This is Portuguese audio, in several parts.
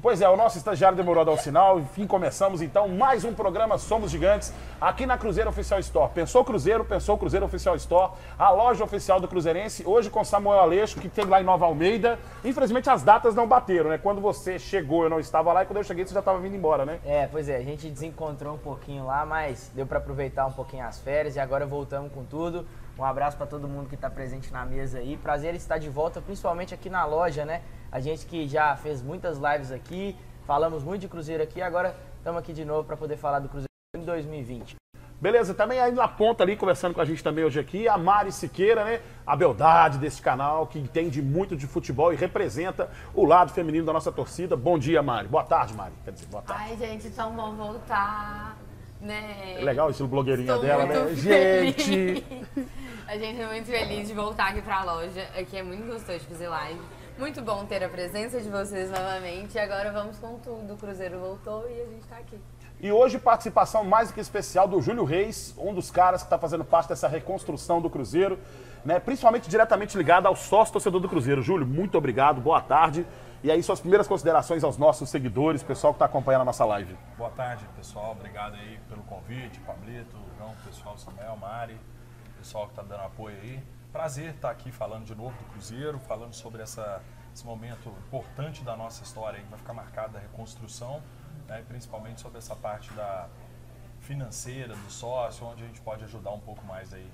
Pois é, o nosso estagiário demorou a dar o sinal. Enfim, começamos então mais um programa Somos Gigantes aqui na Cruzeiro Oficial Store. Pensou Cruzeiro, pensou Cruzeiro Oficial Store, a loja oficial do Cruzeirense. Hoje com Samuel Aleixo, que tem lá em Nova Almeida. Infelizmente as datas não bateram, né? Quando você chegou, eu não estava lá e quando eu cheguei, você já estava vindo embora, né? É, pois é, a gente desencontrou um pouquinho lá, mas deu para aproveitar um pouquinho as férias e agora voltamos com tudo. Um abraço para todo mundo que está presente na mesa aí. Prazer estar de volta, principalmente aqui na loja, né? A gente que já fez muitas lives aqui, falamos muito de Cruzeiro aqui, agora estamos aqui de novo para poder falar do Cruzeiro em 2020. Beleza, também aí na ponta ali, conversando com a gente também hoje aqui, a Mari Siqueira, né? A beldade desse canal, que entende muito de futebol e representa o lado feminino da nossa torcida. Bom dia, Mari. Boa tarde, Mari. Quer dizer, boa tarde. Ai, gente, tão bom voltar, né? É legal o estilo blogueirinha Estou dela, muito né? feliz. Gente! A gente é muito feliz de voltar aqui pra loja. Aqui é muito gostoso de fazer live. Muito bom ter a presença de vocês novamente. E agora vamos com tudo. O Cruzeiro voltou e a gente tá aqui. E hoje, participação mais do que especial do Júlio Reis, um dos caras que está fazendo parte dessa reconstrução do Cruzeiro, né? principalmente diretamente ligado ao sócio torcedor do Cruzeiro. Júlio, muito obrigado, boa tarde. E aí, suas primeiras considerações aos nossos seguidores, pessoal que está acompanhando a nossa live. Boa tarde, pessoal. Obrigado aí pelo convite, Pablito, João, pessoal, Samuel, Mari, pessoal que está dando apoio aí. Prazer estar aqui falando de novo do Cruzeiro, falando sobre essa, esse momento importante da nossa história que vai ficar marcado da reconstrução, né, principalmente sobre essa parte da financeira, do sócio, onde a gente pode ajudar um pouco mais aí.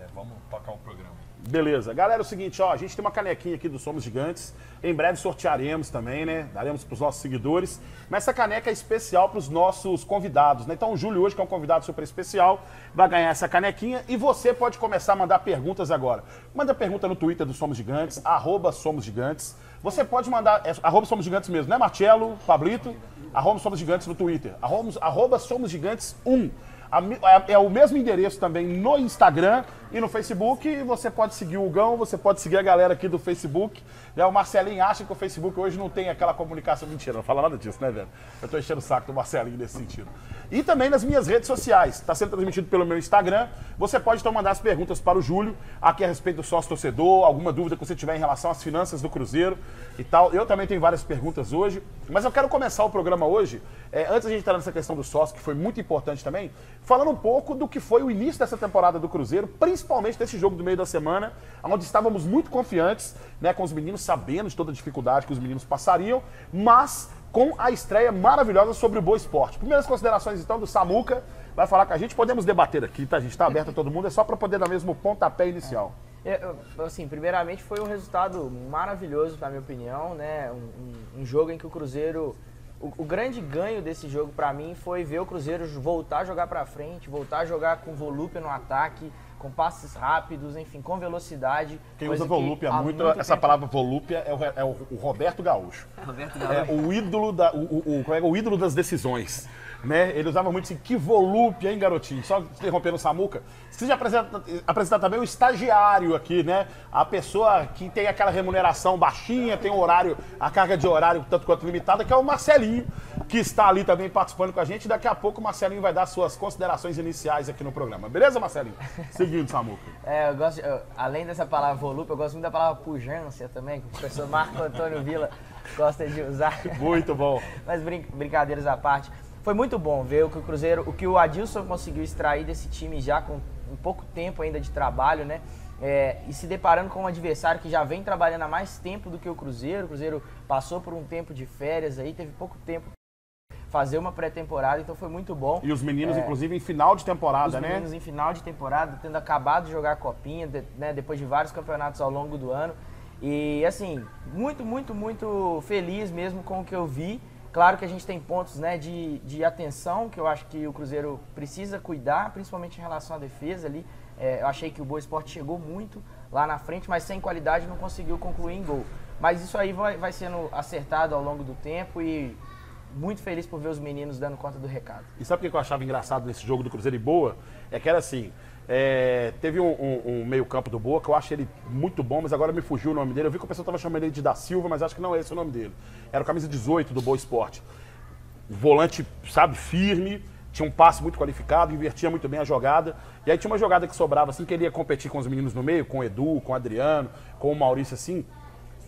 É, vamos tocar o programa. Beleza. Galera, é o seguinte, ó, a gente tem uma canequinha aqui do Somos Gigantes. Em breve sortearemos também, né? Daremos para os nossos seguidores. Mas essa caneca é especial para os nossos convidados, né? Então o Júlio hoje, que é um convidado super especial, vai ganhar essa canequinha e você pode começar a mandar perguntas agora. Manda pergunta no Twitter do Somos Gigantes, arroba Somos Gigantes. Você pode mandar, é, arroba Somos Gigantes mesmo, né, Marcelo, Pablito? Arroba Somos Gigantes no Twitter. Arroba, arroba Somos Gigantes 1. A mi- é- é o mesmo endereço também no Instagram e no Facebook. Você pode seguir o Gão, você pode seguir a galera aqui do Facebook. Né, O Marcelinho acha que o Facebook hoje não tem aquela comunicação. Mentira, não fala nada disso, né, velho? Eu tô enchendo o saco do Marcelinho nesse sentido. E também nas minhas redes sociais. Está sendo transmitido pelo meu Instagram. Você pode então mandar as perguntas para o Júlio, aqui a respeito do sócio torcedor, alguma dúvida que você tiver em relação às finanças do Cruzeiro e tal. Eu também tenho várias perguntas hoje, mas eu quero começar o programa hoje, é, antes a gente entrar nessa questão do sócio, que foi muito importante também, falando um pouco do que foi o início dessa temporada do Cruzeiro, principalmente desse jogo do meio da semana, onde estávamos muito confiantes, né, com os meninos sabendo de toda a dificuldade que os meninos passariam, mas com a estreia maravilhosa sobre o Boa Esporte. Primeiras considerações então do Samuca, vai falar com a gente, podemos debater aqui, tá? A gente está aberto a todo mundo, é só para poder dar mesmo o pontapé inicial. Eu- assim, primeiramente foi um resultado maravilhoso, na minha opinião, né? Um, um- um jogo em que o Cruzeiro. O, o grande ganho desse jogo pra mim foi ver o Cruzeiro voltar a jogar pra frente, voltar a jogar com volúpia no ataque, com passes rápidos, enfim, com velocidade. Quem usa volúpia muito, muito essa tempo- palavra volúpia é o, é o- o Roberto Gaúcho. Roberto É Gaúcho. o ídolo, da, o, o, é é? o ídolo das decisões. Né? Ele usava muito assim, que volúpia, hein, garotinho? Só interrompendo o Samuca. Você já apresenta, apresentar também o estagiário aqui, né? A pessoa que tem aquela remuneração baixinha, tem um horário, a carga de horário tanto quanto limitada, que é o Marcelinho, que está ali também participando com a gente. Daqui a pouco o Marcelinho vai dar suas considerações iniciais aqui no programa. Beleza, Marcelinho? Seguindo, Samuca. É, eu gosto, eu- além dessa palavra volúpia, eu gosto muito da palavra pujança também, que o professor Marco Antônio Vila gosta de usar. Muito bom. Mas brin- brincadeiras à parte. Foi muito bom ver o que o Cruzeiro, o que o Adilson conseguiu extrair desse time já com um pouco tempo ainda de trabalho, né? É, e se deparando com um adversário que já vem trabalhando há mais tempo do que o Cruzeiro. O Cruzeiro passou por um tempo de férias aí, teve pouco tempo fazer uma pré-temporada, então foi muito bom. E os meninos, É. inclusive, em final de Os temporada, né? meninos em final de temporada, tendo acabado de jogar a copinha, de- né, depois de vários campeonatos ao longo do ano. E assim, muito, muito, muito feliz mesmo com o que eu vi. Claro que a gente tem pontos né, de, de atenção que eu acho que o Cruzeiro precisa cuidar, principalmente em relação à defesa ali. É, eu achei que o Boa Esporte chegou muito lá na frente, mas sem qualidade não conseguiu concluir em gol. Mas isso aí vai, vai sendo acertado ao longo do tempo e muito feliz por ver os meninos dando conta do recado. E sabe o que eu achava engraçado nesse jogo do Cruzeiro e Boa? É que era assim. é, teve um, um- um meio-campo do Boa que eu acho ele muito bom, mas agora me fugiu o nome dele. Eu vi que o pessoal estava chamando ele de Da Silva, mas acho que não é esse o nome dele. Era o camisa 18 do Boa Esporte. Volante, sabe, firme, tinha um passe muito qualificado, invertia muito bem a jogada. E aí tinha uma jogada que sobrava assim, que ele ia competir com os meninos no meio, com o Edu, com o Adriano, com o Maurício assim.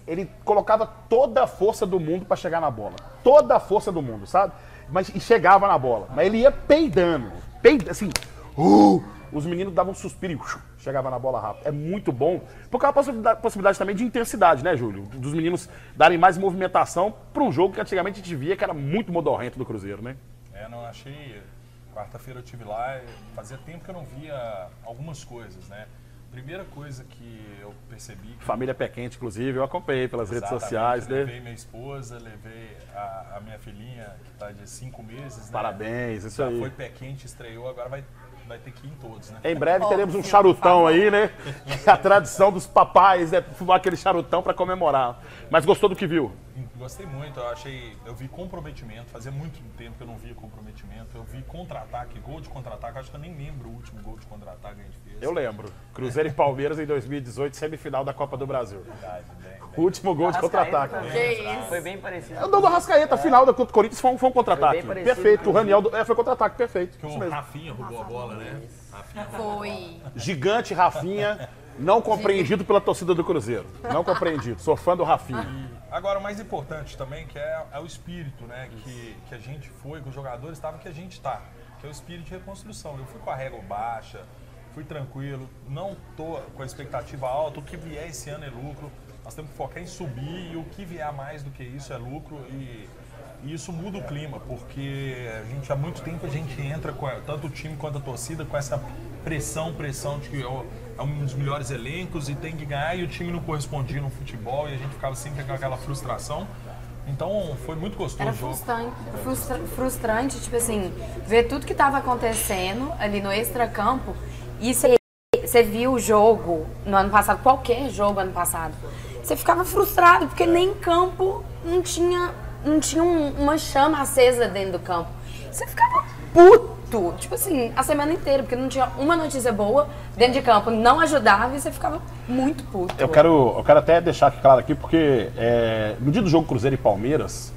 Ele colocava toda a força do mundo pra chegar na bola. Toda a força do mundo, sabe? Mas e chegava na bola. Mas ele ia peidando. Peida, assim. uh, os meninos davam um suspiro e uh, chegava na bola rápido. É muito bom. Porque é uma possibilidade, possibilidade também de intensidade, né, Júlio? Dos meninos darem mais movimentação pra um jogo que antigamente a gente via que era muito modorrento do Cruzeiro, né? É, não achei. Quarta-feira eu tive lá, fazia tempo que eu não via algumas coisas, né? Primeira coisa que eu percebi. Que Família Pé Quente, inclusive, eu acompanhei pelas redes sociais, né? Levei minha esposa, levei a, a minha filhinha, que está de cinco meses. né? Parabéns, isso Já aí. foi pé quente, estreou, agora vai, vai ter que ir em todos, né? Em breve teremos um charutão favor. aí, né? Que é a tradição dos papais, né? Fumar aquele charutão pra comemorar. Mas gostou do que viu? Gostei muito, eu achei. Eu vi comprometimento, fazia muito tempo que eu não via comprometimento. Eu vi contra-ataque, gol de contra-ataque, acho que eu nem lembro o último gol de contra-ataque que a gente fez. Eu lembro. Cruzeiro e Palmeiras em 2018, semifinal da Copa do Brasil. Verdade, bem, bem. O último gol de contra-ataque. também. Que isso. Foi bem parecido. É o do Arrascaeta, a final da contra o Corinthians foi um, foi um contra-ataque. Foi bem parecido, Perfeito. O. Raniel é, foi contra-ataque, perfeito. Que Isso o mesmo. Rafinha roubou a bola, né? Rafinha Foi. Gigante Rafinha, não compreendido pela torcida do Cruzeiro. Não compreendido. Sou fã do Rafinha. Agora, o mais importante também, que é, é o espírito, né? Que, que a gente foi, que os jogadores estavam, que a gente está. Que é o espírito de reconstrução. Eu fui com a régua baixa, fui tranquilo, não tô com a expectativa alta. O que vier esse ano é lucro. Nós temos que focar em subir e o que vier mais do que isso é lucro. E, e isso muda o clima, porque a gente há muito tempo a gente entra, com a- tanto o time quanto a torcida, com essa pressão, pressão de que é é um dos melhores elencos e tem que ganhar e o time não correspondia no futebol e a gente ficava sempre com aquela frustração. Então foi muito gostoso Era o jogo. frustrante, frustra- frustrante, tipo assim, ver tudo que tava acontecendo ali no extracampo e você viu o jogo no ano passado, qualquer jogo ano passado, você ficava frustrado, porque nem em campo não tinha, não tinha um- uma chama acesa dentro do campo. Você ficava puto, tipo assim, a semana inteira, porque não tinha uma notícia boa dentro de campo, não ajudava e você ficava muito puto. Eu quero, eu quero até deixar claro aqui, porque é, no dia do jogo Cruzeiro e Palmeiras,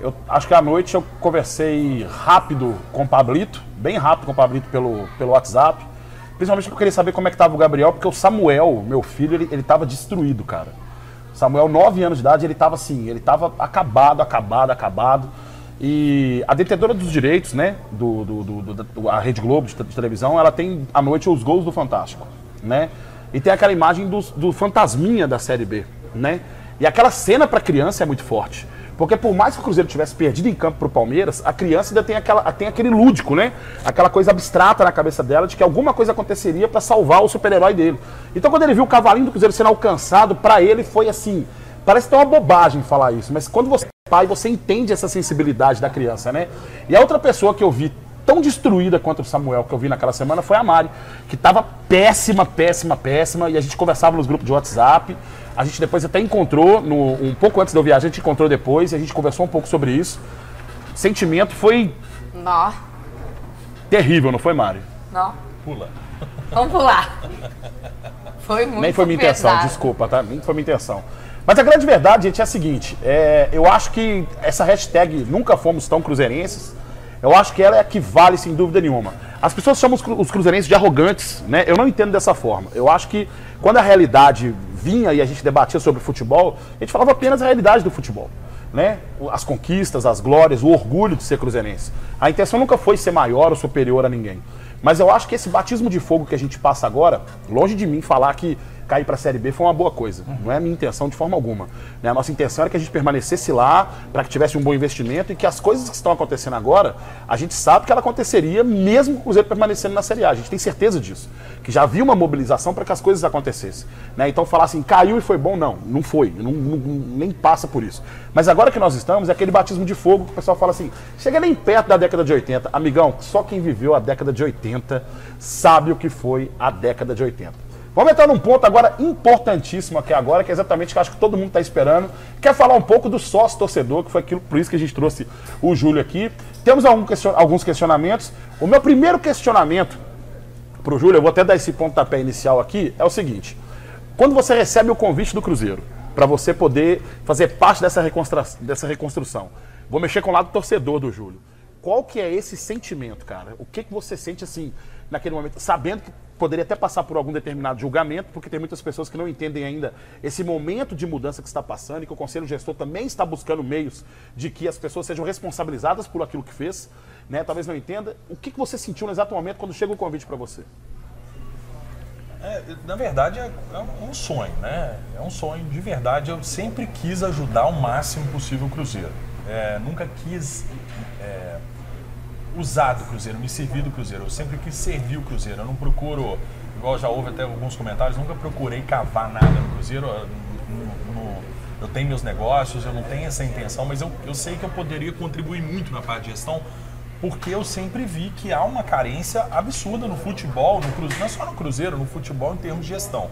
eu acho que à noite eu conversei rápido com o Pablito, bem rápido com o Pablito pelo, pelo WhatsApp. Principalmente porque eu queria saber como é que tava o Gabriel, porque o Samuel, meu filho, ele, ele tava destruído, cara. Samuel, 9 anos de idade, ele tava assim, ele tava acabado, acabado, acabado. E a detentora dos direitos, né, do, do, do- do- do- Rede Globo de, de televisão, ela tem à noite os gols do Fantástico, né? E tem aquela imagem dos- do, fantasminha da Série B, né? E aquela cena pra criança é muito forte. Porque por mais que o Cruzeiro tivesse perdido em campo pro Palmeiras, a criança ainda tem, aquela, tem aquele lúdico, né? Aquela coisa abstrata na cabeça dela de que alguma coisa aconteceria pra salvar o super-herói dele. Então quando ele viu o cavalinho do Cruzeiro sendo alcançado, pra ele foi assim. Parece ter uma bobagem falar isso, mas quando você é pai, você entende essa sensibilidade da criança, né? E a outra pessoa que eu vi tão destruída quanto o Samuel que eu vi naquela semana foi a Mari, que tava péssima, péssima, péssima, e a gente conversava nos grupos de WhatsApp. A gente depois até encontrou, no- um pouco antes eu viajar, a gente encontrou depois, e a gente conversou um pouco sobre isso. O sentimento foi Nó, terrível, não foi, Mari? nó. Pula. Vamos pular. Foi muito Nem foi minha intenção, desculpa, tá? Nem foi minha intenção. Mas a grande verdade, gente, é a seguinte: é, eu acho que essa hashtag nunca fomos tão cruzeirenses. Eu acho que ela é a que vale sem dúvida nenhuma. As pessoas chamam os cruzeirenses de arrogantes, né? Eu não entendo dessa forma. Eu acho que quando a realidade vinha e a gente debatia sobre futebol, a gente falava apenas a realidade do futebol. Né? As conquistas, as glórias, o orgulho de ser cruzeirense. A intenção nunca foi ser maior ou superior a ninguém. Mas eu acho que esse batismo de fogo que a gente passa agora, longe de mim falar que cair para a Série B foi uma boa coisa. Não é a minha intenção de forma alguma. né? A nossa intenção era que a gente permanecesse lá, para que tivesse um bom investimento e que as coisas que estão acontecendo agora, a gente sabe que ela aconteceria mesmo com o Cruzeiro permanecendo na Série A. A gente tem certeza disso. Que já havia uma mobilização para que as coisas acontecessem. né? Então falar assim, caiu e foi bom, não. Não foi. Não, não- nem passa por isso. Mas agora que nós estamos, é aquele batismo de fogo que o pessoal fala assim, chega nem perto da década de 80. Amigão, só quem viveu a década de 80 sabe o que foi a década de 80. Vamos entrar num ponto agora importantíssimo aqui agora, que é exatamente que acho que todo mundo está esperando. Quer falar um pouco do sócio torcedor, que foi aquilo, por isso que a gente trouxe o Júlio aqui. Temos alguns questionamentos. O meu primeiro questionamento para o Júlio, eu vou até dar esse pontapé inicial aqui, é o seguinte. Quando você recebe o convite do Cruzeiro, para você poder fazer parte dessa, reconstru- dessa reconstrução, vou mexer com o lado torcedor do Júlio. Qual que é esse sentimento, cara? O que, que você sente assim, naquele momento, sabendo que poderia até passar por algum determinado julgamento, porque tem muitas pessoas que não entendem ainda esse momento de mudança que está passando e que o Conselho Gestor também está buscando meios de que as pessoas sejam responsabilizadas por aquilo que fez, né? Talvez não entenda. O que, você sentiu no exato momento quando chega o convite para você? É, na verdade, é, é, um sonho, né? É um sonho de verdade. Eu sempre quis ajudar o máximo possível o Cruzeiro. É, nunca quis é, usar do Cruzeiro, me servir do Cruzeiro. Eu sempre quis servir o Cruzeiro. Eu não procuro, igual já houve até alguns comentários, nunca procurei cavar nada no Cruzeiro. No, no, eu tenho meus negócios, eu não tenho essa intenção, mas eu, eu sei que eu poderia contribuir muito na parte de gestão porque eu sempre vi que há uma carência absurda no futebol, no Cruzeiro, não só no Cruzeiro, no futebol em termos de gestão.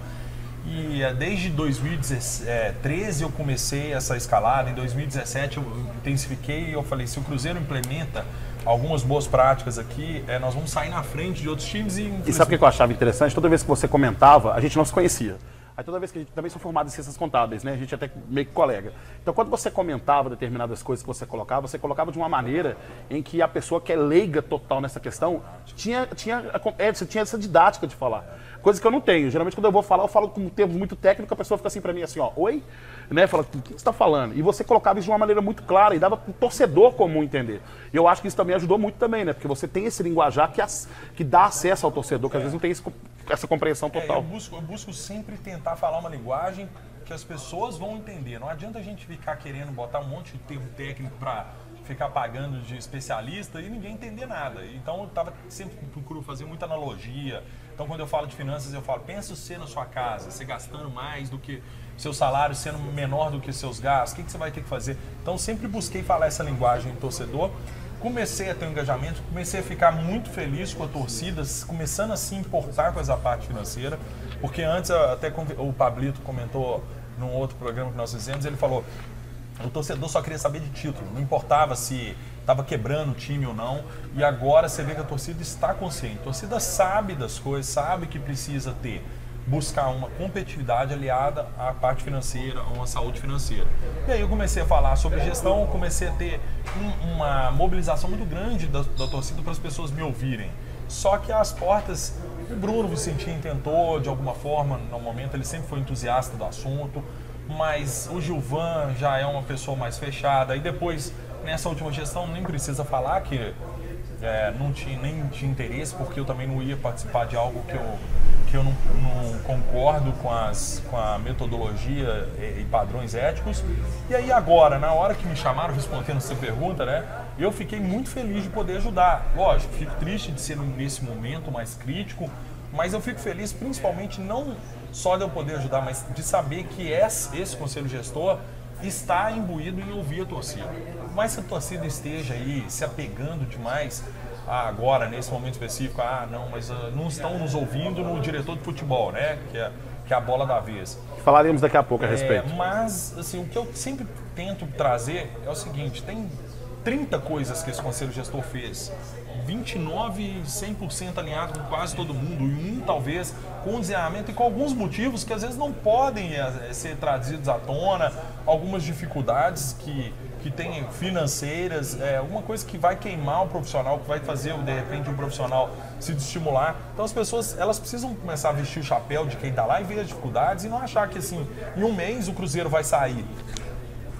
E eh, desde 2013 eu comecei essa escalada, em 2017 eu intensifiquei e eu falei, se o Cruzeiro implementa algumas boas práticas aqui, é, nós vamos sair na frente de outros times e... E sabe o que eu achava interessante? Toda vez que você comentava, a gente não se conhecia. Aí toda vez que a gente também sou formado em ciências contábeis, né? A gente é até meio que colega. Então quando você comentava determinadas coisas que você colocava, você colocava de uma maneira em que a pessoa que é leiga total nessa questão tinha, tinha, é, tinha essa didática de falar. Coisa que eu não tenho. Geralmente quando eu vou falar, eu falo com um termo muito técnico, a pessoa fica assim para mim assim, ó, oi? Né? Fala, o que você está falando? E você colocava isso de uma maneira muito clara e dava para o torcedor comum entender. E eu acho que isso também ajudou muito também, né? Porque você tem esse linguajar que, as, que dá acesso ao torcedor, que às vezes não tem esse essa compreensão total. É, eu, busco, eu busco sempre tentar falar uma linguagem que as pessoas vão entender. Não adianta a gente ficar querendo botar um monte de termo técnico para ficar pagando de especialista e ninguém entender nada. Então eu tava, sempre procuro fazer muita analogia. Então quando eu falo de finanças, eu falo, pensa você na sua casa, você gastando mais do que seu salário sendo menor do que seus gastos, o que, que você vai ter que fazer? Então sempre busquei falar essa linguagem torcedor comecei a ter um engajamento, comecei a ficar muito feliz com a torcida, começando a se importar com essa parte financeira, porque antes até o Pablito comentou num outro programa que nós fizemos, ele falou, o torcedor só queria saber de título, não importava se estava quebrando o time ou não, e agora você vê que a torcida está consciente, a torcida sabe das coisas, sabe que precisa ter buscar uma competitividade aliada à parte financeira, a uma saúde financeira. E aí eu comecei a falar sobre gestão, comecei a ter um, uma mobilização muito grande da, da torcida para as pessoas me ouvirem. Só que as portas, o Bruno Vicentinho tentou de alguma forma, no momento ele sempre foi entusiasta do assunto, mas o Gilvan já é uma pessoa mais fechada. E depois, nessa última gestão, nem precisa falar que é, não tinha nem tinha interesse, porque eu também não ia participar de algo que eu que eu não, não, concordo com, as, com a metodologia e, e, padrões éticos. E aí agora, na hora que me chamaram respondendo essa pergunta, né, eu fiquei muito feliz de poder ajudar. Lógico, fico triste de ser nesse momento mais crítico, mas eu fico feliz principalmente não só de eu poder ajudar, mas de saber que esse, esse conselho gestor está imbuído em ouvir a torcida. Mas se a torcida esteja aí se apegando demais ah, agora, nesse momento específico, ah, não, mas uh, não estão nos ouvindo no diretor de futebol, né? Que é, que é a bola da vez. Falaremos daqui a pouco a é, respeito. Mas, assim, o que eu sempre tento trazer é o seguinte: tem 30 coisas que esse conselho gestor fez. 29 100% alinhado com quase todo mundo, e um talvez com desenhamento e com alguns motivos que às vezes não podem é, ser trazidos à tona, algumas dificuldades que que tem financeiras, é, alguma coisa que vai queimar o profissional, que vai fazer de repente o profissional se estimular. Então as pessoas elas precisam começar a vestir o chapéu de quem está lá e ver as dificuldades e não achar que assim em um mês o Cruzeiro vai sair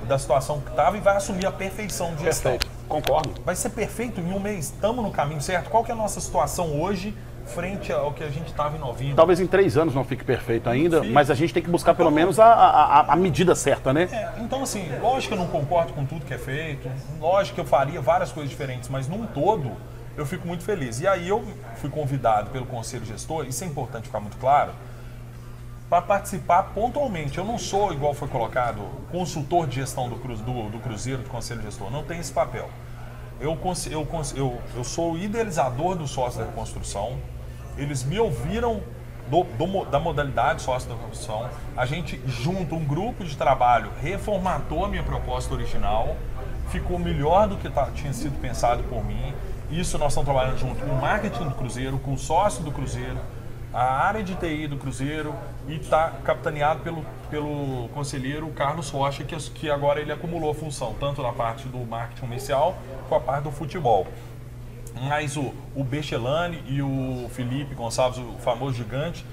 da situação que estava e vai assumir a perfeição de gestão. Perfeito. Concordo. Vai ser perfeito em um mês. Estamos no caminho certo. Qual que é a nossa situação hoje? Frente ao que a gente estava em novinho. Talvez em três anos não fique perfeito ainda, mas a gente tem que buscar pelo menos a, a, a medida certa, né? É, então, assim, lógico que eu não concordo com tudo que é feito, lógico que eu faria várias coisas diferentes, mas num todo eu fico muito feliz. E aí eu fui convidado pelo Conselho Gestor, isso é importante ficar muito claro, para participar pontualmente. Eu não sou, igual foi colocado, consultor de gestão do, cru, do, do Cruzeiro, do Conselho Gestor, não tem esse papel. Eu, eu, eu, eu sou o idealizador do sócio da reconstrução, eles me ouviram do, do, da modalidade sócio da construção. A gente, junto, um grupo de trabalho, reformatou a minha proposta original, ficou melhor do que tá, tinha sido pensado por mim. Isso nós estamos trabalhando junto com o marketing do Cruzeiro, com o sócio do Cruzeiro, a área de TI do Cruzeiro e está capitaneado pelo, pelo conselheiro Carlos Rocha, que, que agora ele acumulou a função tanto na parte do marketing comercial com a parte do futebol. Mas o, o Bechelane e o Felipe Gonçalves, o famoso gigante,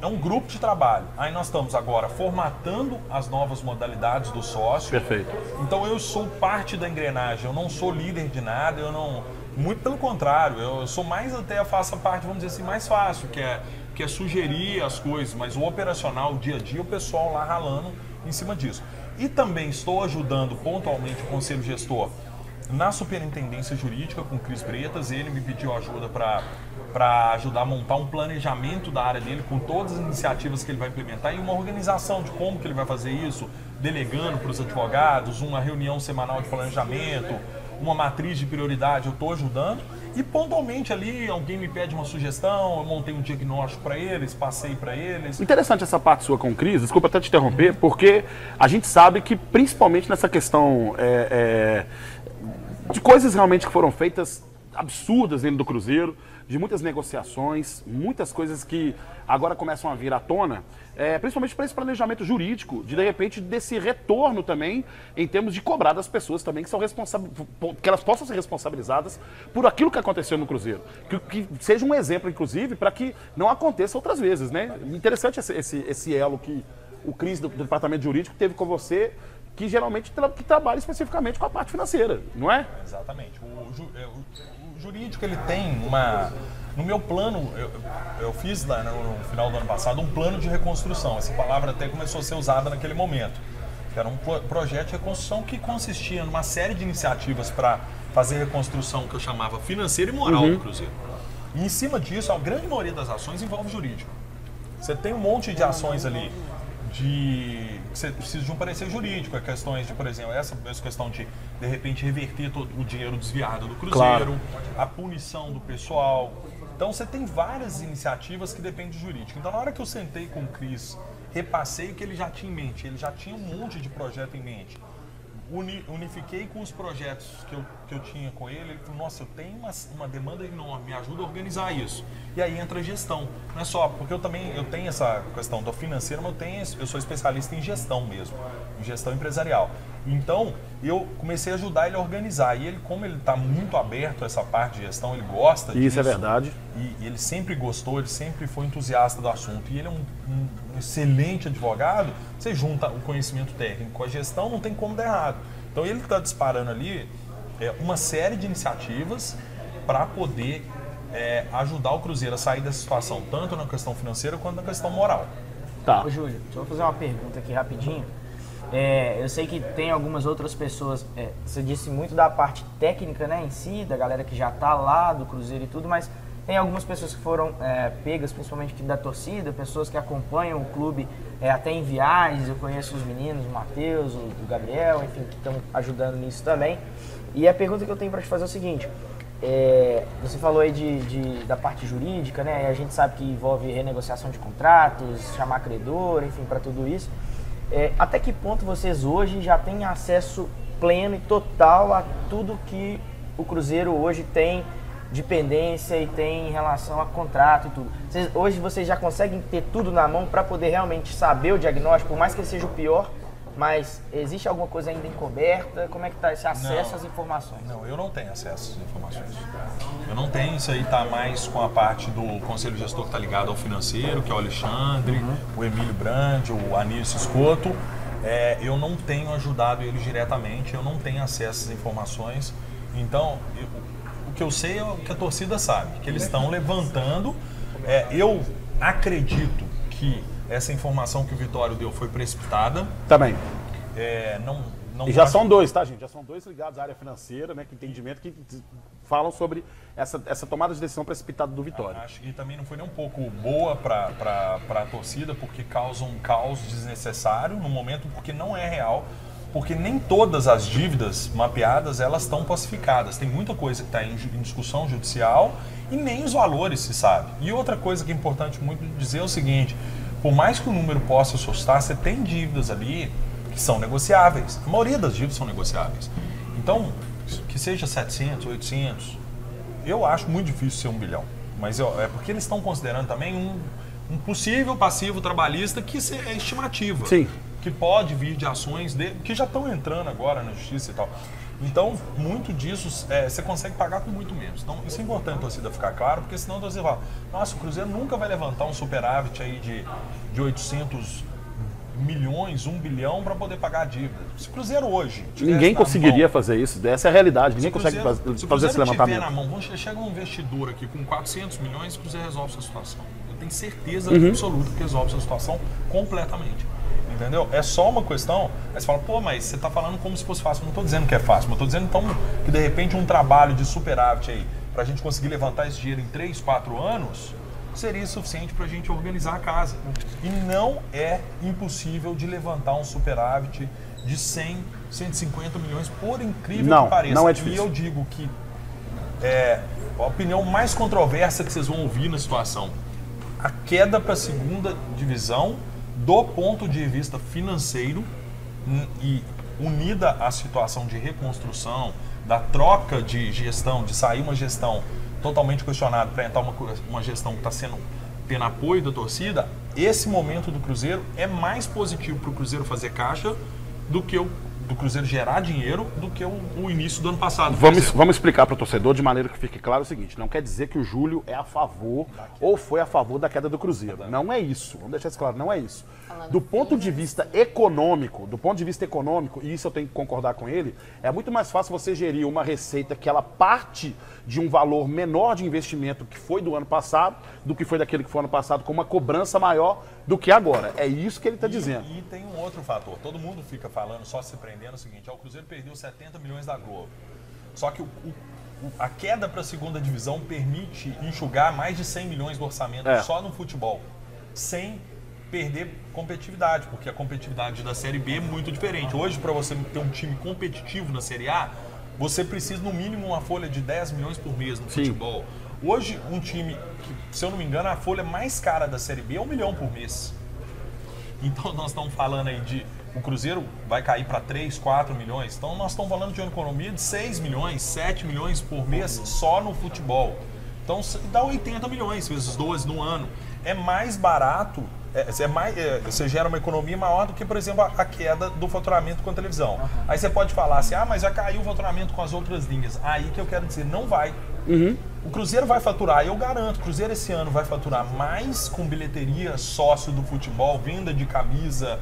é um grupo de trabalho. Aí nós estamos agora formatando as novas modalidades do sócio. Perfeito. Então eu sou parte da engrenagem, eu não sou líder de nada, eu não. Muito pelo contrário, eu sou mais até faço a parte, vamos dizer assim, mais fácil, que é, que é sugerir as coisas, mas o operacional, o dia a dia, o pessoal lá ralando em cima disso. E também estou ajudando pontualmente o conselho gestor na superintendência jurídica com o Cris Bretas. Ele me pediu ajuda para ajudar a montar um planejamento da área dele com todas as iniciativas que ele vai implementar e uma organização de como que ele vai fazer isso, delegando para os advogados, uma reunião semanal de planejamento, uma matriz de prioridade, eu estou ajudando. E pontualmente ali, alguém me pede uma sugestão, eu montei um diagnóstico para eles, passei para eles. Interessante essa parte sua com o Cris, desculpa até te interromper, porque a gente sabe que principalmente nessa questão é, é, de coisas realmente que foram feitas absurdas dentro do Cruzeiro, de muitas negociações, muitas coisas que agora começam a vir à tona, é, principalmente para esse planejamento jurídico, de de repente desse retorno também, em termos de cobrar das pessoas também que são responsáveis, que elas possam ser responsabilizadas por aquilo que aconteceu no Cruzeiro. Que, que seja um exemplo, inclusive, para que não aconteça outras vezes, né? Interessante esse, esse, esse elo que o Cris do, do departamento jurídico teve com você que geralmente tra que trabalha especificamente com a parte financeira, não é? Exatamente. O, ju é, o, o jurídico ele tem uma no meu plano, eu, eu fiz lá no, no, final do ano passado um plano de reconstrução. Essa palavra até começou a ser usada naquele momento. Era um projeto de reconstrução que consistia numa série de iniciativas para fazer reconstrução que eu chamava financeira e moral uhum. do Cruzeiro. E em cima disso, a grande maioria das ações envolve jurídico. Você tem um monte de ações ali de você precisa de um parecer jurídico, é questões de, por exemplo, essa, essa questão de de repente reverter todo o dinheiro desviado do cruzeiro, claro. a punição do pessoal. Então você tem várias iniciativas que dependem de jurídico. Então na hora que eu sentei com o Cris, repassei o que ele já tinha em mente, ele já tinha um monte de projeto em mente uni, unifiquei com os projetos que eu, que eu tinha com ele. Ele falou: Nossa, eu tenho uma, uma demanda enorme, me ajuda a organizar isso. E aí entra a gestão. Não é só, porque eu também eu tenho essa questão do financeiro, mas eu, tenho, eu sou especialista em gestão mesmo, em gestão empresarial. Então, eu comecei a ajudar ele a organizar. E ele, como ele está muito aberto a essa parte de gestão, ele gosta Isso disso. Isso é verdade. E, e, ele sempre gostou, ele sempre foi entusiasta do assunto. E ele é um, um excelente advogado. Você junta o conhecimento técnico com a gestão, não tem como dar errado. Então, ele está disparando ali é, uma série de iniciativas para poder é, ajudar o Cruzeiro a sair dessa situação, tanto na questão financeira quanto na questão moral. Tá. Ô, Júlio, deixa eu fazer uma pergunta aqui rapidinho. É, eu sei que tem algumas outras pessoas, é, você disse muito da parte técnica né, em si, da galera que já está lá do Cruzeiro e tudo, mas tem algumas pessoas que foram é, pegas, principalmente da torcida, pessoas que acompanham o clube é, até em viagens. Eu conheço os meninos, o Matheus, o, o Gabriel, enfim, que estão ajudando nisso também. E a pergunta que eu tenho para te fazer é o seguinte: é, você falou aí de, de, da parte jurídica, né? A gente sabe que envolve renegociação de contratos, chamar credor, enfim, para tudo isso. É, até que ponto vocês hoje já têm acesso pleno e total a tudo que o Cruzeiro hoje tem de pendência e tem em relação a contrato e tudo? Vocês, hoje vocês já conseguem ter tudo na mão para poder realmente saber o diagnóstico, por mais que ele seja o pior, mas existe alguma coisa ainda encoberta? Como é que está esse acesso não, às informações? Não, eu não tenho acesso às informações. Eu não tenho, isso aí está mais com a parte do conselho gestor que está ligado ao financeiro, que é o Alexandre, uhum. o Emílio Brandi, o Anísio Escoto. É, eu não tenho ajudado eles diretamente, eu não tenho acesso às informações. Então, eu, o que eu sei é o que a torcida sabe, que eles estão levantando. É, eu acredito que essa informação que o Vitório deu foi precipitada. Também. É, não, não e já são dois, tá, gente? Já são dois ligados à área financeira, né? Que entendimento que falam sobre essa, essa tomada de decisão precipitada do Vitória. Acho que também não foi nem um pouco boa para a torcida, porque causa um caos desnecessário no momento, porque não é real porque nem todas as dívidas mapeadas elas estão pacificadas. Tem muita coisa que está em, discussão judicial e nem os valores se sabe. E outra coisa que é importante muito dizer é o seguinte: por mais que o número possa assustar, você tem dívidas ali que são negociáveis. A maioria das dívidas são negociáveis. Então, que seja 700, 800, eu acho muito difícil ser um bilhão. Mas é porque eles estão considerando também um, um possível passivo trabalhista que é estimativa. Sim. Que pode vir de ações de, que já estão entrando agora na justiça e tal. Então, muito disso é, você consegue pagar com muito menos. Então, isso é importante a torcida ficar claro, porque senão a torcida fala, nossa, o Cruzeiro nunca vai levantar um superávit aí de, de 800 milhões, um bilhão para poder pagar a dívida. Se o Cruzeiro hoje... Ninguém conseguiria mão- fazer isso. Essa é a realidade. Ninguém se o consegue Cruzeiro- fazer, se fazer esse Cruzeiro levantamento. na mão, chega um investidor aqui com 400 milhões, o Cruzeiro resolve essa situação. Tenho certeza Uhum. absoluta que resolve essa situação completamente. Entendeu? É só uma questão. Aí você fala, pô, mas você está falando como se fosse fácil. Eu não estou dizendo que é fácil, mas estou dizendo então que de repente um trabalho de superávit aí, para a gente conseguir levantar esse dinheiro em 3, 4 anos, seria suficiente para a gente organizar a casa. E não é impossível de levantar um superávit de 100, 150 milhões, por incrível Não, que pareça. não é E difícil. eu digo que é a opinião mais controversa que vocês vão ouvir na situação. A queda para a segunda divisão, do ponto de vista financeiro e unida à situação de reconstrução, da troca de gestão, de sair uma gestão totalmente questionada para entrar uma, uma gestão que está sendo tendo apoio da torcida, esse momento do Cruzeiro é mais positivo para o Cruzeiro fazer caixa do que o do Cruzeiro gerar dinheiro do que o, o início do ano passado. Vamos, vamos explicar para o torcedor de maneira que fique claro o seguinte: não quer dizer que o Júlio é a favor ou foi a favor da queda do Cruzeiro. Não é isso. Vamos deixar isso claro, não é isso. Do ponto de vista econômico, do ponto de vista econômico, e isso eu tenho que concordar com ele, é muito mais fácil você gerir uma receita que ela parte de um valor menor de investimento que foi do ano passado, do que foi daquele que foi ano passado, com uma cobrança maior do que agora. É isso que ele está dizendo. E, tem um outro fator. Todo mundo fica falando, só se prendendo, é o seguinte: ó, o Cruzeiro perdeu 70 milhões da Globo. Só que o- o- a queda para a segunda divisão permite enxugar mais de 100 milhões do orçamento É. só no futebol, sem perder competitividade, porque a competitividade da Série B é muito diferente. Hoje, para você ter um time competitivo na Série A, você precisa no mínimo uma folha de 10 milhões por mês no Sim. futebol. Hoje, um time que, se eu não me engano, a folha mais cara da Série B é um milhão por mês. Então nós estamos falando aí de o Cruzeiro vai cair para 3, 4 milhões. Então nós estamos falando de uma economia de 6 milhões, 7 milhões por mês só no futebol. Então dá 80 milhões vezes 12 no ano. É mais barato, é, é mais, é, você gera uma economia maior do que, por exemplo, a, a queda do faturamento com a televisão. Aí você pode falar assim, ah, mas já caiu o faturamento com as outras linhas. Aí que eu quero dizer, não vai. O Cruzeiro vai faturar, eu garanto, o Cruzeiro esse ano vai faturar mais com bilheteria, sócio do futebol, venda de camisa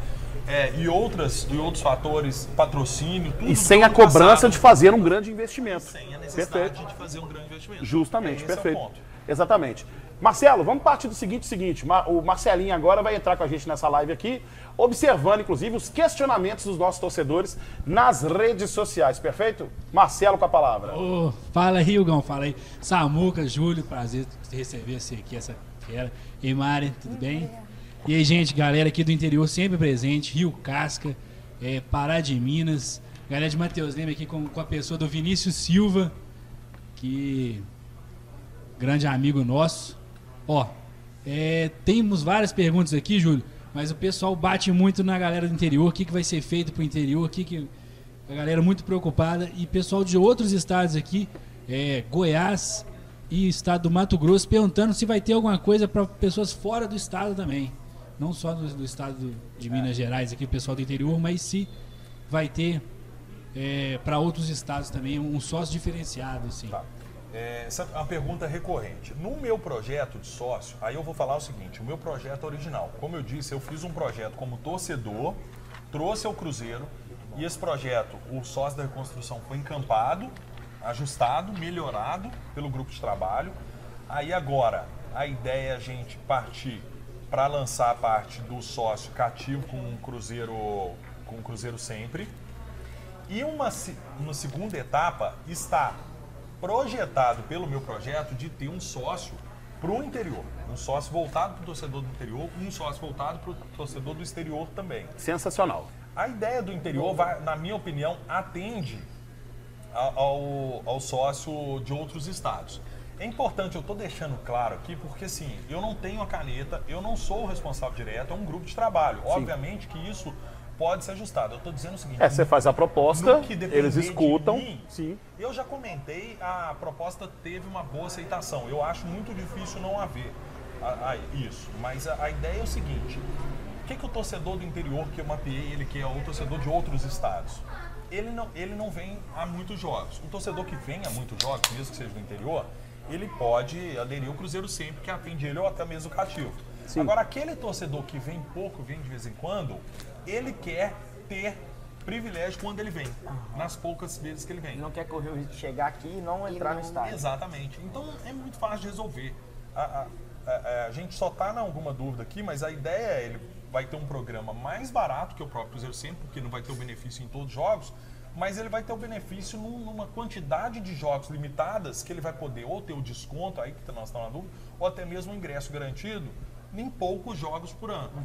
é, e, outras, e outros fatores, patrocínio, tudo E sem ano a cobrança passado. de fazer um grande investimento. Sem a necessidade Perfeito. de fazer um grande investimento. Justamente, é perfeito. ponto. Exatamente. Marcelo, vamos partir do seguinte, seguinte. O Marcelinho agora vai entrar com a gente nessa live aqui, observando, inclusive, os questionamentos dos nossos torcedores nas redes sociais, perfeito? Marcelo com a palavra. Ô, fala aí, Hugão, fala aí. Samuca, Júlio, prazer te receber você aqui, essa fera. E Mari, tudo bem? E aí, gente, galera aqui do interior sempre presente, Rio Casca, é, Pará de Minas, galera de Mateus Leme aqui com, com a pessoa do Vinícius Silva, que grande amigo nosso. Ó, é, temos várias perguntas aqui, Júlio, mas o pessoal bate muito na galera do interior, o que, que vai ser feito pro interior, o que, que a galera muito preocupada e pessoal de outros estados aqui, é, Goiás e estado do Mato Grosso, perguntando se vai ter alguma coisa para pessoas fora do estado também. Não só do, do estado do- de Minas Gerais, aqui o pessoal do interior, mas se vai ter para outros estados também um sócio diferenciado, assim. Tá. É, essa é uma pergunta recorrente. No meu projeto de sócio, aí eu vou falar o seguinte: o meu projeto original, como eu disse, eu fiz um projeto como torcedor, trouxe ao Cruzeiro e esse projeto, o sócio da reconstrução foi encampado, ajustado, melhorado pelo grupo de trabalho. Aí agora a ideia é a gente partir para lançar a parte do sócio cativo com um Cruzeiro, com um Cruzeiro sempre. E uma, uma segunda etapa está projetado pelo meu projeto de ter um sócio para o interior. Um sócio voltado para o torcedor do interior, um sócio voltado para o torcedor do exterior também. Sensacional. A ideia do interior, vai, na minha opinião, atende ao, ao sócio de outros estados. É importante, eu estou deixando claro aqui, porque assim, eu não tenho a caneta, eu não sou o responsável direto, é um grupo de trabalho. Obviamente que isso pode ser ajustado. Eu estou dizendo o seguinte: É, você faz a proposta, eles escutam. mim, Sim. Eu já comentei, a proposta teve uma boa aceitação. Eu acho muito difícil não haver a- a- isso. Mas a, a ideia é o seguinte: o que, que o torcedor do interior que eu mapeei, ele que é o torcedor de outros estados? ele não, ele não vem a muitos jogos. Um torcedor que vem a muitos jogos, mesmo que seja do interior, ele pode aderir ao Cruzeiro sempre que atende ele ou até mesmo o cativo. Sim. Agora, aquele torcedor que vem pouco, vem de vez em quando, ele quer ter privilégio quando ele vem, nas poucas vezes que ele vem. Ele não quer correr o risco de chegar aqui e não entrar no estádio. Exatamente. Então é muito fácil de resolver. A, a- a- a gente só está em alguma dúvida aqui, mas a ideia é ele vai ter um programa mais barato que o próprio Cruzeiro sempre, porque não vai ter o benefício em todos os jogos, mas ele vai ter o benefício num- numa quantidade de jogos limitadas que ele vai poder ou ter o desconto, aí que nós estamos na dúvida, ou até mesmo o ingresso garantido em poucos jogos por ano.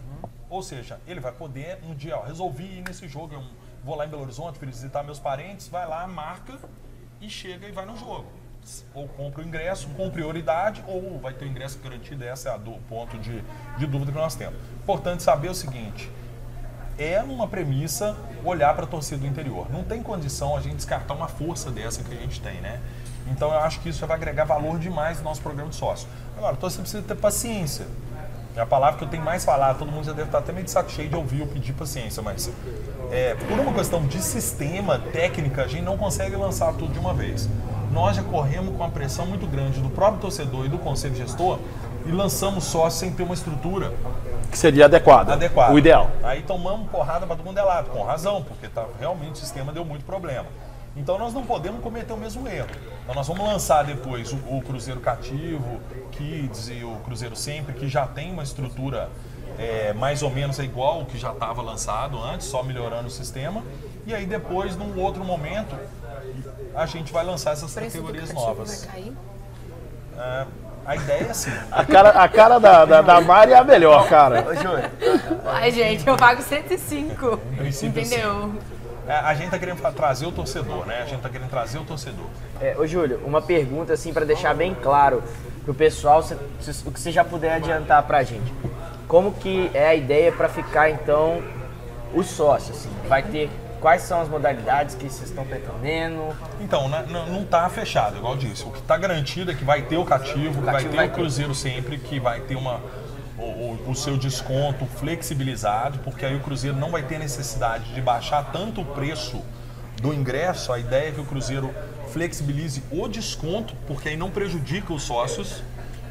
Ou seja, ele vai poder um dia, ó, resolvi ir nesse jogo, eu vou lá em Belo Horizonte, visitar meus parentes, vai lá, marca e chega e vai no jogo. Ou compra o ingresso com prioridade, ou vai ter o ingresso garantido. Esse é o ponto de, de dúvida que nós temos. Importante saber o seguinte: é numa premissa olhar para a torcida do interior. Não tem condição a gente descartar uma força dessa que a gente tem, né? Então eu acho que isso já vai agregar valor demais no nosso programa de sócio. Agora, a torcida precisa ter paciência. É a palavra que eu tenho mais falado, todo mundo já deve estar até meio de saco cheio de ouvir eu pedir paciência, mas é, por uma questão de sistema, técnica, a gente não consegue lançar tudo de uma vez. Nós já corremos com uma pressão muito grande do próprio torcedor e do conselho gestor e lançamos sócio sem ter uma estrutura Que seria adequada. adequada. O ideal. Aí tomamos porrada para todo mundo é lado, com razão, porque tá, realmente o sistema deu muito problema. Então nós não podemos cometer o mesmo erro. Então nós vamos lançar depois o, o Cruzeiro Cativo, Kids e o Cruzeiro Sempre, que já tem uma estrutura é, mais ou menos igual o que já estava lançado antes, só melhorando o sistema. E aí depois, num outro momento, a gente vai lançar essas categorias novas. vai cair? É, a ideia é assim. A cara, a cara da, da, da Mari é a melhor, cara. Ai, gente, eu pago 105. princípio, Entendeu? É, a gente tá querendo trazer o torcedor, né? A gente tá querendo trazer o torcedor. é, ô, Júlio, uma pergunta assim para deixar bem claro pro pessoal, se- se- o que você já puder adiantar pra gente. Como que é a ideia para ficar então o sócio? Assim? Vai ter quais são as modalidades que vocês estão pretendendo? Então, na- não, não tá fechado, igual eu disse. O que tá garantido é que vai ter o cativo, que vai cativo ter vai o ter. Cruzeiro sempre, que vai ter uma, o, o- o seu desconto flexibilizado, porque aí o Cruzeiro não vai ter necessidade de baixar tanto o preço do ingresso. A ideia é que o Cruzeiro flexibilize o desconto, porque aí não prejudica os sócios.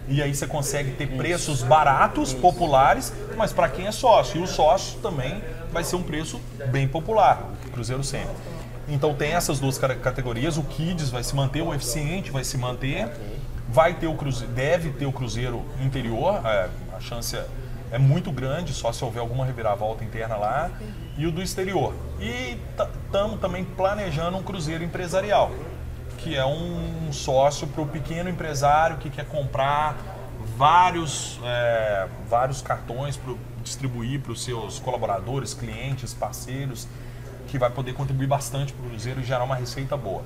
E aí você consegue ter preços baratos, populares, mas para quem é sócio. E o sócio também vai ser um preço bem popular, o Cruzeiro sempre. Então tem essas duas categorias. O Kids vai se manter, o Eficiente vai se manter. Vai ter o Cruzeiro, deve ter o Cruzeiro interior. é, chance é, muito grande, só se houver alguma reviravolta interna lá. E o do exterior. E estamos também planejando um Cruzeiro empresarial, que é um sócio para o pequeno empresário que quer comprar vários, é, vários cartões para distribuir para os seus colaboradores, clientes, parceiros, que vai poder contribuir bastante para o Cruzeiro e gerar uma receita boa.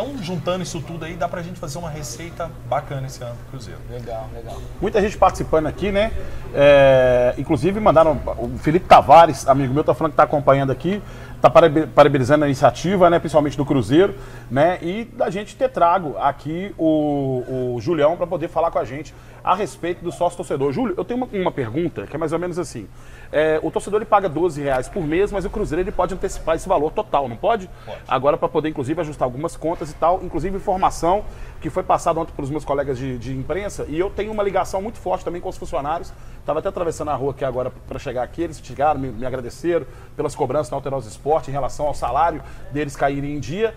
Então, juntando isso tudo aí, dá para a gente fazer uma receita bacana esse ano para o Cruzeiro. Legal, legal. Muita gente participando aqui, né? É, inclusive mandaram. O Felipe Tavares, amigo meu, tá falando que tá acompanhando aqui, tá parabe- parabenizando a iniciativa, né? Principalmente do Cruzeiro, né? E da gente ter trago aqui o, o Julião para poder falar com a gente a respeito do sócio torcedor. Júlio, eu tenho uma, uma pergunta que é mais ou menos assim. É, o torcedor ele paga 12 reais por mês, mas o Cruzeiro ele pode antecipar esse valor total, não pode? Pode. Agora para poder inclusive ajustar algumas contas e tal, inclusive informação que foi passada ontem pelos meus colegas de, de imprensa e eu tenho uma ligação muito forte também com os funcionários. Estava até atravessando a rua aqui agora para chegar aqui, eles chegaram, me, me agradeceram pelas cobranças na Alterosa Esporte em relação ao salário deles caírem em dia.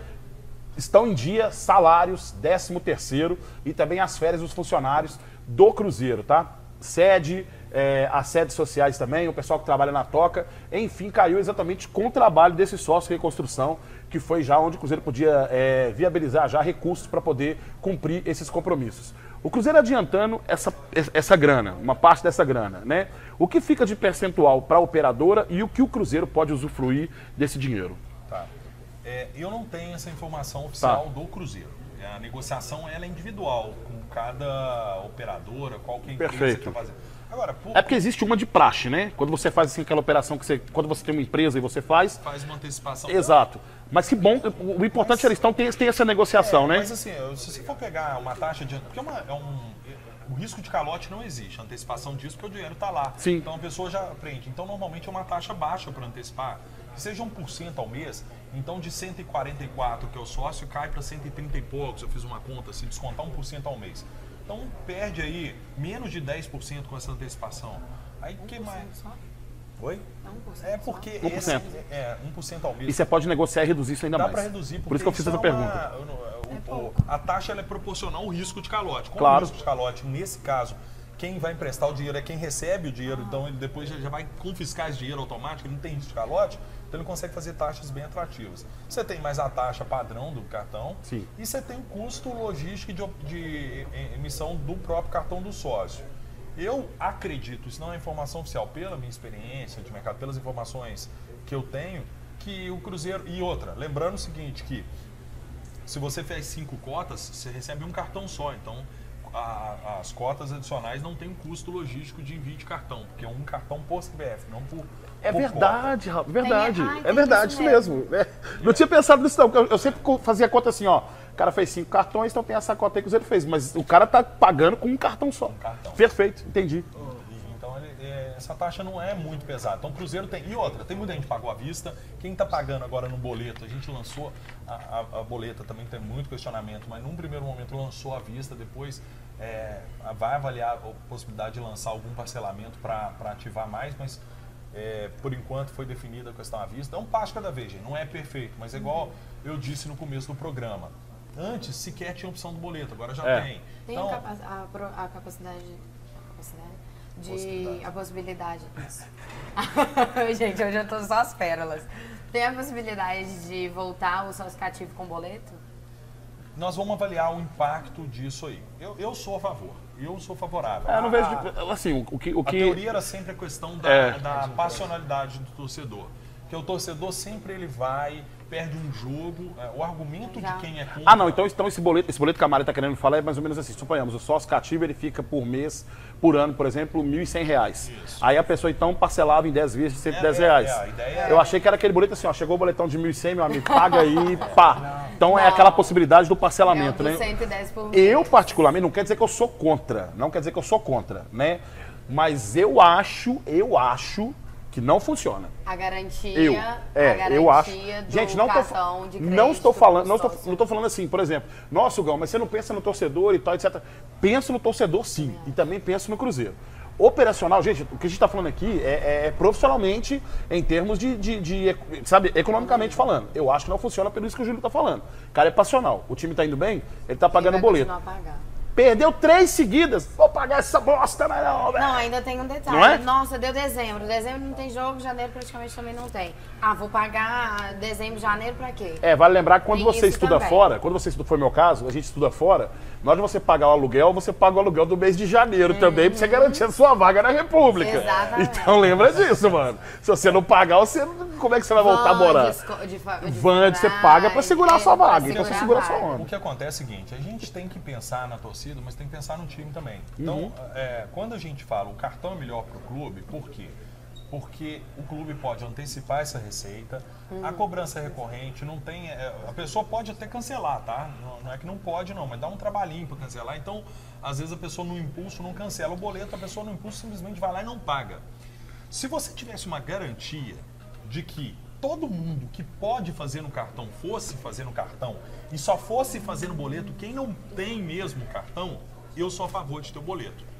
Estão em dia salários, 13 terceiro e também as férias dos funcionários do Cruzeiro, tá? Sede, é, as sedes sociais também, o pessoal que trabalha na toca, enfim, caiu exatamente com o trabalho desse sócio de reconstrução, que foi já onde o Cruzeiro podia é, viabilizar já recursos para poder cumprir esses compromissos. O Cruzeiro adiantando essa, essa grana, uma parte dessa grana, né? O que fica de percentual para a operadora e o que o Cruzeiro pode usufruir desse dinheiro? Tá. É, eu não tenho essa informação oficial Tá. do Cruzeiro. A negociação ela é individual, com cada operadora, qual que é a empresa Perfeito. que fazer. Agora, por, É porque existe uma de praxe, né? Quando você faz assim, aquela operação que você. Quando você tem uma empresa e você faz. faz uma antecipação. Exato. Mas que bom, o importante é eles estão, tem, tem essa negociação, né? Mas assim, se você for pegar uma taxa de. Porque é, uma- é um. O risco de calote não existe, a antecipação disso, porque o dinheiro está lá. Sim. Então a pessoa já aprende. Então normalmente é uma taxa baixa para antecipar. que seja 1% ao mês, então de 144 que é o sócio cai para 130 e poucos, eu fiz uma conta, se descontar 1% ao mês. Então perde aí menos de 10% com essa antecipação. Aí o que mais? Só? Oi? Não, É porque 1%. esse é 1% ao mês. E você pode negociar e reduzir isso ainda Dá mais. para reduzir, Por isso que eu fiz essa é uma- pergunta. o- É o- a taxa ela é proporcional ao risco de calote. Como Claro. o risco de calote, nesse caso, quem vai emprestar o dinheiro é quem recebe o dinheiro, então ele depois já já vai confiscar esse dinheiro automático, ele não tem risco de calote, então ele consegue fazer taxas bem atrativas. Você tem mais a taxa padrão do cartão Sim. e você tem o custo logístico de, de emissão do próprio cartão do sócio. Eu acredito, isso não é informação oficial, pela minha experiência de mercado, pelas informações que eu tenho, que o Cruzeiro. E outra, lembrando o seguinte, que se você fez cinco cotas, você recebe um cartão só. Então, a- as cotas adicionais não tem um custo logístico de envio de cartão, porque é um cartão por CPF, não por. É verdade, Rafa, verdade. Tem- ah, é verdade, isso isso mesmo. É. Não tinha pensado nisso, não. Eu, eu sempre fazia conta assim, ó. O cara fez cinco cartões, então tem essa cota aí que o Cruzeiro fez. Mas o cara tá pagando com um cartão só. cartão. Perfeito, entendi. E- Então ele- é, essa taxa não é muito pesada. Então o Cruzeiro tem. E outra, tem muita gente que pagou à vista. Quem está pagando agora no boleto, a gente lançou a, a- a boleta, também tem muito questionamento, mas num primeiro momento lançou à vista, depois é, vai avaliar a possibilidade de lançar algum parcelamento para ativar mais, mas é, por enquanto foi definida a questão à vista. É um passo cada vez, gente. Não é perfeito, mas é igual eu disse no começo do programa. Antes sequer tinha opção do boleto, agora já É. tem. Tem Então, a, a pro- a capacidade, a capacidade de. Possibilidade. A possibilidade. Gente, hoje eu tô só as pérolas. Tem a possibilidade de voltar o sócio cativo com boleto? nós vamos avaliar o impacto disso aí. Eu, eu sou a favor, eu sou favorável. É, eu não vejo. A- Assim, o que. O A que teoria era sempre a questão da, É. da passionalidade do torcedor. Que o torcedor sempre ele vai, perde um jogo, é, o argumento Já. de quem é contra. Ah, não, então, então esse boleto, esse boleto que a Mari está querendo falar é mais ou menos assim. Suponhamos, o sócio cativo ele fica por mês, por ano, por exemplo, 1.100 reais. Isso. Aí a pessoa então parcelava em 10 vezes de 110 É, é, reais. é, a ideia é- Eu achei que era aquele boleto assim, ó, chegou o boletão de 1.100, meu amigo, paga aí, pá. Então é Não. aquela possibilidade do É parcelamento, do né? 110 por mês. Eu, particularmente, não quer dizer que eu sou contra. Não quer dizer que eu sou contra, né? Mas eu acho, eu acho que não funciona. A garantia. Eu, a é, garantia eu acho. Gente, não tô, de não estou falando, do não estou, não estou falando assim, por exemplo, nossa, Gão, mas você não pensa no torcedor e tal, etc. Penso no torcedor, sim, e também penso no Cruzeiro. Operacional, gente, o que a gente está falando aqui é, é profissionalmente, em termos de, de- de, sabe, economicamente falando. Eu acho que não funciona pelo isso que o Júlio está falando. O cara é passional. O time está indo bem, ele está pagando o boleto. pagar. Perdeu três seguidas. Vou pagar essa bosta, mas não, velho. Não, ainda tem um detalhe. Não é? Nossa, deu dezembro. Dezembro não tem jogo, janeiro praticamente também não tem. Ah, vou pagar dezembro, janeiro pra quê? É, vale lembrar que quando Tem você estuda também. fora, quando você estuda, foi meu caso, a gente estuda fora, na hora de você pagar o aluguel, você paga o aluguel do mês de janeiro também, pra você garantir a sua vaga na República. Uhum. Exatamente. Então lembra disso, mano. Se você não pagar, você, como é que você vai voltar a Van, morar? de esco- de Van, você paga pra segurar a sua é, vaga, então você segura a sua onda. O que acontece é o seguinte, a gente tem que pensar na torcida, mas tem que pensar no time também. Então, Uhum. é, quando a gente fala o cartão é melhor para o clube, por quê? Porque o clube pode antecipar essa receita, Uhum. a cobrança é recorrente, não tem. é, a pessoa pode até cancelar, tá? Não, não é que não pode, não, mas dá um trabalhinho para cancelar. Então, às vezes a pessoa no impulso não cancela o boleto, a pessoa no impulso simplesmente vai lá e não paga. Se você tivesse uma garantia de que todo mundo que pode fazer no cartão fosse fazer no cartão e só fosse fazer no boleto quem não tem mesmo cartão, eu sou a favor de ter o boleto.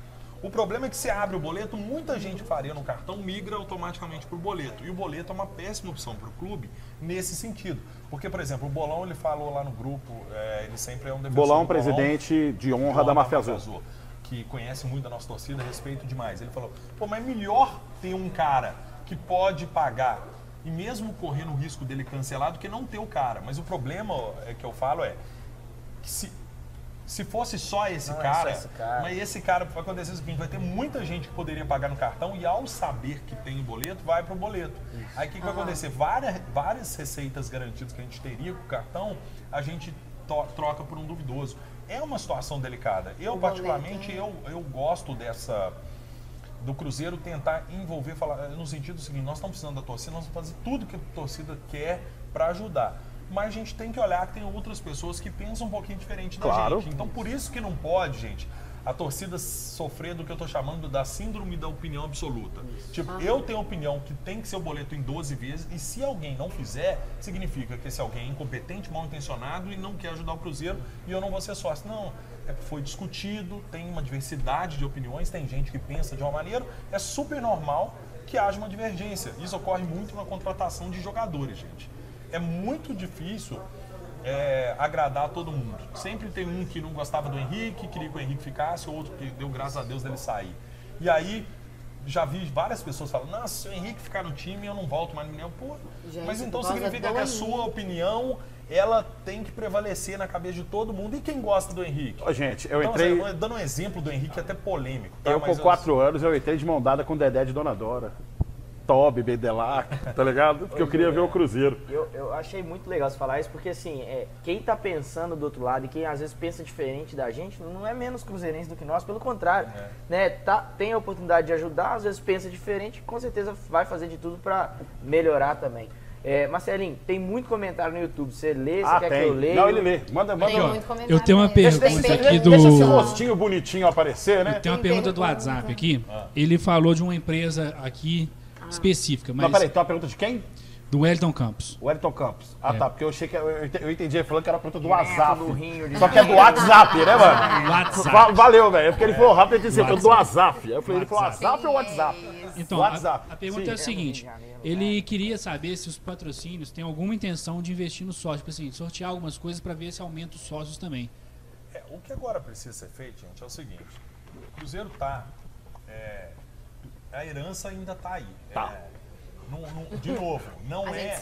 O problema é que você abre o boleto, muita gente faria no cartão, migra automaticamente para o boleto. E o boleto é uma péssima opção para o clube nesse sentido. Porque, por exemplo, o Bolão, ele falou lá no grupo, é, ele sempre é um defensor Bolão, do presidente de honra da Máfia Azul. Azul, que conhece muito da nossa torcida, respeito demais. Ele falou, pô, mas é melhor ter um cara que pode pagar e mesmo correr no risco dele cancelar do que não ter o cara. Mas o problema é que eu falo é que se, se fosse só esse, Não é cara, só esse cara. mas esse cara vai acontecer o seguinte, vai ter muita gente que poderia pagar no cartão e ao saber que tem o boleto, vai pro boleto. Aí o que, que vai acontecer? Várias, várias receitas garantidas que a gente teria com o cartão, a gente troca por um duvidoso. É uma situação delicada. Eu, O particularmente, né? eu, eu gosto dessa do Cruzeiro tentar envolver, falar no sentido seguinte, nós estamos precisando da torcida, nós vamos fazer tudo que a torcida quer para ajudar. Mas a gente tem que olhar que tem outras pessoas que pensam um pouquinho diferente da Claro. gente. Então por isso que não pode, gente, a torcida sofrer do que eu tô chamando da síndrome da opinião absoluta. Tipo, eu tenho opinião que tem que ser o boleto em 12 vezes e se alguém não fizer, significa que esse alguém é incompetente, mal intencionado e não quer ajudar o Cruzeiro e eu não vou ser sócio. Não, é foi discutido, tem uma diversidade de opiniões, tem gente que pensa de uma maneira, é super normal que haja uma divergência. Isso ocorre muito na contratação de jogadores, gente. É muito difícil é, agradar todo mundo. Sempre tem um que não gostava do Henrique, queria que o Henrique ficasse, outro que deu graças a Deus dele sair. E aí, já vi várias pessoas falando, nossa, se o Henrique ficar no time, eu não volto mais no Mineirão. Pô, Gente, mas então significa que a sua opinião, ela tem que prevalecer na cabeça de todo mundo. E quem gosta do Henrique? Ô, gente, eu Então, entrei. assim, dando um exemplo do Henrique até polêmico. tá? Eu, Mas com quatro anos, eu entrei de mão dada com o Dedé de Dona Dora. Toby, Bedelac, tá ligado? Porque eu queria ver o Cruzeiro. Eu, eu achei muito legal você falar isso, porque assim, é, quem tá pensando do outro lado e quem às vezes pensa diferente da gente, não é menos cruzeirense do que nós, pelo contrário. Né? Tá, tem a oportunidade de ajudar, às vezes pensa diferente, com certeza vai fazer de tudo pra melhorar também. É, Marcelinho, tem muito comentário no YouTube. Você lê, você Ah, quer tem. que eu leia? Não, ele lê. Manda, manda. Tem ó. muito comentário. Eu tenho uma pergunta Deixa- aqui do. Deixa esse rostinho bonitinho aparecer, né? Tem uma Tem pergunta do pergunta. WhatsApp aqui. Ele falou de uma empresa aqui específica, Não, mas peraí, tem uma pergunta de quem? do Wellington Campos. O Wellington Campos. Ah, É. tá, porque eu achei que. Eu ente- eu entendi ele falando que era a pergunta do WhatsApp. do rinho de- Só que é do WhatsApp, né, mano? WhatsApp. Va- Valeu, velho. É porque ele falou rápido e disse do WhatsApp. Aí eu falei, ele falou WhatsApp. WhatsApp ou WhatsApp? Então, WhatsApp. a, a pergunta Sim. é o seguinte: ele queria saber se os patrocínios têm alguma intenção de investir no sócio, tipo assim, sortear algumas coisas para ver se aumenta os sócios também. É, o que agora precisa ser feito, gente, é o seguinte: o Cruzeiro tá. é, a herança ainda tá aí. Tá. É, não- não- de novo, não A é,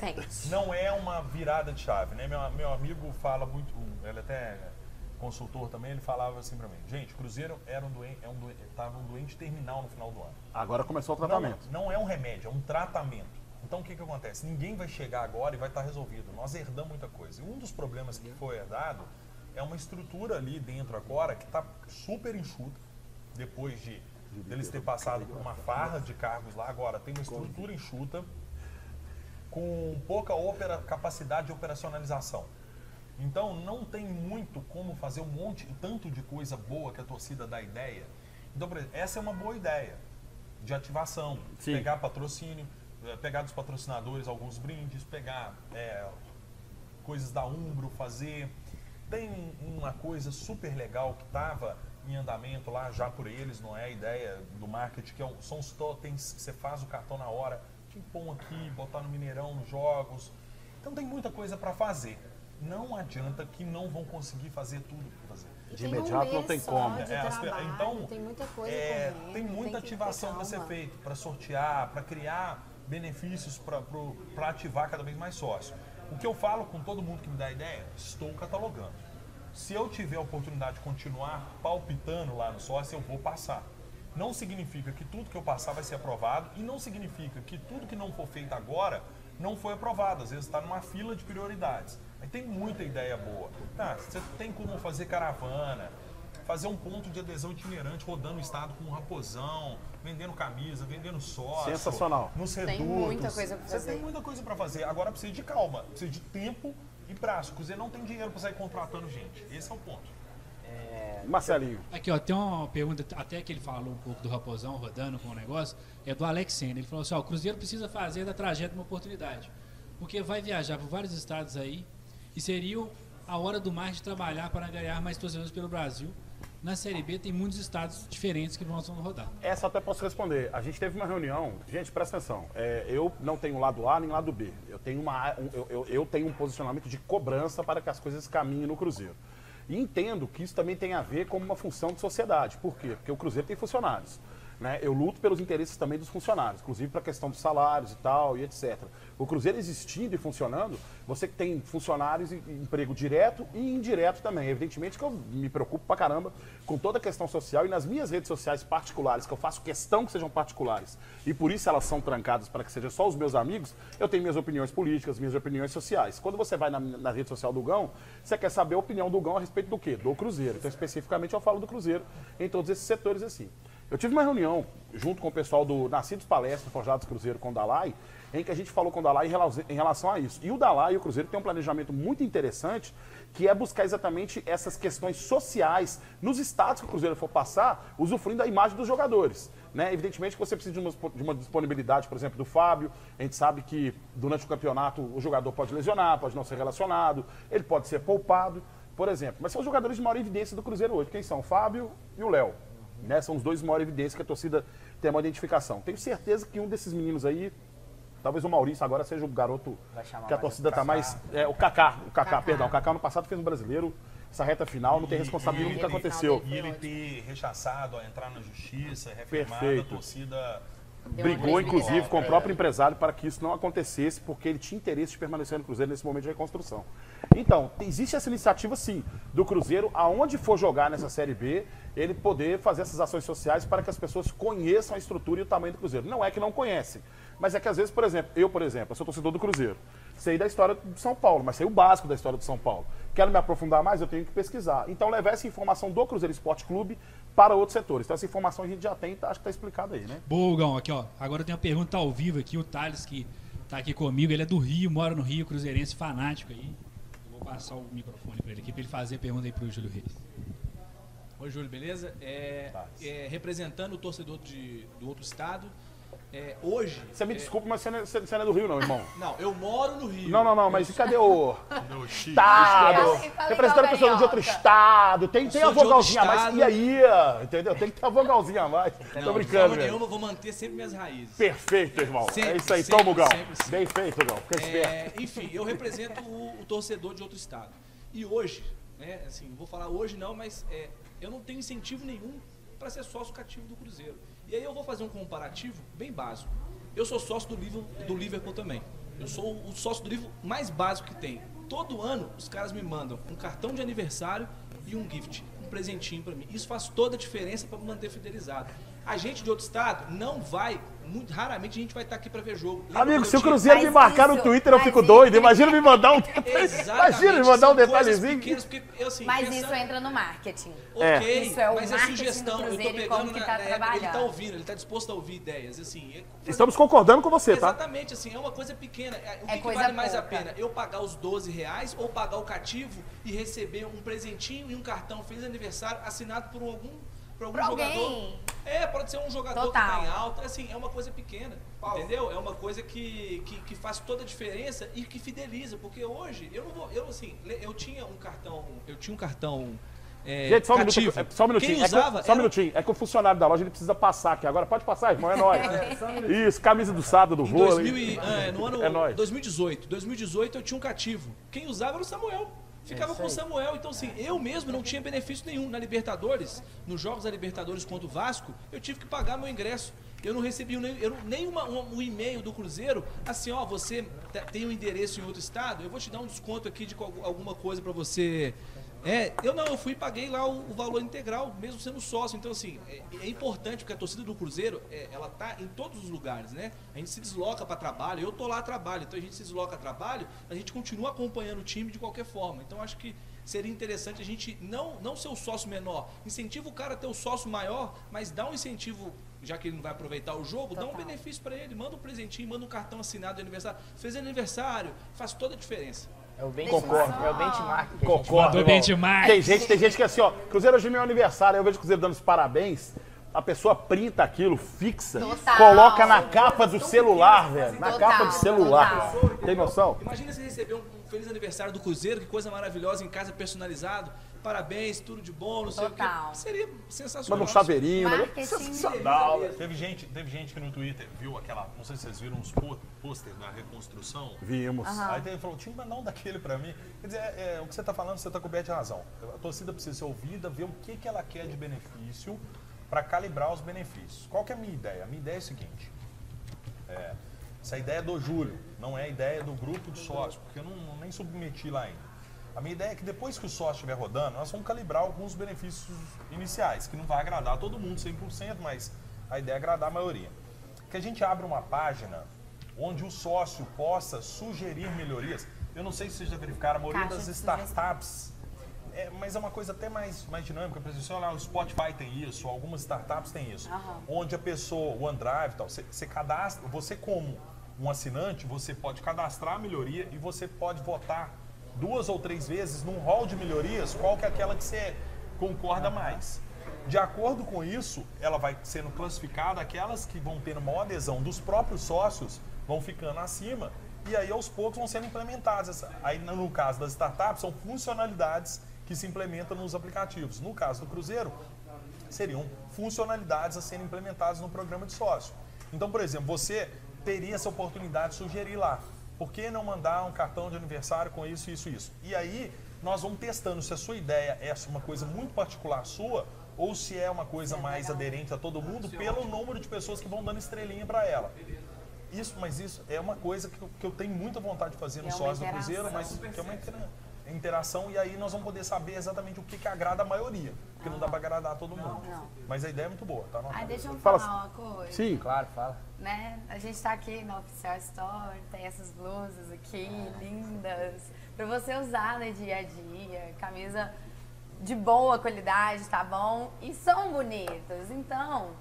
não é uma virada de chave, né? Meu, meu amigo fala muito, ele até é consultor também, ele falava assim pra mim, gente, o Cruzeiro era um doente, é um doente, tava um doente terminal no final do ano. Agora começou o Não, tratamento. não é um remédio, é um tratamento. Então o que, que acontece? Ninguém vai chegar agora e vai estar resolvido. Nós herdamos muita coisa. E um dos problemas que foi herdado é uma estrutura ali dentro agora que está super enxuta, depois de deles ter passado por uma farra de cargos lá. Agora tem uma estrutura enxuta com pouca opera- capacidade de operacionalização. Então não tem muito como fazer um monte, tanto de coisa boa que a torcida dá ideia. Então, por exemplo, essa é uma boa ideia de ativação, Sim. pegar patrocínio, eh, pegar dos patrocinadores alguns brindes, pegar eh, coisas da Umbro, fazer. Tem uma coisa super legal que estava em andamento lá já por eles, não é a ideia do marketing, que é são os totens que você faz o cartão na hora, te pôr aqui, botar no Mineirão, nos jogos. Então tem muita coisa para fazer. Não adianta que não vão conseguir fazer tudo para fazer. De Tem um imediato não tem como. de É, trabalho, então, tem muita coisa é, correndo, tem muita ter ativação para ser feito, para sortear, para criar benefícios para ativar cada vez mais sócio. O que eu falo com todo mundo que me dá ideia, estou catalogando. Se eu tiver a oportunidade de continuar palpitando lá no sócio, eu vou passar. Não significa que tudo que eu passar vai ser aprovado e não significa que tudo que não for feito agora não foi aprovado. Às vezes está numa fila de prioridades. Aí tem muita ideia boa. Ah, você tem como fazer caravana, fazer um ponto de adesão itinerante rodando o estado com um raposão, vendendo camisa, vendendo sócio. Sensacional. Nos Tem redutos. muita coisa Você fazer. tem muita coisa para fazer. Agora precisa de calma, precisa de tempo e prazo. O Cruzeiro não tem dinheiro para sair contratando gente. Esse é o ponto. Marcelinho. Aqui, ó, tem uma pergunta, até que ele falou um pouco do Raposão rodando com o negócio, é do Alex Senna. Ele falou assim: ó, o Cruzeiro precisa fazer da tragédia uma oportunidade. Porque vai viajar por vários estados aí e seria a hora do mais de trabalhar para ganhar mais torcedores pelo Brasil. Na Série B tem muitos estados diferentes que vão rodar. Essa até posso responder. A gente teve uma reunião. Gente, presta atenção. É, eu não tenho lado A nem lado B. Eu tenho, uma, um- eu, eu- eu tenho um posicionamento de cobrança para que as coisas caminhem no Cruzeiro. E entendo que isso também tem a ver com uma função de sociedade. Por quê? Porque o Cruzeiro tem funcionários. Né? Eu luto pelos interesses também dos funcionários, inclusive para a questão dos salários e tal, e etc. O Cruzeiro existindo e funcionando, você tem funcionários e emprego direto e indireto também. Evidentemente que eu me preocupo pra caramba com toda a questão social e nas minhas redes sociais particulares, que eu faço questão que sejam particulares, e por isso elas são trancadas para que sejam só os meus amigos, eu tenho minhas opiniões políticas, minhas opiniões sociais. Quando você vai na, na rede social do Gão, você quer saber a opinião do Gão a respeito do quê? Do Cruzeiro. Então, especificamente, eu falo do Cruzeiro em todos esses setores assim. Eu tive uma reunião junto com o pessoal do Nascidos Palestra, Forjados Cruzeiro com o Dalai, em que a gente falou com o Dalai em relação, a isso. E o Dalai e o Cruzeiro têm um planejamento muito interessante, que é buscar exatamente essas questões sociais nos estados que o Cruzeiro for passar, usufruindo da imagem dos jogadores. Né? Evidentemente que você precisa de uma, de uma disponibilidade, por exemplo, do Fábio. A gente sabe que durante o campeonato o jogador pode lesionar, pode não ser relacionado, ele pode ser poupado, por exemplo. Mas são os jogadores de maior evidência do Cruzeiro hoje. Quem são? O Fábio e o Léo. Né? São os dois de maior evidência que a torcida tem uma identificação. Tenho certeza que um desses meninos aí, talvez o Maurício agora seja o garoto que a torcida tá Kaká. mais. É, o Kaká, o Kaká, Kaká. perdão. O Kaká no passado fez um brasileiro. Essa reta final não tem responsabilidade do que aconteceu. E ele ter rechaçado a entrar na justiça, reafirmado Perfeito. a torcida. Brigou, inclusive, com o próprio empresário para que isso não acontecesse, porque ele tinha interesse de permanecer no Cruzeiro nesse momento de reconstrução. Então, existe essa iniciativa, sim, do Cruzeiro, aonde for jogar nessa Série B, ele poder fazer essas ações sociais para que as pessoas conheçam a estrutura e o tamanho do Cruzeiro. Não é que não conhecem, mas é que às vezes, por exemplo, eu, por exemplo, eu sou torcedor do Cruzeiro. Sei da história do São Paulo, mas sei o básico da história do São Paulo. Quero me aprofundar mais, eu tenho que pesquisar. Então, levar essa informação do Cruzeiro Esporte Clube para outros setores. Então, essa informação a gente já tem, tá- acho que está explicado aí, né? Boa, Gão, aqui ó. Agora tem uma pergunta ao vivo aqui, o Thales que tá aqui comigo, ele é do Rio, mora no Rio, cruzeirense fanático aí. Eu vou passar o microfone para ele aqui para ele fazer a pergunta aí pro Júlio Reis. Oi, Júlio, beleza? É, é, representando o torcedor de, do outro estado, é, hoje. Você me é, desculpa, mas você não, é, você não é do Rio, não, irmão. Não, eu moro no Rio. Não, não, não, mas cadê o Meu X. estado? Representando a pessoa de outro carioca. estado. Tem, tem a de vogalzinha a mais. E aí? Entendeu? Tem que ter a vogalzinha a mais. Não, Tô de brincando, forma velho. nenhuma, eu vou manter sempre minhas raízes. Perfeito, irmão. Sempre, é isso aí. sempre, Toma, sempre. Bem feito, Gão. Fica esperto. É, enfim, eu represento o, o torcedor de outro estado. E hoje, né, assim, vou falar hoje não, mas é, eu não tenho incentivo nenhum para ser sócio cativo do Cruzeiro. E aí eu vou fazer um comparativo bem básico. Eu sou sócio do Liverpool, do Liverpool também. Eu sou o sócio do Liverpool mais básico que tem. Todo ano os caras me mandam um cartão de aniversário e um gift, um presentinho para mim. Isso faz toda a diferença para me manter fidelizado. A gente de outro estado não vai, muito raramente a gente vai estar aqui para ver jogo. Lembra Amigo, se o Cruzeiro me Mas marcar no isso- Twitter, eu fico isso- doido. Imagina me mandar um. Exatamente, Imagina me mandar um detalhezinho. pequenas, porque, assim, Mas pensa- isso entra no marketing. Ok, Isso é o mas é sugestão. do Eu tô Cruzeiro e pegando como que na, tá na época, ele tá trabalhando. ouvindo, ele tá disposto a ouvir ideias. Assim, é- Estamos concordando com você, tá? Exatamente, assim, é uma coisa pequena. É, O que, É que vale mais a pouca. pena? Eu pagar os 12 reais ou pagar o cativo e receber um presentinho e um cartão feliz aniversário assinado por algum, por algum Por jogador? alguém. É, pode ser um jogador Total. que tá em alta. Assim, é uma coisa pequena, entendeu? É uma coisa que, que, que faz toda a diferença e que fideliza. Porque hoje, eu não vou. Eu, assim, eu tinha um cartão. Eu tinha um cartão. É, Gente, só um cativo. é, Só um minutinho. Quem É que- usava só um era- minutinho. É que o funcionário da loja ele precisa passar aqui agora. Pode passar, irmão. É nóis. Isso, camisa do sábado do vôlei. 2000 e- é, no ano É nóis. 2018. 2018 eu tinha um cativo. Quem usava era o Samuel. Ficava com o Samuel. Então, assim, eu mesmo não tinha benefício nenhum. Na Libertadores, nos jogos da Libertadores contra o Vasco, eu tive que pagar meu ingresso. Eu não recebi nem, eu nem uma- um, um e-mail do Cruzeiro, assim, ó, você te- tem um endereço em outro estado, eu vou te dar um desconto aqui de alguma coisa pra você. É, eu não, eu fui e paguei lá o, o valor integral, mesmo sendo sócio. Então, assim, é, é importante porque a torcida do Cruzeiro, é, ela tá em todos os lugares, né? A gente se desloca para trabalho, eu tô lá a trabalho, então a gente se desloca a trabalho, a gente continua acompanhando o time de qualquer forma. Então, acho que seria interessante a gente não, não ser o sócio menor, incentiva o cara a ter o sócio maior, mas dá um incentivo, já que ele não vai aproveitar o jogo, dá um Total. benefício para ele, manda um presentinho, manda um cartão assinado de aniversário. Fez aniversário, faz toda a diferença. É o benchmark, Concordo. é o benchmark que a gente Concordo. Mandou irmão. benchmark. Tem gente, tem gente que é assim, ó. Cruzeiro hoje é meu aniversário. Eu vejo o Cruzeiro dando os parabéns. A pessoa printa aquilo, fixa, Total. coloca na capa do celular, velho. Na Total, capa do celular. total. Tem noção? Imagina você receber um, um feliz aniversário do Cruzeiro, que coisa maravilhosa, em casa personalizado. Parabéns, tudo de bom, não sei o Total. quê. Seria sensacional. Manda um chaveirinho. né? Marketing. Sensacional. Teve gente, teve gente que no Twitter viu aquela. Não sei se vocês viram uns pô- pôster da reconstrução. Vimos. Aí ele falou, tinha mandar um daquele pra mim. Quer dizer, é, é, o que você tá falando, você tá coberto de razão. A torcida precisa ser ouvida, ver o que, que ela quer de benefício para calibrar os benefícios. Qual que é a minha ideia? A minha ideia é a seguinte. é, essa ideia é do Júlio, não é a ideia do grupo de sócios, porque eu não, nem submeti lá ainda. A minha ideia é que depois que o sócio estiver rodando, nós vamos calibrar alguns benefícios iniciais, que não vai agradar todo mundo 100%, mas a ideia é agradar a maioria. Que a gente abra uma página onde o sócio possa sugerir melhorias. Eu não sei se vocês já verificaram, a maioria Caixa das de sugestão. startups, é, mas é uma coisa até mais, mais dinâmica. Por exemplo, se olhar, o Spotify tem isso, algumas startups têm isso. Aham. Onde a pessoa, o OneDrive e tal, você, você cadastra, você como um assinante, você pode cadastrar a melhoria e você pode votar duas ou três vezes num hall de melhorias, qual que é aquela que você concorda mais. De acordo com isso, ela vai sendo classificada, aquelas que vão tendo maior adesão dos próprios sócios vão ficando acima e aí aos poucos vão sendo implementadas. Aí no caso das startups, são funcionalidades que se implementam nos aplicativos. No caso do Cruzeiro, seriam funcionalidades a serem implementadas no programa de sócio. Então, por exemplo, você teria essa oportunidade de sugerir lá. Por que não mandar um cartão de aniversário com isso, isso, isso? E aí nós vamos testando se a sua ideia é uma coisa muito particular sua ou se é uma coisa mais aderente a todo mundo pelo número de pessoas que vão dando estrelinha para ela. Isso, mas isso é uma coisa que eu, que eu tenho muita vontade de fazer no É sócio do Cruzeiro, mas que é uma intera- interação e aí nós vamos poder saber exatamente o que, que agrada a maioria, porque não dá para agradar todo mundo. Não. Mas a ideia é muito boa, tá? anotado. Ai, deixa eu Fala falar uma coisa. Sim. Claro, fala. Né? A gente tá aqui na Oficial Store, tem essas blusas aqui, lindas, pra você usar no dia a dia, camisa de boa qualidade, tá bom? E são bonitas, então,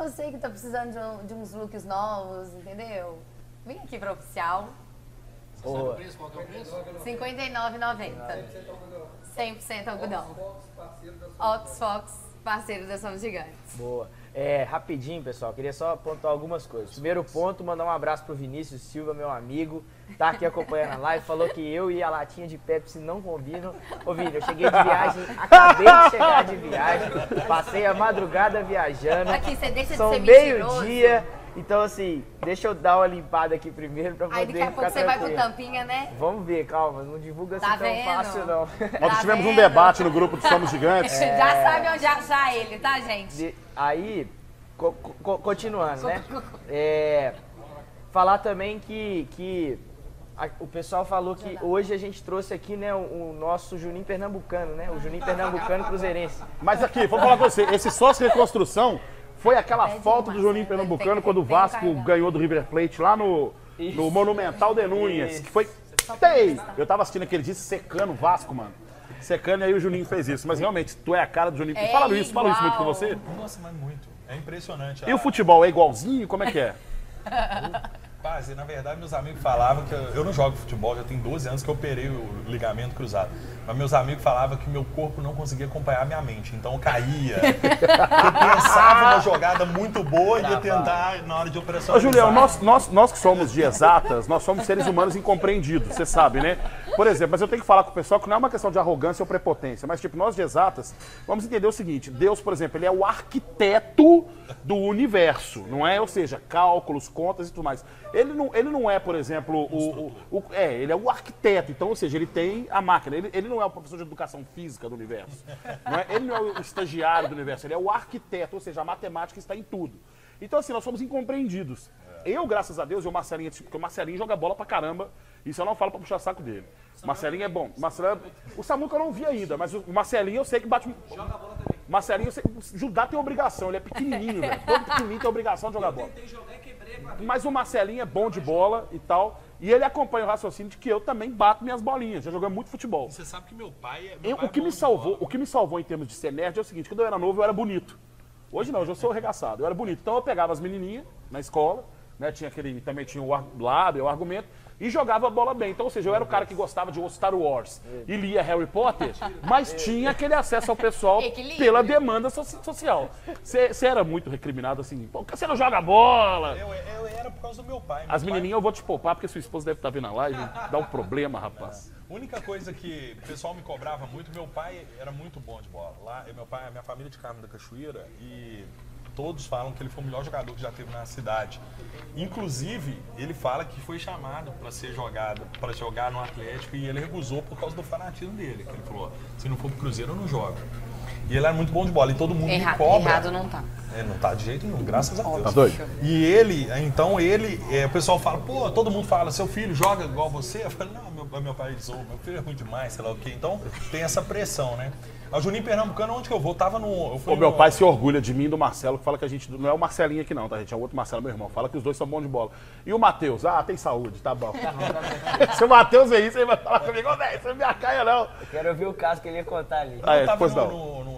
eu sei que tá precisando de, um- de uns looks novos, entendeu? Vem aqui pra Oficial, Boa. preço, qual que é o preço? R$ 59,90. 100% algodão. Oxfox, parceiro da Somos Gigantes. Boa. É, rapidinho, pessoal, queria só pontuar algumas coisas. Primeiro ponto, mandar um abraço pro Vinícius Silva, meu amigo, tá aqui acompanhando a live, falou que eu e a latinha de Pepsi não combinam. Ô, Vini, eu cheguei de viagem, acabei de chegar de viagem, passei a madrugada viajando. Aqui, você deixa de São ser mentiroso. meio-dia, então assim, deixa eu dar uma limpada aqui primeiro pra poder Aí daqui a ficar pouco você vai pro tranquilo. tampinha, né? Vamos ver, calma, não divulga Tá assim tão vendo? fácil não. Nós Tá tivemos um vendo? debate no grupo de Somos Gigantes. Já sabe onde achar ele, tá, gente? De- aí, co- co- continuando, né? É, falar também que, que a- o pessoal falou que hoje a gente trouxe aqui, né, o, o nosso Juninho Pernambucano, né? O Juninho Pernambucano Cruzeirense. Mas aqui, vou falar com você, esse sócio reconstrução foi aquela Pede foto do Juninho Pernambucano tem- quando o Vasco carregado. ganhou do River Plate lá no, Isso. no Monumental de Núñez, que foi... Ei, eu tava assistindo aquele dia secando o Vasco, mano. Secando, e aí o Juninho fez isso. Mas realmente, tu é a cara do Juninho. É fala isso, fala isso muito com você. Nossa, mas muito. É impressionante. E o futebol é igualzinho? Como é que é? Rapaz, e na verdade meus amigos falavam que eu, eu não jogo futebol, já tem 12 anos que eu operei o ligamento cruzado. Mas meus amigos falavam que meu corpo não conseguia acompanhar a minha mente, então eu caía. eu pensava uma jogada muito boa e ia tentar na hora de operação. Ô, Julião, nós, nós, nós que somos de exatas, nós somos seres humanos incompreendidos, você sabe, né? Por exemplo, mas eu tenho que falar com o pessoal que não é uma questão de arrogância ou prepotência, mas tipo, nós de exatas, vamos entender o seguinte, Deus, por exemplo, ele é o arquiteto do universo, não é? Ou seja, cálculos, contas e tudo mais. Ele não, ele não é, por exemplo, o, o, o- É, ele é o arquiteto, então, ou seja, ele tem a máquina. Ele, ele não é o professor de educação física do universo. Não é? Ele não é o estagiário do universo, ele é o arquiteto, ou seja, a matemática está em tudo. Então, assim, nós somos incompreendidos. Eu, graças a Deus, e o Marcelinho, porque o Marcelinho joga bola pra caramba, isso eu não falo pra puxar saco dele. Marcelinho é bom. Marcelinho, o Samuca eu não vi ainda, mas o Marcelinho eu sei que bate. Joga bola também. Marcelinho, eu sei, Judá tem obrigação, ele é pequenininho, velho. Todo pequenininho tem obrigação de jogar bola. Tentei jogar e Mas o Marcelinho é bom de bola e tal. E ele acompanha o raciocínio de que eu também bato minhas bolinhas. Já joguei muito futebol. Você sabe que meu pai é. Meu Eu- pai o que é me salvou, bola. o que me salvou em termos de ser nerd é o seguinte, quando eu era novo eu era bonito. Hoje não, hoje eu sou arregaçado. Eu era bonito. Então eu pegava as menininhas na escola, né, tinha aquele, também tinha o ar- lábio, o argumento, e jogava a bola bem. Então, ou seja, eu era o cara que gostava de Star Wars e lia Harry Potter, mas tinha aquele acesso ao pessoal pela demanda soci- social. Você era muito recriminado assim, por que você não joga bola? Eu, eu era por causa do meu pai. Meu As pai- menininhas eu vou te poupar porque sua esposa deve estar vendo a live, dá um problema, rapaz. A única coisa que o pessoal me cobrava muito, meu pai era muito bom de bola. Lá, eu- meu pai, minha família é de Carmo da Cachoeira e todos falam que ele foi o melhor jogador que já teve na cidade. Inclusive, ele fala que foi chamado para ser jogado, para jogar no Atlético e ele recusou por causa do fanatismo dele. Que ele falou: se não for pro Cruzeiro, eu não jogo. E ele era muito bom de bola e todo mundo Erra- me cobra. errado não tá. É, não tá de jeito nenhum, graças a Deus. Tá doido? E ele, então ele, é, o pessoal fala, pô, todo mundo fala, seu filho joga igual você? Eu falo, não, meu, meu pai diz, "Ô, meu filho é ruim demais, sei lá o quê. Então tem essa pressão, né? A Juninho Pernambucano, onde que eu vou? Tava no. Eu fui meu no- pai se orgulha de mim e do Marcelo, que fala que a gente. Não é o Marcelinho aqui, não, tá, gente? É o outro Marcelo, meu irmão. Fala que os dois são bons de bola. E o Matheus? Ah, tem saúde, tá bom. Se o Matheus é isso, ele vai falar comigo, velho, você não me acaia, não. Quero ouvir o caso que ele ia contar ali. Ah, é, eu tava pois no- não. no- no-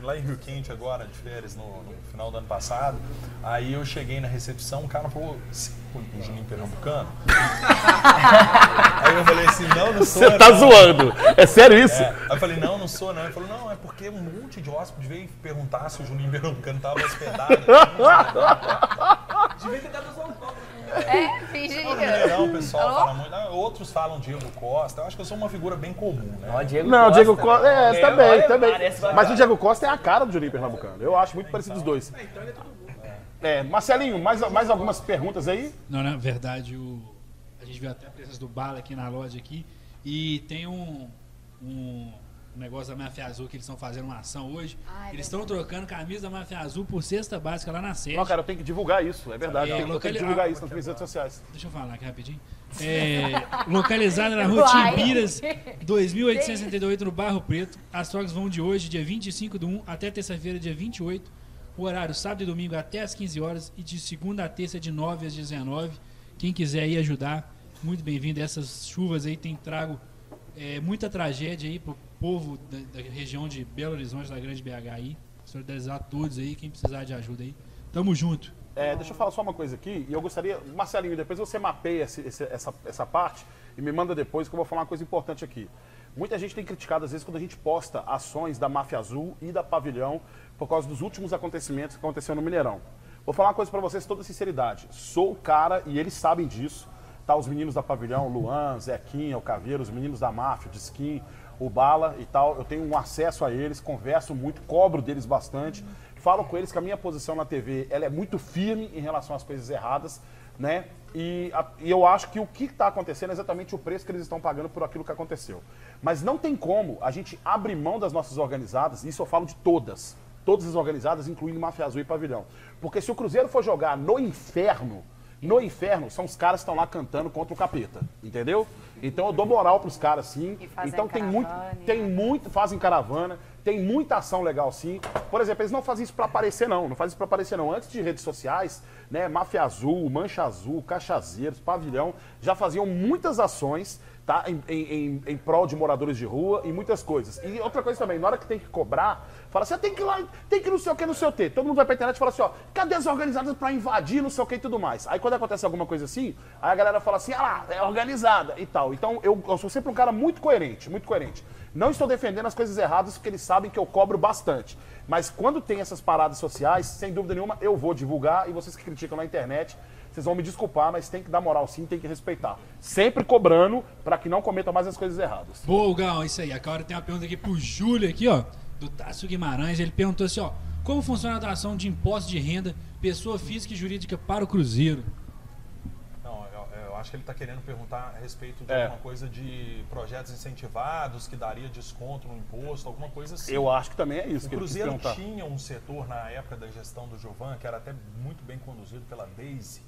no- lá em Rio Quente agora, de férias, no, no final do ano passado. Aí eu cheguei na recepção, o cara falou, "Você é o Juninho Pernambucano? Aí eu falei assim, não, não sou. Você tá não. zoando. É sério isso? É. Aí eu falei, não, não sou, não. Ele falou, não, é porque um monte de hóspedes veio perguntar se o Juninho Pernambucano tava hospedado. Devia ter dado toque. É, fingia. Não, o pessoal Alô? fala muito. Ah, Outros falam Diego Costa. Eu acho que eu sou uma figura bem comum, né? Ó, Diego Não, o Diego Costa. Costa. É, É, também, olha, também. Mas o Diego Costa é a cara do Juninho Pernambucano. Eu acho muito parecido os dois. É, Marcelinho, mais, mais algumas perguntas aí? Não, na verdade, o... viu até a presença do Bala aqui na loja aqui. E tem um, um negócio da Máfia Azul que eles estão fazendo uma ação hoje. Ah, é eles estão trocando camisa da Máfia Azul por cesta básica lá na sede. Não, cara, eu tenho que divulgar isso, é verdade. É, eu tenho, que divulgar ah, isso nas minhas redes sociais. Deixa eu falar aqui rapidinho. É, localizada na rua. Timbiras, 2868 no Barro Preto. As trocas vão de hoje, dia 25 do 1 até terça-feira, dia 28. O horário sábado e domingo até às 15 horas e de segunda a terça de 9 às 19. Quem quiser aí ajudar, muito bem-vindo. Essas chuvas aí tem trago é, muita tragédia aí pro povo da, da região de Belo Horizonte, da Grande BH aí. Solidarizar todos aí, quem precisar de ajuda aí. Tamo junto. É, deixa eu falar só uma coisa aqui, e eu gostaria, Marcelinho, depois você mapeia esse- esse- essa, essa parte e me manda depois, que eu vou falar uma coisa importante aqui. Muita gente tem criticado, às vezes, quando a gente posta ações da Máfia Azul e da Pavilhão por causa dos últimos acontecimentos que aconteceram no Mineirão. Vou falar uma coisa pra vocês, toda sinceridade. Sou o cara, e eles sabem disso, tá? Os meninos da Pavilhão, Luan, Zequinha, o Caveiro, os meninos da Máfia, o Disquim, o Bala e tal. Eu tenho um acesso a eles, converso muito, cobro deles bastante. Falo com eles que a minha posição na TV ela é muito firme em relação às coisas erradas, né? E, a- e eu acho que o que está acontecendo é exatamente o preço que eles estão pagando por aquilo que aconteceu. Mas não tem como a gente abrir mão das nossas organizadas, isso eu falo de todas, todas as organizadas, incluindo Máfia Azul e Pavilhão. Porque se o Cruzeiro for jogar no inferno, no inferno são os caras que estão lá cantando contra o capeta, entendeu? Então eu dou moral pros caras sim. E fazem Então tem muito, tem muito, fazem caravana, tem muita ação legal sim. Por exemplo, eles não fazem isso pra aparecer não, não fazem isso pra aparecer não. Antes de redes sociais, né, Máfia Azul, Mancha Azul, Cachazeiros, Pavilhão, já faziam muitas ações, tá, em, em, em, em prol de moradores de rua e muitas coisas. E outra coisa também, na hora que tem que cobrar, fala assim, ah, tem que ir lá, tem que não sei o que, não sei o que. Todo mundo vai pra internet e fala assim, ó, cadê as organizadas pra invadir, não sei o que e tudo mais. Aí quando acontece alguma coisa assim, aí a galera fala assim, ah lá, é organizada e tal. Então eu, eu sou sempre um cara muito coerente, muito coerente. Não estou defendendo as coisas erradas porque eles sabem que eu cobro bastante. Mas quando tem essas paradas sociais, sem dúvida nenhuma, eu vou divulgar e vocês que criticam na internet, vocês vão me desculpar, mas tem que dar moral sim, tem que respeitar. Sempre cobrando para que não cometam mais as coisas erradas. Boa, Gal, isso aí. A Cara tem uma pergunta aqui pro Júlio aqui, ó, do Tássio Guimarães. Ele perguntou assim, ó, como funciona a doação de imposto de renda, pessoa física e jurídica para o Cruzeiro? Não, eu, eu acho que ele está querendo perguntar a respeito de É. alguma coisa de projetos incentivados que daria desconto no imposto, alguma coisa assim. Eu acho que também é isso O que ele quis Cruzeiro perguntar. tinha um setor na época da gestão do Giovan, que era até muito bem conduzido pela Daisy,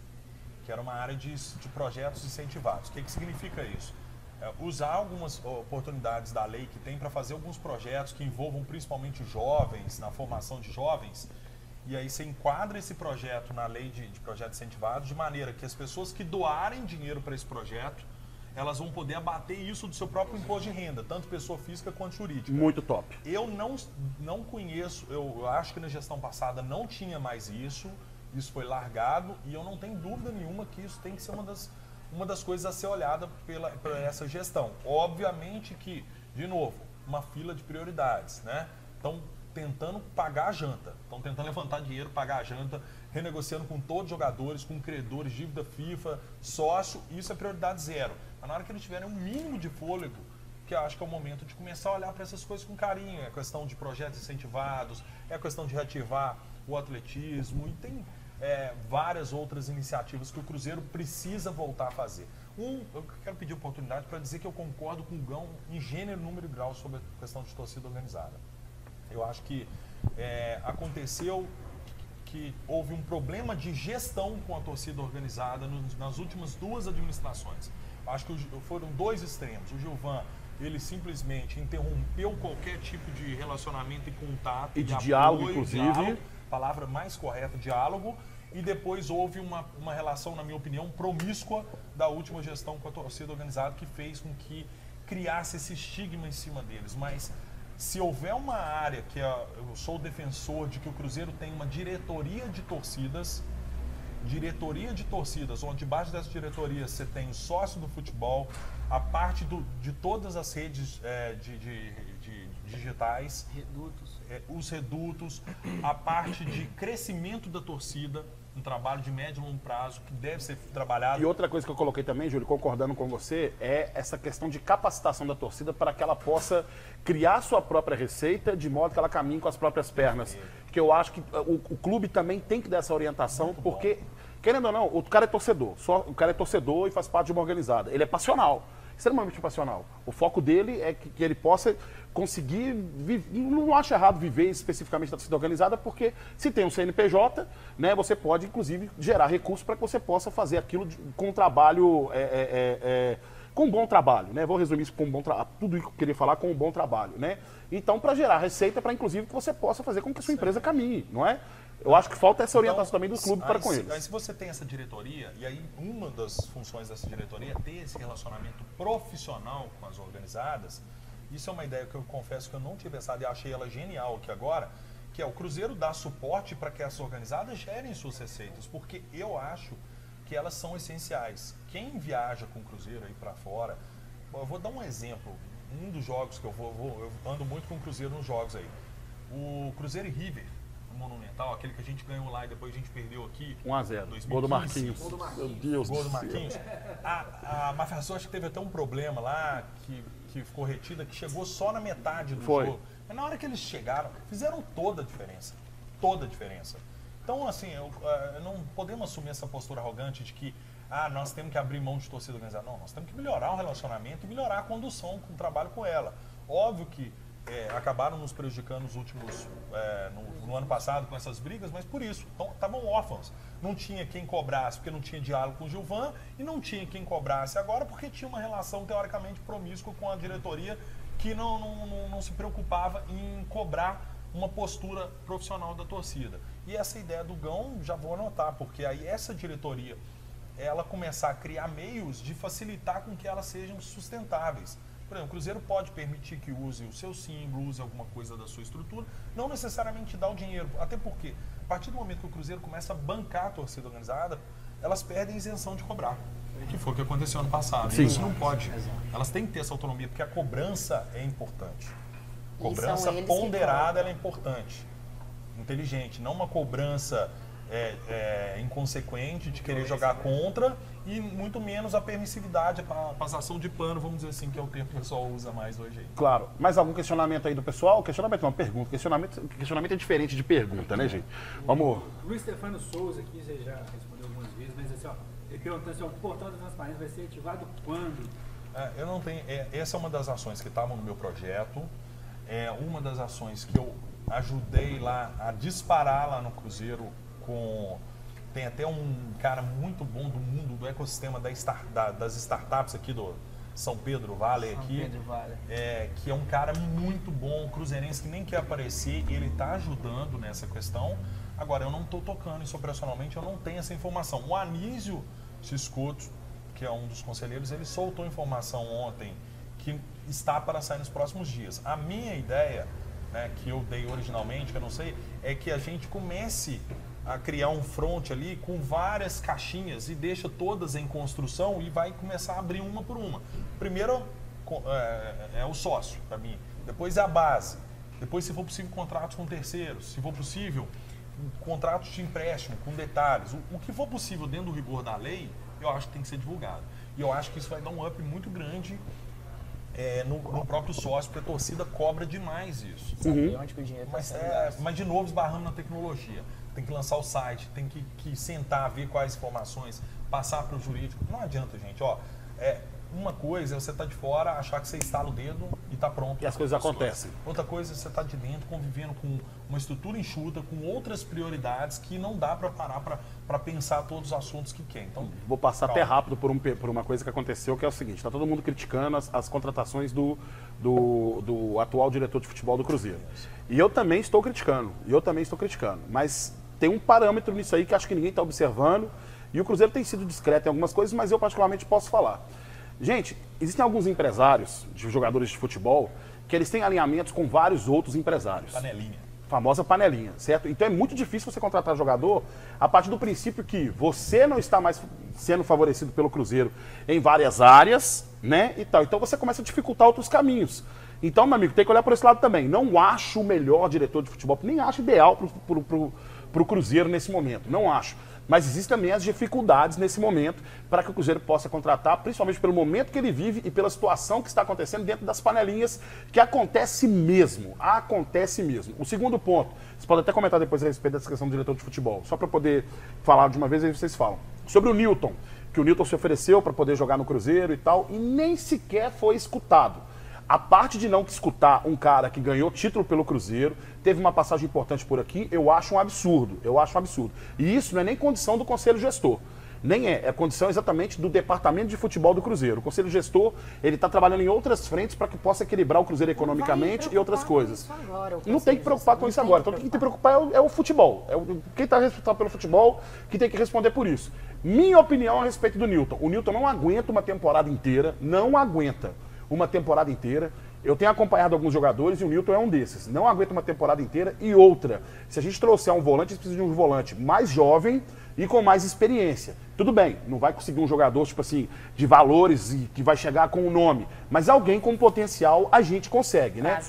que era uma área de, de projetos incentivados. O que, que significa isso? É, usar algumas oportunidades da lei que tem para fazer alguns projetos que envolvam principalmente jovens, na formação de jovens, e aí você enquadra esse projeto na lei de, de projetos incentivados de maneira que as pessoas que doarem dinheiro para esse projeto, elas vão poder abater isso do seu próprio imposto de renda, tanto pessoa física quanto jurídica. Muito top. Eu não, não conheço, eu eu acho que na gestão passada não tinha mais isso, isso foi largado e eu não tenho dúvida nenhuma que isso tem que ser uma das, uma das coisas a ser olhada pela, por essa gestão. Obviamente que, de novo, uma fila de prioridades, né? Estão tentando pagar a janta, estão tentando levantar dinheiro, pagar a janta, renegociando com todos os jogadores, com credores, dívida FIFA, sócio, isso é prioridade zero. Mas na hora que eles tiverem um mínimo de fôlego, que eu acho que é o momento de começar a olhar para essas coisas com carinho. É questão de projetos incentivados, é questão de reativar o atletismo e tem é, várias outras iniciativas que o Cruzeiro precisa voltar a fazer. Um, eu quero pedir oportunidade para dizer que eu concordo com o Gão em gênero, número e grau sobre a questão de torcida organizada. Eu acho que é, aconteceu que houve um problema de gestão com a torcida organizada nos- nas últimas duas administrações. Acho que foram dois extremos. O Gilvan, ele simplesmente interrompeu qualquer tipo de relacionamento e contato. E de apoio, diálogo, inclusive. diálogo, palavra mais correta, diálogo. E depois houve uma, uma relação, na minha opinião, promíscua da última gestão com a torcida organizada que fez com que criasse esse estigma em cima deles. Mas se houver uma área que eu sou defensor de que o Cruzeiro tem uma diretoria de torcidas, diretoria de torcidas, onde debaixo dessa diretoria você tem o sócio do futebol, a parte do- de todas as redes é, de, de- de digitais, Redutos. é, os redutos, a parte de crescimento da torcida, um trabalho de médio e longo prazo que deve ser trabalhado. E outra coisa que eu coloquei também, Júlio, concordando com você, é essa questão de capacitação da torcida para que ela possa criar sua própria receita de modo que ela caminhe com as próprias pernas. Que eu acho que uh, o, o clube também tem que dar essa orientação, porque, querendo ou não, o cara é torcedor. Só, o cara é torcedor e faz parte de uma organizada. Ele é passional, extremamente passional. O foco dele é que, que ele possa conseguir. Não acho errado viver especificamente da torcida organizada, porque se tem um CNPJ, né, você pode, inclusive, gerar recursos para que você possa fazer aquilo de- com um trabalho. é, é, é, é, com um bom trabalho, né? Vou resumir isso com um bom trabalho. Tudo isso que eu queria falar com um bom trabalho, né? Então, para gerar receita, para inclusive que você possa fazer com que a sua empresa caminhe, não é? Eu acho que falta essa orientação também do clube para aí, com se- eles. Aí se você tem essa diretoria, e aí uma das funções dessa diretoria é ter esse relacionamento profissional com as organizadas, isso é uma ideia que eu confesso que eu não tinha pensado e achei ela genial aqui agora, que é o Cruzeiro dar suporte para que essas organizadas gerem suas receitas, porque eu acho que elas são essenciais. Quem viaja com o Cruzeiro aí para fora, eu vou dar um exemplo, um dos jogos que eu vou, vou- eu ando muito com o Cruzeiro nos jogos aí. O Cruzeiro e River, Monumental, aquele que a gente ganhou lá e depois a gente perdeu aqui. 1 a 0 2015. Gol do Marquinhos. Meu Deus Gol do do. Marquinhos. A, a Mafia acho que teve até um problema lá, que, que ficou retida, que chegou só na metade do Foi. jogo. Mas na hora que eles chegaram, fizeram toda a diferença. Toda a diferença. Então, assim, eu, eh, não podemos assumir essa postura arrogante de que ah, nós temos que abrir mão de torcida organizada. Não, nós temos que melhorar o relacionamento e melhorar a condução com o trabalho com ela. Óbvio que eh, acabaram nos prejudicando nos últimos, eh, no, no ano passado com essas brigas, mas por isso, então, estavam órfãos. Não tinha quem cobrasse porque não tinha diálogo com o Gilvan e não tinha quem cobrasse agora porque tinha uma relação teoricamente promíscua com a diretoria que não, não, não, não se preocupava em cobrar uma postura profissional da torcida. E essa ideia do Gão, já vou anotar, porque aí essa diretoria, ela começar a criar meios de facilitar com que elas sejam sustentáveis. Por exemplo, o Cruzeiro pode permitir que use o seu símbolo, use alguma coisa da sua estrutura, não necessariamente dar o dinheiro. Até porque, a partir do momento que o Cruzeiro começa a bancar a torcida organizada, elas perdem a isenção de cobrar. Que foi o que aconteceu ano passado. Sim. Isso não pode. Elas têm que ter essa autonomia, porque a cobrança é importante. Cobrança ponderada ela é importante, inteligente, não uma cobrança é, é, inconsequente de querer jogar contra e muito menos a permissividade, a passação de pano, vamos dizer assim, que é o termo que o pessoal usa mais hoje aí. Claro. Mais algum questionamento aí do pessoal? Questionamento não, pergunta. Questionamento, questionamento é diferente de pergunta, né, gente? Vamos. Luiz Stefano Souza aqui, você já respondeu algumas vezes, mas assim, ó, ele perguntando se o portal da transparência vai ser ativado quando? É, eu não tenho. é, essa é uma das ações que estavam no meu projeto. É uma das ações que eu ajudei lá a disparar lá no Cruzeiro com. Tem até um cara muito bom do mundo, do ecossistema da da- das startups aqui do São Pedro Vale São aqui. Pedro Vale. é, que é um cara muito bom, cruzeirense, que nem quer aparecer, ele está ajudando nessa questão. Agora, eu não estou tocando isso operacionalmente, eu não tenho essa informação. O Anísio Ciscoto, que é um dos conselheiros, ele soltou informação ontem que está para sair nos próximos dias. A minha ideia, né, que eu dei originalmente, que eu não sei, é que a gente comece a criar um front ali com várias caixinhas e deixa todas em construção e vai começar a abrir uma por uma. Primeiro co- é, é o sócio, para mim. Depois é a base. Depois, se for possível, contratos com terceiros. Se for possível, contratos de empréstimo com detalhes. O, o que for possível dentro do rigor da lei, eu acho que tem que ser divulgado. E eu acho que isso vai dar um up muito grande é, no, no próprio sócio, porque a torcida cobra demais isso. Saber onde que o dinheiro está Mas, é, mas de novo esbarramos na tecnologia. Tem que lançar o site, tem que, que sentar, ver quais informações, passar para o jurídico. Não adianta, gente. Ó, é, uma coisa é você estar de fora, achar que você instala o dedo e está pronto. E as coisas acontecem. Outra coisa é você estar de dentro, convivendo com uma estrutura enxuta, com outras prioridades que não dá para parar para pensar todos os assuntos que quer. Então, Vou passar calma. até rápido por, um por uma coisa que aconteceu, que é o seguinte: está todo mundo criticando as, as contratações do, do, do atual diretor de futebol do Cruzeiro. E eu também estou criticando. E eu também estou criticando. Mas tem um parâmetro nisso aí que acho que ninguém está observando. E o Cruzeiro tem sido discreto em algumas coisas, mas eu particularmente posso falar. Gente, existem alguns empresários de jogadores de futebol que eles têm alinhamentos com vários outros empresários Panelinha. famosa panelinha, certo? Então é muito difícil você contratar jogador a partir do princípio que você não está mais sendo favorecido pelo Cruzeiro em várias áreas, né? E tal. Então você começa a dificultar outros caminhos. Então, meu amigo, tem que olhar por esse lado também. Não acho o melhor diretor de futebol, nem acho ideal para o Cruzeiro nesse momento. Não acho. Mas existem também as dificuldades nesse momento para que o Cruzeiro possa contratar, principalmente pelo momento que ele vive e pela situação que está acontecendo dentro das panelinhas, que acontece mesmo. Acontece mesmo. O segundo ponto, vocês podem até comentar depois a respeito dessa questão do diretor de futebol, só para poder falar de uma vez aí vocês falam. Sobre o Newton, que o Newton se ofereceu para poder jogar no Cruzeiro e tal, e nem sequer foi escutado. A parte de não escutar um cara que ganhou título pelo Cruzeiro, teve uma passagem importante por aqui, eu acho um absurdo. Eu acho um absurdo. E isso não é nem condição do conselho gestor. Nem é, é condição exatamente do departamento de futebol do Cruzeiro. O conselho gestor, ele está trabalhando em outras frentes para que possa equilibrar o Cruzeiro economicamente e outras coisas. Não tem que preocupar com isso agora. Então, quem tem que preocupar é o, é o futebol. É o, quem está responsável pelo futebol que tem que responder por isso. Minha opinião a respeito do Newton. O Newton não aguenta uma temporada inteira, não aguenta uma temporada inteira. Eu tenho acompanhado alguns jogadores e o Newton é um desses. Não aguenta uma temporada inteira. E outra, se a gente trouxer um volante, a gente precisa de um volante mais jovem e com mais experiência. Tudo bem, não vai conseguir um jogador, tipo assim, de valores e que vai chegar com o nome. Mas alguém com potencial a gente consegue, né?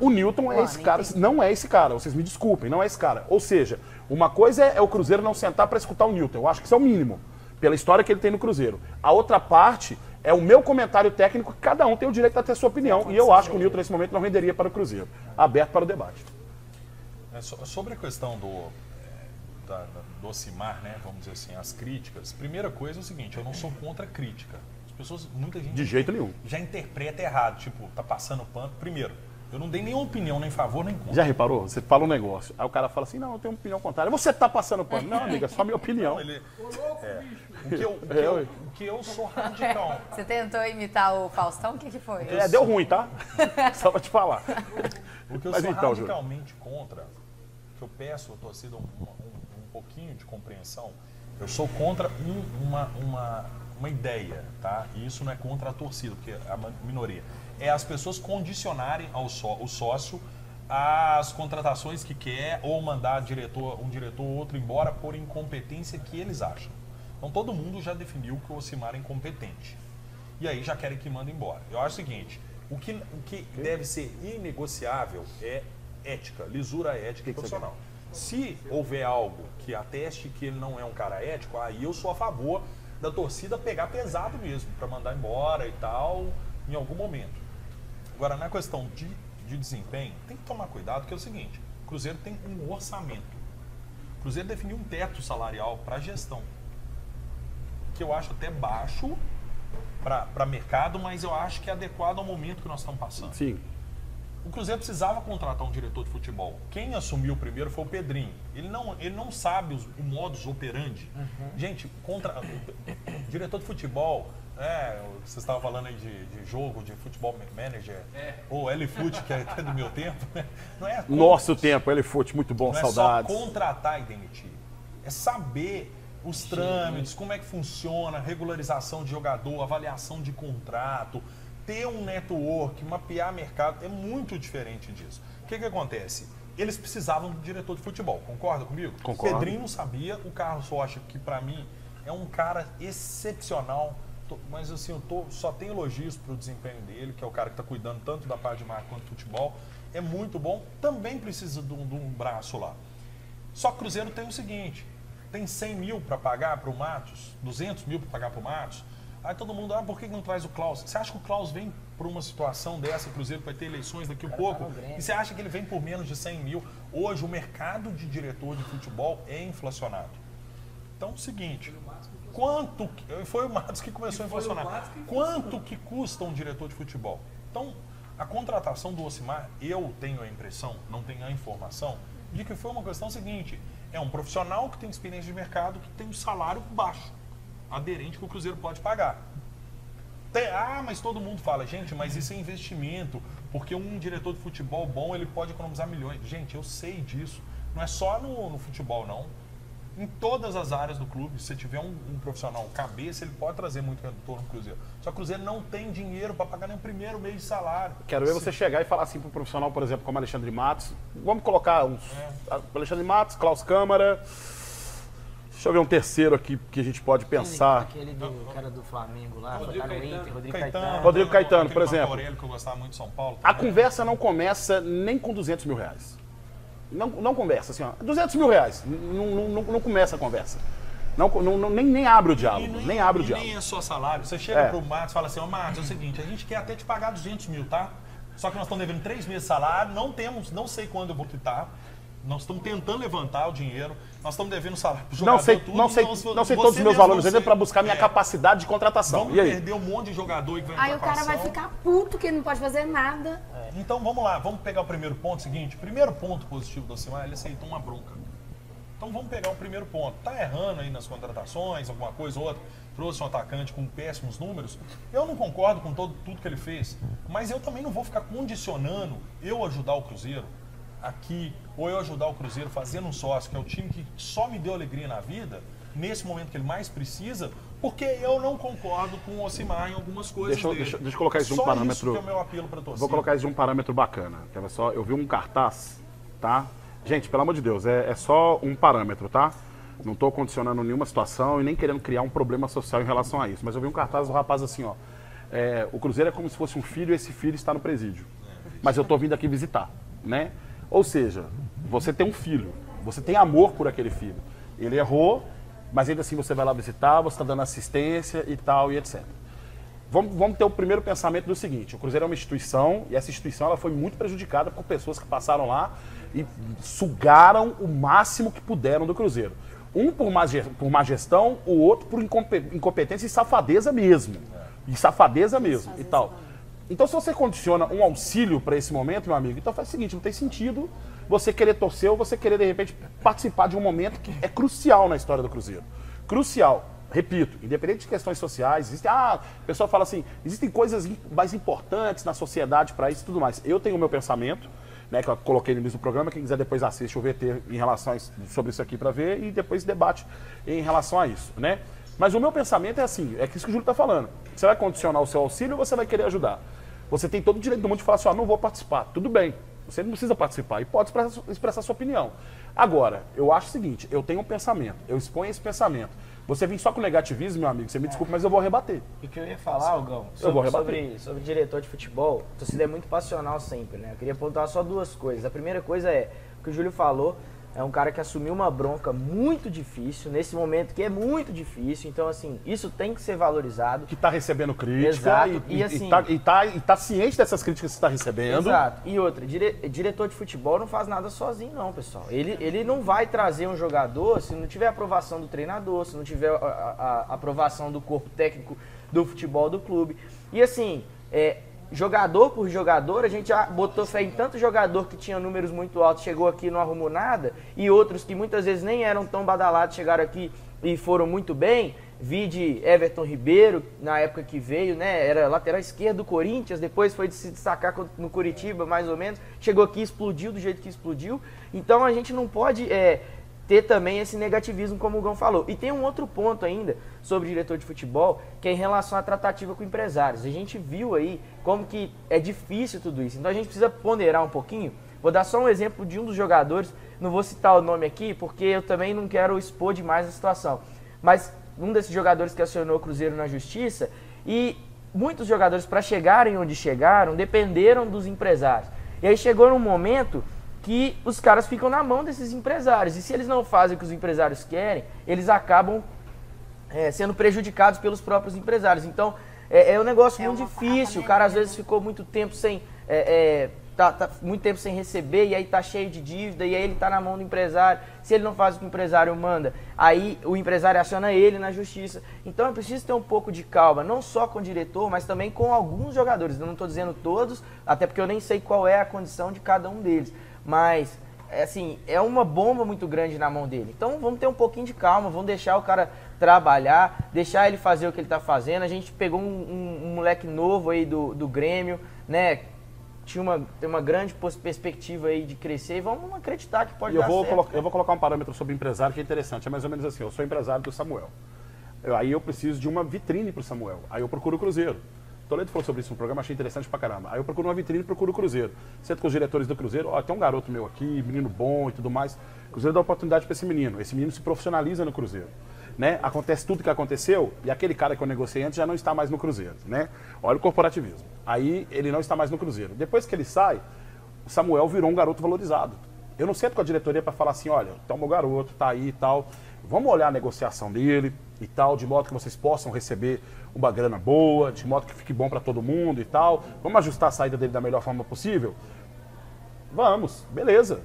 O Newton é esse cara, não é esse cara, vocês me desculpem, não é esse cara. Ou seja, uma coisa é, é o Cruzeiro não sentar para escutar o Newton. Eu acho que isso é o mínimo, pela história que ele tem no Cruzeiro. A outra parte é o meu comentário técnico, que cada um tem o direito a ter a sua opinião. E eu acho que o Newton, nesse momento, não renderia para o Cruzeiro. Aberto para o debate. É, so- sobre a questão do, é, da, da- né, vamos dizer assim, as críticas, primeira coisa é o seguinte, eu não sou contra a crítica. As pessoas, muita gente De jeito nenhum. já interpreta errado, tipo, tá passando pano. Primeiro, eu não dei nenhuma opinião, nem favor, nem contra. Já reparou? Você fala um negócio, aí o cara fala assim, não, eu tenho uma opinião contrária. Você tá passando pano. Não, amiga, é só minha opinião. Ele, é, o, que eu, o, que É, eu, o que eu sou radical. Você tentou imitar o Faustão? O que, que foi? É, deu ruim, tá? Só pra te falar. O que eu Mas sou então, Júlio. radicalmente contra, que eu peço à torcida um, um- um pouquinho de compreensão, eu sou contra um- uma, uma, uma ideia, tá? E isso não é contra a torcida, porque é a minoria. É as pessoas condicionarem ao só, o sócio às contratações que quer ou mandar diretor, um diretor ou outro embora por incompetência que eles acham. Então todo mundo já definiu que o Ocimar é incompetente. E aí já querem que manda embora. Eu acho o seguinte, o que, o que deve ser inegociável é ética, lisura ética e profissional. Se houver algo que ateste que ele não é um cara ético, aí eu sou a favor da torcida pegar pesado mesmo, para mandar embora e tal, em algum momento. Agora, na questão de, de desempenho, tem que tomar cuidado, que é o seguinte, o Cruzeiro tem um orçamento. O Cruzeiro definiu um teto salarial para a gestão, que eu acho até baixo para mercado, mas eu acho que é adequado ao momento que nós estamos passando. Sim. O Cruzeiro precisava contratar um diretor de futebol. Quem assumiu primeiro foi o Pedrinho. Ele não, ele não sabe os, o modus operandi. Gente, contra, diretor de futebol, é, você estava falando aí de, de jogo, de futebol manager, ou L-Foot, que, é, que é do meu tempo. né? Não é Nosso tempo, ele foi muito bom, não saudades. é só contratar e demitir. É saber os trâmites, como é que funciona, regularização de jogador, avaliação de contrato, ter um network, mapear mercado, é muito diferente disso. O que, que acontece? Eles precisavam do diretor de futebol, concorda comigo? Concordo. Pedrinho não sabia, o Carlos Rocha, que para mim é um cara excepcional, mas assim, eu tô, só tenho elogios pro desempenho dele, que é o cara que está cuidando tanto da parte de marca quanto do futebol. É muito bom, também precisa de um, de um braço lá. Só que o Cruzeiro tem o seguinte: tem 100 mil para pagar para o Matos, 200 mil para pagar para o Matos. Aí todo mundo, ah, por que não traz o Klaus? Você acha que o Klaus vem por uma situação dessa, o Cruzeiro vai ter eleições daqui a pouco? E você acha que ele vem por menos de 100 mil? Hoje o mercado de diretor de futebol é inflacionado. Então é o seguinte, Quanto. Foi o Matos que começou a inflacionar. Que Quanto que custa um diretor de futebol? Então, a contratação do Ocimar, eu tenho a impressão, não tenho a informação, de que foi uma questão seguinte: é um profissional que tem experiência de mercado, que tem um salário baixo, aderente que o Cruzeiro pode pagar. Tem- ah, mas todo mundo fala, gente, mas isso é investimento, porque um diretor de futebol bom ele pode economizar milhões. Gente, eu sei disso. Não é só no, no futebol, não. Em todas as áreas do clube, se você tiver um, um profissional cabeça, ele pode trazer muito retorno no Cruzeiro. Só que o Cruzeiro não tem dinheiro para pagar nem o primeiro mês de salário. Quero ver você chegar e falar assim para um profissional, por exemplo, como Alexandre Matos. Vamos colocar uns. Alexandre Matos, Klaus Câmara. Deixa eu ver um terceiro aqui que a gente pode pensar. Aquele do cara do Flamengo lá, Rodrigo tá no Caetano. Inter, Rodrigo Caetano, Caetano. Rodrigo Caetano, por exemplo. Que eu gostava muito de São Paulo. A conversa não começa nem com 200 mil reais. Não, não conversa, assim, ó. 200 mil reais. Não, não, não, começa a conversa. Não, não, nem, nem abre o diálogo. Nem, abre o diálogo. nem é só salário. Você chega É. pro Matos e fala assim, ô Matos, é o seguinte, a gente quer até te pagar 200 mil, tá? Só que nós estamos devendo três meses de salário, não temos, não sei quando eu vou quitar. Nós estamos tentando levantar o dinheiro, nós estamos devendo salário pro jogador, Não sei, tudo, não sei, nós- não sei você todos os meus valores não ainda sei. para buscar minha É, capacidade de contratação. Vamos E aí? perder um monte de jogador que vai Aí o cara vai ficar puto que não pode fazer nada. Então vamos lá, vamos pegar o primeiro ponto seguinte. Primeiro ponto positivo do Alcimar, ele aceitou uma bronca. Então vamos pegar o primeiro ponto. Tá errando aí nas contratações, alguma coisa ou outra, trouxe um atacante com péssimos números. Eu não concordo com todo, tudo que ele fez, mas eu também não vou ficar condicionando eu ajudar o Cruzeiro aqui, ou eu ajudar o Cruzeiro fazendo um sócio, que é o time que só me deu alegria na vida, nesse momento que ele mais precisa, porque eu não concordo com o Ocimar em algumas coisas Deixa eu- deixa deixa eu colocar isso de um parâmetro- Isso que é o meu apelo para torcida. Vou colocar isso de um parâmetro bacana. Ver só? Eu vi um cartaz, tá? Gente, pelo amor de Deus, é, é só um parâmetro, tá? Não estou condicionando nenhuma situação e nem querendo criar um problema social em relação a isso. Mas eu vi um cartaz do rapaz assim, ó. é, o Cruzeiro é como se fosse um filho e esse filho está no presídio. Mas eu estou vindo aqui visitar, né? Ou seja, você tem um filho, você tem amor por aquele filho. Ele errou, mas ainda assim você vai lá visitar, você está dando assistência e tal e etc. Vamos, vamos ter o primeiro pensamento do seguinte: o Cruzeiro é uma instituição e essa instituição ela foi muito prejudicada por pessoas que passaram lá e sugaram o máximo que puderam do Cruzeiro. Um por má, por má gestão, o outro por incompe- incompetência e safadeza mesmo. E safadeza mesmo e tal. Então, se você condiciona um auxílio para esse momento, meu amigo, então faz o seguinte: não tem sentido você querer torcer ou você querer, de repente, participar de um momento que é crucial na história do Cruzeiro. Crucial. Repito, independente de questões sociais, existe, ah, o pessoal fala assim, existem coisas mais importantes na sociedade para isso e tudo mais. Eu tenho o meu pensamento, né, que eu coloquei no início do programa, quem quiser depois assiste o VT em relação isso- sobre isso aqui para ver e depois debate em relação a isso, né? Mas o meu pensamento é assim, é que isso que o Júlio está falando. Você vai condicionar o seu auxílio ou você vai querer ajudar? Você tem todo o direito do mundo de falar assim, ó, não vou participar. Tudo bem, você não precisa participar e pode expressar, expressar sua opinião. Agora, eu acho o seguinte, eu tenho um pensamento, eu exponho esse pensamento. Você vem só com negativismo, meu amigo, você me desculpa, mas eu vou rebater. E o que eu ia falar, Algão, Eu vou sobre, rebater. sobre, sobre diretor de futebol, a torcida é muito passional sempre, né? Eu queria pontuar só duas coisas. A primeira coisa é, o que o Júlio falou, é um cara que assumiu uma bronca muito difícil, nesse momento que é muito difícil, então assim, isso tem que ser valorizado. Que está recebendo crítica Exato, e, e assim- e tá, e, tá, e tá ciente dessas críticas que você está recebendo. Exato. E outra, dire- diretor de futebol não faz nada sozinho, não, pessoal. Ele, ele não vai trazer um jogador se não tiver aprovação do treinador, se não tiver a, a- a aprovação do corpo técnico do futebol do clube. E assim, é, jogador por jogador, a gente já botou fé em tanto jogador que tinha números muito altos, chegou aqui e não arrumou nada, e outros que muitas vezes nem eram tão badalados, chegaram aqui e foram muito bem. Vi de Everton Ribeiro, na época que veio, né? Era lateral esquerdo do Corinthians, depois foi de se destacar no Curitiba, mais ou menos. Chegou aqui explodiu do jeito que explodiu. Então a gente não pode é, ter também esse negativismo, como o Gão falou. E tem um outro ponto ainda sobre diretor de futebol, que é em relação à tratativa com empresários. A gente viu aí como que é difícil tudo isso. Então a gente precisa ponderar um pouquinho. Vou dar só um exemplo de um dos jogadores, não vou citar o nome aqui, porque eu também não quero expor demais a situação. Mas um desses jogadores que acionou o Cruzeiro na justiça e muitos jogadores para chegarem onde chegaram dependeram dos empresários. E aí chegou num momento que os caras ficam na mão desses empresários. E se eles não fazem o que os empresários querem, eles acabam é, sendo prejudicados pelos próprios empresários. Então, é, é um negócio É muito difícil. O cara às vezes ficou muito tempo sem é, é, tá, tá muito tempo sem receber e aí tá cheio de dívida e aí ele tá na mão do empresário. Se ele não faz o que o empresário manda, aí o empresário aciona ele na justiça. Então é preciso ter um pouco de calma, não só com o diretor, mas também com alguns jogadores. Eu não estou dizendo todos, até porque eu nem sei qual é a condição de cada um deles. Mas é assim, é uma bomba muito grande na mão dele. Então vamos ter um pouquinho de calma, vamos deixar o cara trabalhar, deixar ele fazer o que ele está fazendo. A gente pegou um, um, um, moleque novo aí do, do Grêmio, né? Tinha uma, tem uma grande perspectiva aí de crescer e vamos acreditar que pode e eu dar vou certo. Eu vou colocar um parâmetro sobre empresário que é interessante. É mais ou menos assim, eu sou empresário do Samuel. Eu, aí eu preciso de uma vitrine para o Samuel. Aí eu procuro o Cruzeiro. Toledo falou sobre isso no programa, achei interessante pra caramba. Aí eu procuro uma vitrine e procuro o Cruzeiro. Sento com os diretores do Cruzeiro, ó, tem um garoto meu aqui, menino bom e tudo mais. O Cruzeiro dá oportunidade para esse menino. Esse menino se profissionaliza no Cruzeiro. Né? Acontece tudo que aconteceu e aquele cara que eu negociei antes já não está mais no Cruzeiro, né? Olha o corporativismo. Aí ele não está mais no Cruzeiro. Depois que ele sai, o Samuel virou um garoto valorizado. Eu não sento com a diretoria para falar assim, olha, tá o meu garoto, tá aí e tal. Vamos olhar a negociação dele e tal, de modo que vocês possam receber uma grana boa, de modo que fique bom para todo mundo e tal. Vamos ajustar a saída dele da melhor forma possível? Vamos, beleza.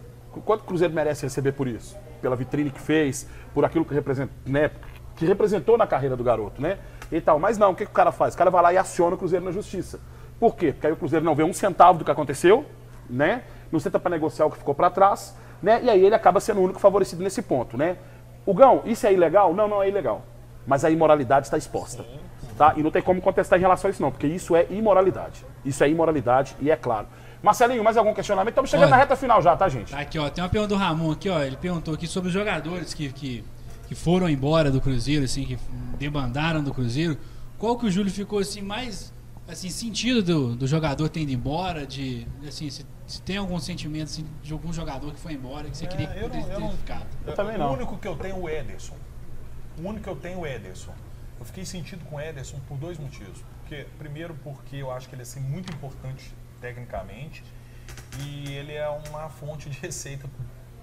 Quanto o Cruzeiro merece receber por isso? Pela vitrine que fez, por aquilo que, represent, né, que representou na carreira do garoto, né? E tal. Mas não, o que, que o cara faz? O cara vai lá e aciona o Cruzeiro na justiça. Por quê? Porque aí o Cruzeiro não vê um centavo do que aconteceu, né? Não senta para negociar o que ficou para trás, né? E aí ele acaba sendo o único favorecido nesse ponto, né? O Gão, isso é ilegal? Não, não é ilegal. Mas a imoralidade está exposta. Tá? E não tem como contestar em relação a isso, não, porque isso é imoralidade. Isso é imoralidade e é claro. Marcelinho, mais algum questionamento? Estamos chegando Olha. na reta final já, tá, gente? Tá aqui, ó. Tem uma pergunta do Ramon aqui, ó. Ele perguntou aqui sobre os jogadores que, que, que foram embora do Cruzeiro, assim, que debandaram do Cruzeiro. Qual que o Júlio ficou assim mais assim sentido do, do jogador tendo embora, de assim, se, se tem algum sentimento assim, de algum jogador que foi embora que você queria que É, eu não- pudesse eu ter não- ficado? Eu também O não. único que eu tenho é o Ederson. O único que eu tenho é o Ederson. Eu fiquei sentido com o Ederson por dois motivos. Porque, primeiro, porque eu acho que ele é assim, muito importante tecnicamente e ele é uma fonte de receita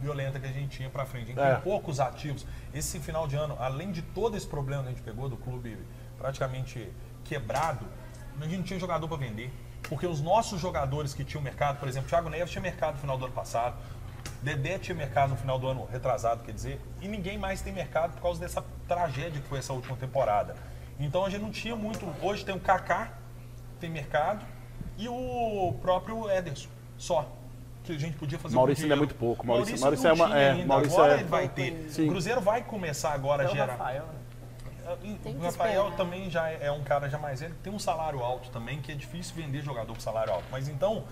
violenta que a gente tinha pra frente. A gente É. tem poucos ativos. Esse final de ano, além de todo esse problema que a gente pegou do clube praticamente quebrado, a gente não tinha jogador para vender. Porque os nossos jogadores que tinham mercado, por exemplo, Thiago Neves tinha mercado no final do ano passado, Dedé tinha mercado no final do ano retrasado, quer dizer, e ninguém mais tem mercado por causa dessa tragédia que foi essa última temporada. Então a gente não tinha muito. Hoje tem o Kaká, tem mercado, e o próprio Ederson, só. Que a gente podia fazer Maurício com ainda é muito pouco. Maurício- não Maurício é uma- tinha é, ainda. Maurício agora é- ele vai ter. Sim. O Cruzeiro vai começar agora a o gerar. Rafael, né? Tem O Rafael também já é é um cara já mais velho, tem um salário alto também, que é difícil vender jogador com salário alto. Mas então,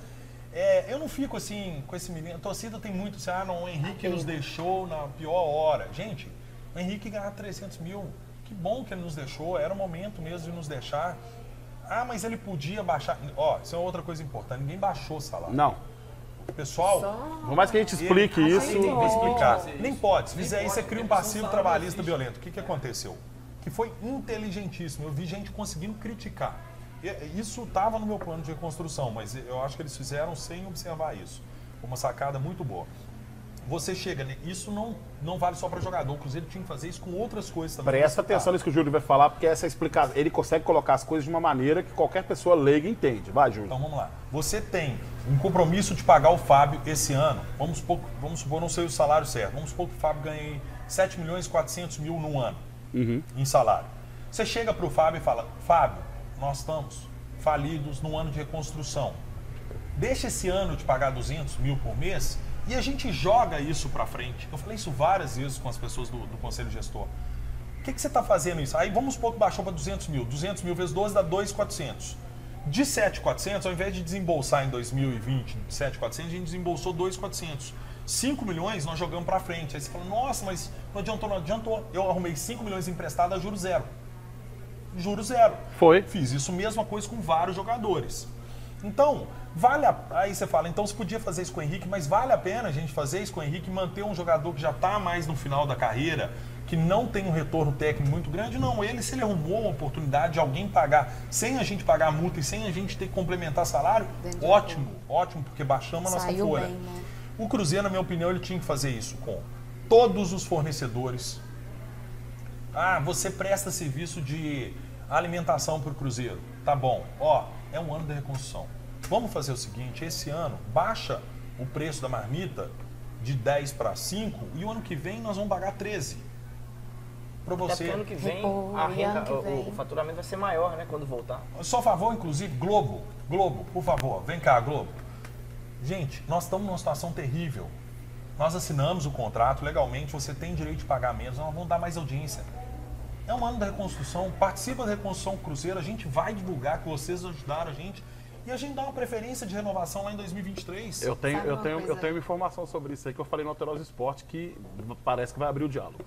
é, eu não fico assim com esse menino. A torcida tem muito assim, ah, não, o Henrique nos deixou na pior hora. Gente, o Henrique ganhar 300 mil, que bom que ele nos deixou, era o momento mesmo de nos deixar. Ah, mas ele podia baixar. Ó, isso é outra coisa importante, ninguém baixou o salário. Não. Pessoal. Por mais que a gente explique Ele- isso. Tem que explicar. Nem pode. Se fizer isso, você cria um passivo trabalhista violento. O que, que aconteceu? Que foi inteligentíssimo. Eu vi gente conseguindo criticar. E- Isso estava no meu plano de reconstrução, mas eu acho que eles fizeram sem observar isso. Uma sacada muito boa. Você chega, né? isso não, não vale só para jogador. O Cruzeiro tinha que fazer isso com outras coisas também. Presta atenção nisso que o Júlio vai falar, porque essa explicação. Ele consegue colocar as coisas de uma maneira que qualquer pessoa leiga entende. Vai, Júlio. Então vamos lá. Você tem um compromisso de pagar o Fábio esse ano. Vamos supor, vamos supor não sei o salário certo. Vamos supor que o Fábio ganhe 7 milhões e 400 mil no ano em salário. Você chega para o Fábio e fala: Fábio, nós estamos falidos no ano de reconstrução. Deixa esse ano de pagar 200 mil por mês e a gente joga isso para frente. Eu falei isso várias vezes com as pessoas do, do conselho gestor. O que, que você está fazendo isso? Aí vamos supor que baixou para 200 mil. 200 mil vezes 12 dá 2,400. De 7,400, ao invés de desembolsar em 2020 7,400, a gente desembolsou 2,400. 5 milhões nós jogamos para frente. Aí você fala, nossa, mas não adiantou, não adiantou. Eu arrumei 5 milhões emprestado a juros zero. Juro zero. Foi. Fiz isso mesma coisa com vários jogadores. Então, vale a... Aí você fala, então você podia fazer isso com o Henrique, mas vale a pena a gente fazer isso com o Henrique e manter um jogador que já está mais no final da carreira, que não tem um retorno técnico muito grande? Não, ele, se ele arrumou uma oportunidade de alguém pagar, sem a gente pagar a multa e sem a gente ter que complementar salário, ótimo, ótimo, porque baixamos a nossa Saiu folha. bem, né? O Cruzeiro, na minha opinião, ele tinha que fazer isso com todos os fornecedores. Ah, você presta serviço de alimentação para o Cruzeiro. Tá bom. Ó, é um ano da reconstrução. Vamos fazer o seguinte, esse ano baixa o preço da marmita de 10 para 5 e o ano que vem nós vamos pagar 13. Para Até você. porque ano que vem, Pô, a renda, ano que o- vem? o, faturamento vai ser maior, né? Quando voltar. Só favor, inclusive, Globo. Globo, por favor, vem cá, Globo. Gente, nós estamos numa situação terrível. Nós assinamos o contrato legalmente, você tem direito de pagar menos, nós vamos dar mais audiência. É um ano da reconstrução, participa da reconstrução Cruzeiro, a gente vai divulgar que vocês ajudaram a gente e a gente dá uma preferência de renovação lá em 2023. Eu tenho, Sabe eu, uma tenho, eu coisa? tenho uma informação sobre isso aí que eu falei no Alterosa Esporte que parece que vai abrir o diálogo.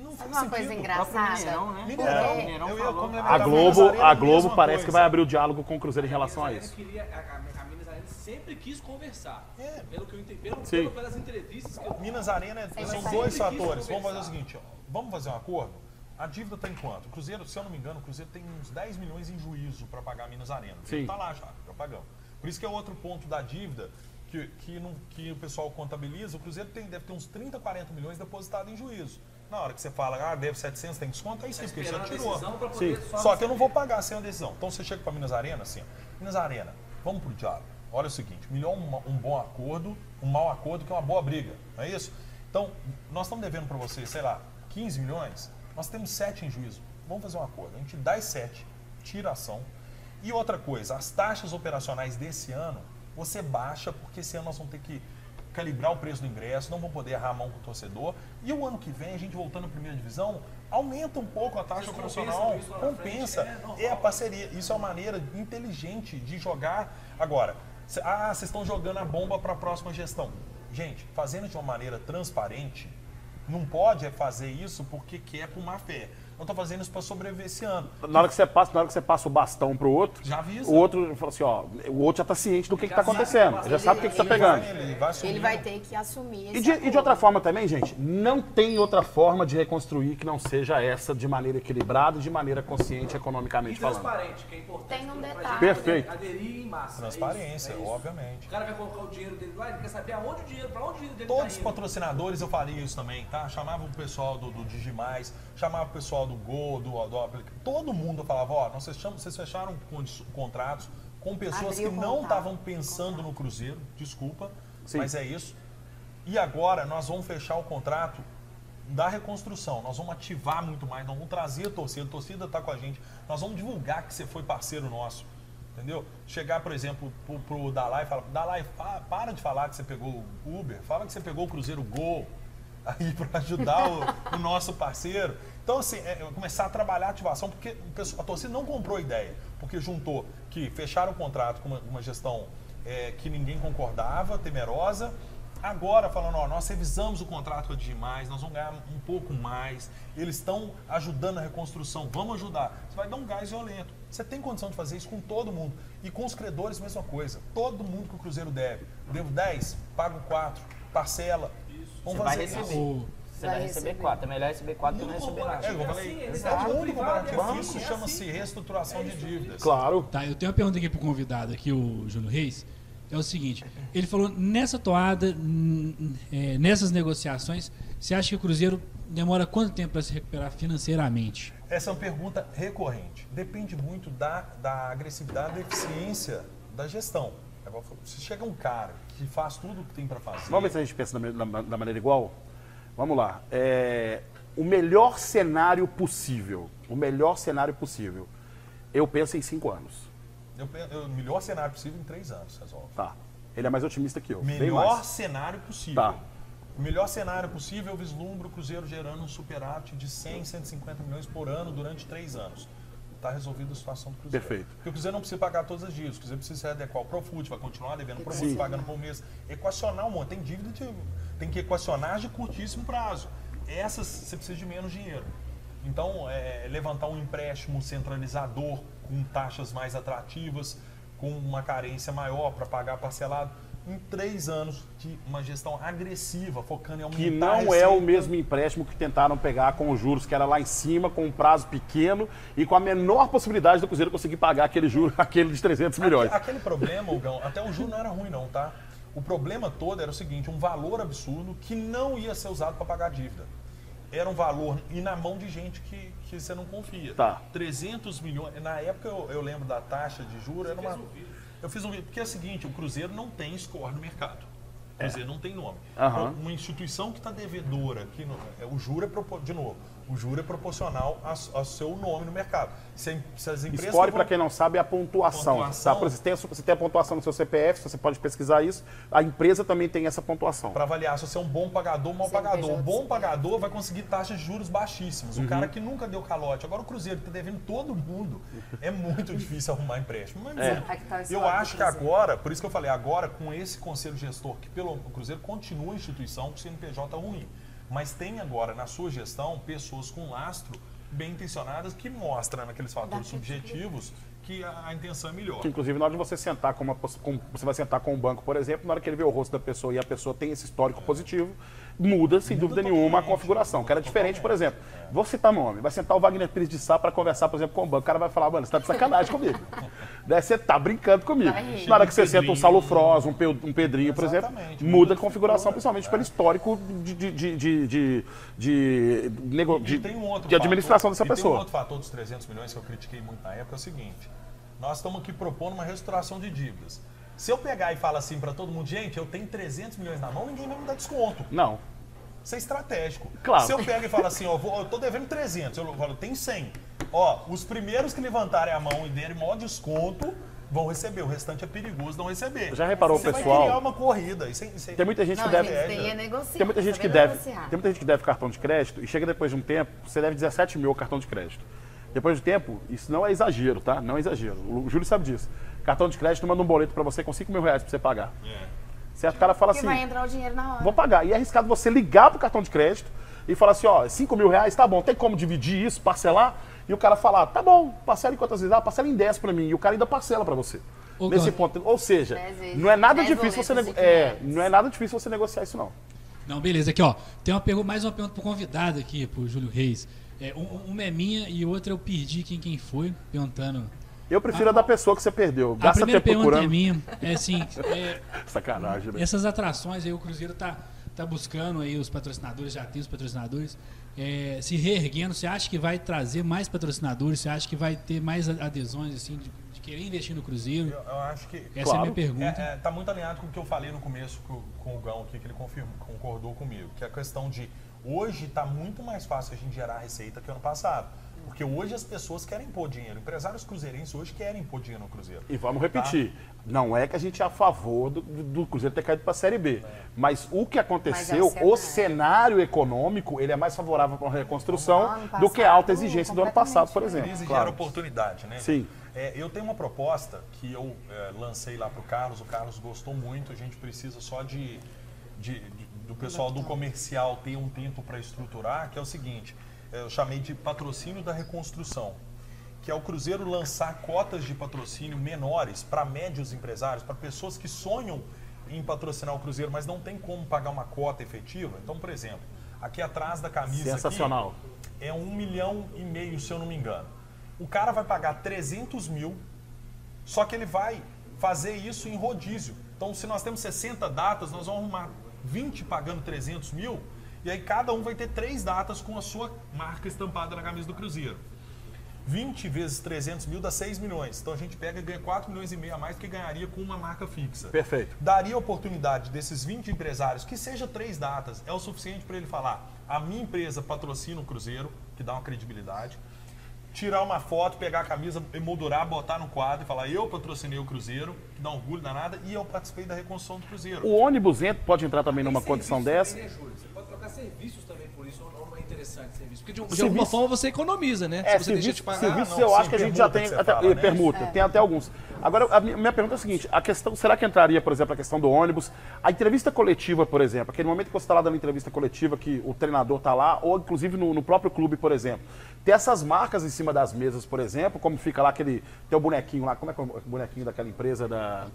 Não faz uma coisa sentido. engraçada? Mineirão, né? Mineirão, É. Mineirão eu ia falou. complementar A Globo, a Globo parece que coisa. vai abrir o diálogo com o Cruzeiro em relação a isso. Queria, a, a, Minas Arena sempre quis conversar. É. Pelo que eu entendi, pelo, pelas entrevistas que eu Minas Arena é- são dois fatores. Vamos fazer o seguinte, ó. vamos fazer um acordo. A dívida está em quanto? O Cruzeiro, se eu não me engano, o Cruzeiro tem uns 10 milhões em juízo para pagar a Minas Arena. Sim. Está lá já, já pagamos. Por isso que é outro ponto da dívida que, que, não- que o pessoal contabiliza. O Cruzeiro tem, deve ter uns 30, 40 milhões depositados em juízo. Na hora que você fala, ah, deve 700, tem desconto, aí sim, porque já esperando a tirou. só Só que eu não vou pagar sem a decisão. Então você chega para Minas Arena assim, ó. Minas Arena, vamos pro diálogo. Olha o seguinte, melhor um, um bom acordo, um mau acordo que uma boa briga, não é isso? Então, nós estamos devendo para vocês, sei lá, 15 milhões, nós temos 7 em juízo. Vamos fazer um acordo. A gente dá as 7, tira a ação. E outra coisa, as taxas operacionais desse ano, você baixa, porque esse ano nós vamos ter que calibrar o preço do ingresso, não vão poder errar a mão com o torcedor. E o ano que vem, a gente voltando à primeira divisão, aumenta um pouco a taxa operacional, compensa. frente, é. É a parceria. Isso é uma maneira inteligente de jogar. Agora, ah, vocês estão jogando a bomba para a próxima gestão. Gente, fazendo de uma maneira transparente, não pode é fazer isso porque quer com má fé. Eu estou fazendo isso para sobreviver esse ano. Na hora que você passa, na hora que você passa o bastão pro outro, Já avisa. o outro fala assim, ó, o outro já tá ciente do que, que tá acontecendo. Já sabe o que, que tá Ele pegando. vai- ele vai Ele vai ter que assumir esse E de, e de outra forma também, gente, não tem outra forma de reconstruir que não seja essa de maneira equilibrada e de maneira consciente E economicamente falando. transparente, que é importante. Tem um detalhe. Perfeito. Aderir massa. Transparência, é isso, é isso. obviamente. O cara vai colocar o dinheiro dele lá, ele quer saber aonde o dinheiro, pra onde o dinheiro dele Todos tá os patrocinadores eu faria isso também, tá? Chamava o pessoal do, do Digimais, chamava o pessoal do Gol, do, do Todo mundo eu falava, ó, nós fechamos, vocês fecharam contratos com pessoas Abriu que não contato. estavam pensando no Cruzeiro, desculpa, Sim. mas é isso. E agora nós vamos fechar o contrato da reconstrução. Nós vamos ativar muito mais, nós vamos trazer a torcida, a torcida está com a gente. Nós vamos divulgar que você foi parceiro nosso. Entendeu? Chegar, por exemplo, pro, pro Dalai e falar, Dalai, pa- para de falar que você pegou o Uber, fala que você pegou o Cruzeiro Gol aí para ajudar o, o nosso parceiro. Então, assim, é, começar a trabalhar a ativação, porque a torcida não comprou a ideia, porque juntou que fecharam o contrato com uma, uma gestão é, que ninguém concordava, temerosa, Agora falando, ó, nós revisamos o contrato com a Digimais, nós vamos ganhar um pouco mais, eles estão ajudando a reconstrução, vamos ajudar. Você vai dar um gás violento. Você tem condição de fazer isso com todo mundo. E com os credores, mesma coisa. Todo mundo que o Cruzeiro deve. Devo 10, pago 4, parcela. Vamos Você vai fazer receber. isso. O- Você vai receber quatro. É melhor receber quatro que não receber nada. É, eu É falei, assim, é acham mundo privado, comprado. é assim, Isso é chama-se assim. reestruturação de dívidas. Claro. Tá, eu tenho uma pergunta aqui pro convidado, aqui, o Júlio Reis. É o seguinte, ele falou, nessa toada, é, nessas negociações, você acha que o Cruzeiro demora quanto tempo para se recuperar financeiramente? Essa é uma pergunta recorrente. Depende muito da, da agressividade, da eficiência da gestão. Agora, Se chega um cara que faz tudo o que tem para fazer. Vamos ver se a gente pensa da, ma- da maneira igual? Vamos lá. É, o melhor cenário possível. O melhor cenário possível. Eu penso em cinco anos. Eu, eu- o melhor cenário possível em três anos, resolve. Tá. Ele é mais otimista que eu. Melhor cenário possível. Tá. O melhor cenário possível, eu vislumbro o Cruzeiro gerando um superávit de 100, 150 milhões por ano durante três anos. Está resolvida a situação do Cruzeiro. Perfeito. Porque o Cruzeiro não precisa pagar todas as dívidas. O Cruzeiro precisa se adequar ao Profut, vai continuar devendo Profut, pagando por mês. Equacionar um monte. Tem dívida de. Tem que equacionar de curtíssimo prazo. Essas você precisa de menos dinheiro. Então, é, levantar um empréstimo centralizador com taxas mais atrativas, com uma carência maior para pagar parcelado, em três anos de uma gestão agressiva, focando em aumentar Que não é o mesmo empréstimo que tentaram pegar com os juros, que era lá em cima, com um prazo pequeno e com a menor possibilidade do Cruzeiro conseguir pagar aquele juro, aquele de 300 milhões. Aque- Aquele problema, Hugão, até o juro não era ruim não, tá? O problema todo era o seguinte, um valor absurdo que não ia ser usado para pagar a dívida. Era um valor e na mão de gente que, que você não confia. Tá. 300 milhões, na época eu, eu lembro da taxa de juros, era uma... Eu fiz um vídeo, porque é o seguinte, o Cruzeiro não tem score no mercado. O Cruzeiro não tem nome. Aham. Uma instituição que está devedora, que no- é, o juro é, propo- de novo, o juro é proporcional ao seu nome no mercado. Se, se as empresas Score, para quem não sabe, é a pontuação. Pontuação. Tá? Você tem você tem a pontuação no seu CPF, você pode pesquisar isso. A empresa também tem essa pontuação. para avaliar se você é um bom pagador ou um mau pagador. O bom pagador vai conseguir taxas de juros baixíssimas. Uhum. O cara que nunca deu calote. Agora o Cruzeiro que está devendo todo mundo, é muito difícil arrumar empréstimo. Mas, É. Aí que tá Eu acho que agora, por isso que eu falei, agora com esse conselho gestor, que pelo o Cruzeiro continua a instituição com o CNPJ ruim, mas tem agora na sua gestão pessoas com lastro bem intencionadas que mostram naqueles fatores subjetivos que a, a intenção é melhor. Inclusive, na hora de você sentar com uma com- você vai sentar com um banco, por exemplo, na hora que ele vê o rosto da pessoa e a pessoa tem esse histórico positivo, muda, sem dúvida nenhuma, a configuração. Que era diferente, por exemplo. Vou citar nome, vai sentar o Wagner Pires de Sá para conversar, por exemplo, com o banco. O cara vai falar, mano, você tá de sacanagem comigo. Daí você tá brincando comigo. Rir. Na hora que você senta um Pedrinho. Saulo Froz, um, Pe- Pedrinho, por exemplo, muda a configuração, principalmente pelo histórico de, de, de, de, de, administração dessa e Tem um pessoa. outro fator dos 300 milhões que eu critiquei muito na época é o seguinte: nós estamos aqui propondo uma reestruturação de dívidas. Se eu pegar e falar assim para todo mundo, gente, eu tenho 300 milhões na mão, ninguém vai me dar desconto. Não. Isso é estratégico. Claro. Se eu pego e falo assim, ó, vou- eu tô devendo 300, eu falo, tem 100. Ó, os primeiros que levantarem a mão e derem maior desconto vão receber. O restante é perigoso não receber. Já reparou, Você pessoal? vai criar uma corrida. Isso é, isso é- Tem muita gente Não, que deve. é negociar. Tem muita gente que saber deve, negociar. tem muita gente que deve cartão de crédito e chega depois de um tempo, você deve 17 mil cartão de crédito. Depois de tempo, isso não é exagero, tá? Não é exagero. O Júlio sabe disso. Cartão de crédito manda um boleto pra você com 5 mil reais pra você pagar. Certo? O cara fala Porque assim, vai entrar o dinheiro na hora. vou pagar. E é arriscado você ligar pro cartão de crédito e falar assim, ó, 5 mil reais, tá bom, tem como dividir isso, parcelar? E o cara falar, tá bom, parcela em quantas vezes? Ah, parcela em 10 pra mim. E o cara ainda parcela pra você. Ô, Nesse Gão. ponto. Ou seja, vezes. não é nada Dez difícil você nego- é, 500. não é nada difícil você negociar isso não. Não, beleza. Aqui, ó. Tem uma pergunta, mais uma pergunta pro convidado aqui, pro Júlio Reis. É, um- uma é minha e outra eu perdi quem, quem foi, perguntando. Eu prefiro a da pessoa que você perdeu. A Gasta primeira tempo pergunta procurando. é minha. É assim, é, Sacanagem, né? essas atrações aí, o Cruzeiro tá, tá buscando aí os patrocinadores, já tem os patrocinadores, é, se reerguendo. Você acha que vai trazer mais patrocinadores? Você acha que vai ter mais a- adesões, assim, de, de querer investir no Cruzeiro? Eu, eu acho que Essa é a Claro. minha pergunta. É, é, tá muito alinhado com o que eu falei no começo com, com o Gão aqui, que ele confirmou, concordou comigo, que é a questão de hoje está muito mais fácil a gente gerar receita que ano passado. Porque hoje as pessoas querem pôr dinheiro. Empresários cruzeirenses hoje querem pôr dinheiro no Cruzeiro. E vamos repetir. Não é que a gente é a favor do, do Cruzeiro ter caído para a Série B. Mas o que aconteceu, é o o cenário. econômico, ele é mais favorável para a reconstrução ano do que a alta passado, exigência do ano passado, por exemplo. Crise Claro. gera oportunidade, né? Sim. É, eu tenho uma proposta que eu é, lancei lá para o Carlos, o Carlos gostou muito, a gente precisa só de, de- de- do pessoal do comercial ter um tempo para estruturar, que é o seguinte, é, eu chamei de patrocínio da reconstrução, que é o Cruzeiro lançar cotas de patrocínio menores para médios empresários, para pessoas que sonham em patrocinar o Cruzeiro, mas não tem como pagar uma cota efetiva. Então, por exemplo, aqui atrás da camisa aqui, Sensacional. é um milhão e meio, se eu não me engano. O cara vai pagar 300 mil, só que ele vai fazer isso em rodízio. Então, se nós temos 60 datas, nós vamos arrumar 20 pagando 300 mil, e aí cada um vai ter três datas com a sua marca estampada na camisa do Cruzeiro. 20 vezes 300 mil dá 6 milhões. Então a gente pega e ganha 4 milhões e meio a mais do que ganharia com uma marca fixa. Perfeito. Daria oportunidade desses 20 empresários, que seja três datas, é o suficiente para ele falar: a minha empresa patrocina o Cruzeiro, que dá uma credibilidade. Tirar uma foto, pegar a camisa, emoldurar, botar no quadro e falar: eu patrocinei o Cruzeiro, que dá orgulho danada, e eu participei da reconstrução do Cruzeiro. O ônibus pode entrar também numa condição dessa. também, né, Júlio? Você pode serviços também por isso, ou não é interessante serviço. Porque de, de Serviço- alguma forma você economiza, né? É, Se você deixa serviço, de pagar. serviços não, eu sim, acho que a gente já tem até, fala, né? permuta, tem até alguns. Agora, a minha pergunta é a seguinte, a questão, será que entraria, por exemplo, a questão do ônibus? A entrevista coletiva, por exemplo, aquele momento que você está lá dando entrevista coletiva, que o treinador está lá, ou inclusive no, no próprio clube, por exemplo, ter essas marcas em cima das mesas, por exemplo, como fica lá aquele, tem o bonequinho lá, como é que é o bonequinho daquela empresa da...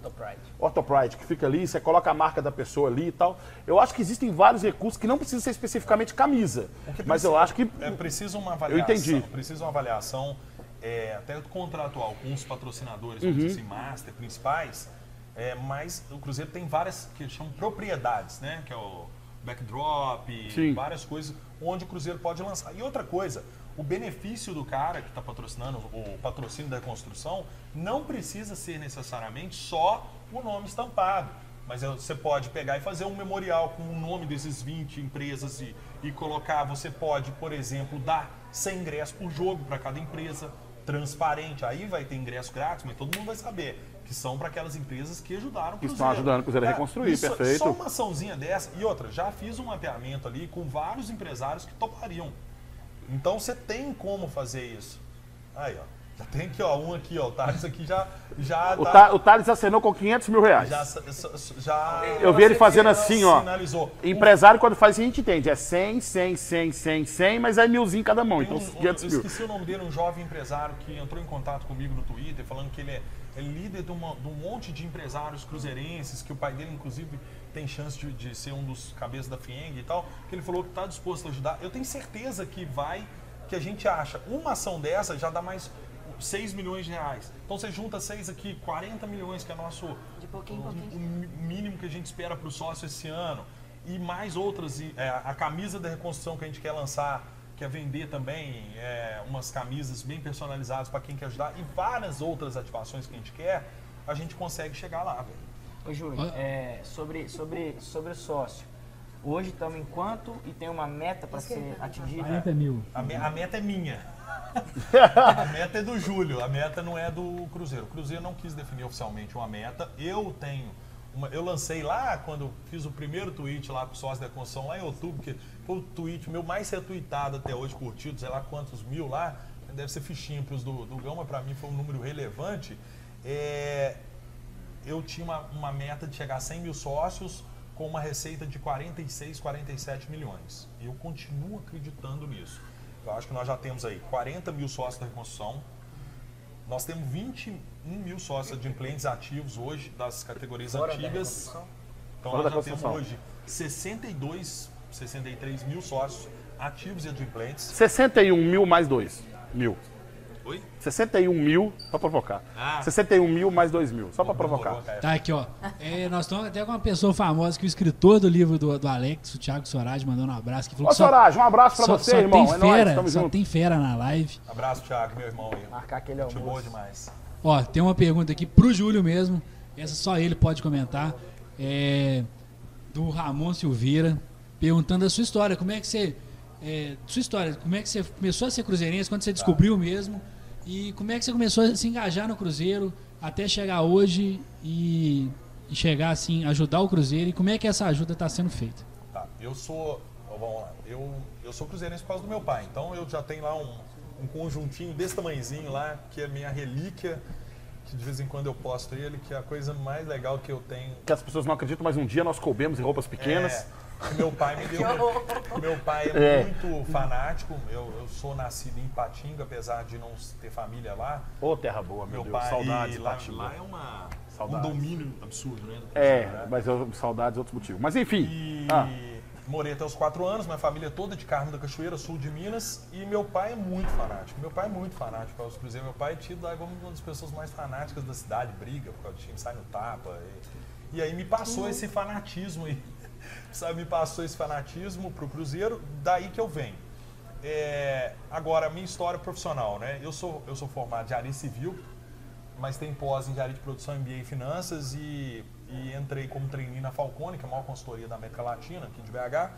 Orthopride, que fica ali, você coloca a marca da pessoa ali e tal. Eu acho que existem vários recursos que não precisam ser especificamente camisa, que mas eu precisa- acho que... É preciso uma avaliação. entendi. Precisa uma avaliação é, até contratual com os patrocinadores, Uhum. vamos dizer assim, master, principais. É, mas o Cruzeiro tem várias que chamam propriedades, né? Que é o backdrop, Sim. várias coisas onde o Cruzeiro pode lançar. E outra coisa, o benefício do cara que está patrocinando o patrocínio da construção não precisa ser necessariamente só o nome estampado. Mas você pode pegar e fazer um memorial com o nome desses 20 empresas e, e colocar. Você pode, por exemplo, dar 100 ingressos por jogo para cada empresa, transparente. Aí vai ter ingresso grátis, mas todo mundo vai saber que são para aquelas empresas que ajudaram o Que Cruzeiro. estão ajudando o Cruzeiro a Cara, reconstruir, isso- perfeito. Só uma açãozinha dessa. E outra, já fiz um mapeamento ali com vários empresários que topariam. Então você tem como fazer isso. Aí, ó. Já tem aqui, ó, um aqui, ó. O Thales aqui já. já O, tá- Ta, o Thales acenou com 500 mil reais. já, já, Eu vi ele fazendo assim, ó. Sinalizou. Empresário, quando faz assim, a gente entende. É 100, 100, 100, 100, 100, mas é milzinho cada mão. Então, um- 500 eu mil. esqueci o nome dele, um jovem empresário que entrou em contato comigo no Twitter, falando que ele é, é líder de, uma- de um monte de empresários cruzeirenses, que o pai dele, inclusive, tem chance de, de ser um dos cabeças da FIENG e tal, que ele falou que está disposto a ajudar. Eu tenho certeza que vai, que a gente acha, uma ação dessa já dá mais 6 milhões de reais. Então você junta 6 aqui, 40 milhões, que é nosso De pouquinho o- pouquinho. o mínimo que a gente espera para o sócio esse ano. E mais outras, e, é, a camisa da reconstrução que a gente quer lançar, quer vender também, é, umas camisas bem personalizadas para quem quer ajudar, e várias outras ativações que a gente quer, a gente consegue chegar lá, velho. Ô, Júlio, é, sobre, sobre, sobre o sócio. Hoje estamos em quanto e tem uma meta para ser atingida? 40 mil. A, me- a meta é minha. A meta é do Júlio, a meta não é do Cruzeiro. O Cruzeiro não quis definir oficialmente uma meta. Eu tenho. uma- eu lancei lá quando fiz o primeiro tweet lá com o sócio da construção, lá em outubro, que foi o tweet meu mais retweetado até hoje, curtido, sei lá quantos mil lá. Deve ser fichinho para os do, do Gão, mas para mim foi um número relevante. É, eu tinha uma, uma meta de chegar a 100 mil sócios com uma receita de 46, 47 milhões. Eu continuo acreditando nisso. Eu acho que nós já temos aí 40 mil sócios da reconstrução. Nós temos 21 mil sócios de clientes ativos hoje das categorias Fora da antigas. reconstrução? Então Fora nós da já temos hoje 62, 63 mil sócios ativos e adimplentes. 61 mil mais 2 mil. Oi? 61 mil, só pra provocar. Ah. 61 mil mais 2 mil, só pra Demorou, provocar. Tá aqui, ó. É, nós estamos até com uma pessoa famosa que o escritor do livro do, do Alex, o Thiago Sorage, mandou um abraço. Que falou Ô, que só, Sorage, um abraço pra só, você, só irmão. tem É nóis, fera, tamo só junto. tem fera na live. Abraço, Thiago, meu irmão aí. Marcar aquele boa almoço. demais. Ó, tem uma pergunta aqui pro Júlio mesmo. Essa só ele pode comentar. É, do Ramon Silveira, perguntando a sua história. Como é que você. é, sua história, como é que você começou a ser cruzeirense, quando você descobriu mesmo? E como é que você começou a se engajar no Cruzeiro até chegar hoje e, e chegar assim, ajudar o Cruzeiro? E como é que essa ajuda está sendo feita? Tá, eu sou. Vamos lá. Eu, eu sou cruzeirense por causa do meu pai. Então eu já tenho lá um, um conjuntinho desse tamanhozinho lá, que é minha relíquia, que de vez em quando eu posto ele, que é a coisa mais legal que eu tenho. Que as pessoas não acreditam, mas um dia nós coubemos em roupas pequenas. É, meu pai me deu. meu pai É. é, muito fanático. Eu, eu sou nascido em Patinga, apesar de não ter família lá. Ô, terra boa, meu, Meu Deus. pai Saudades, lá, Patinga. lá é uma, Saudades. um domínio absurdo, né? É, né? mas eu, saudades outros motivos. Mas enfim. E Ah. morei até os quatro anos, minha família é toda de Carmo da Cachoeira, sul de Minas. E meu pai é muito fanático. Meu pai é muito fanático para os Cruzeiros. Meu pai é tido lá como uma das pessoas mais fanáticas da cidade, briga por causa do time, sai no tapa. E, e aí me passou esse fanatismo aí. Sabe, me passou esse fanatismo pro Cruzeiro, daí que eu venho. É, agora, minha história profissional, né? Eu sou, eu sou formado de área civil, mas tenho pós em engenharia de produção, MBA em finanças e, e entrei como trainee na Falcone, que é a maior consultoria da América Latina, aqui de BH.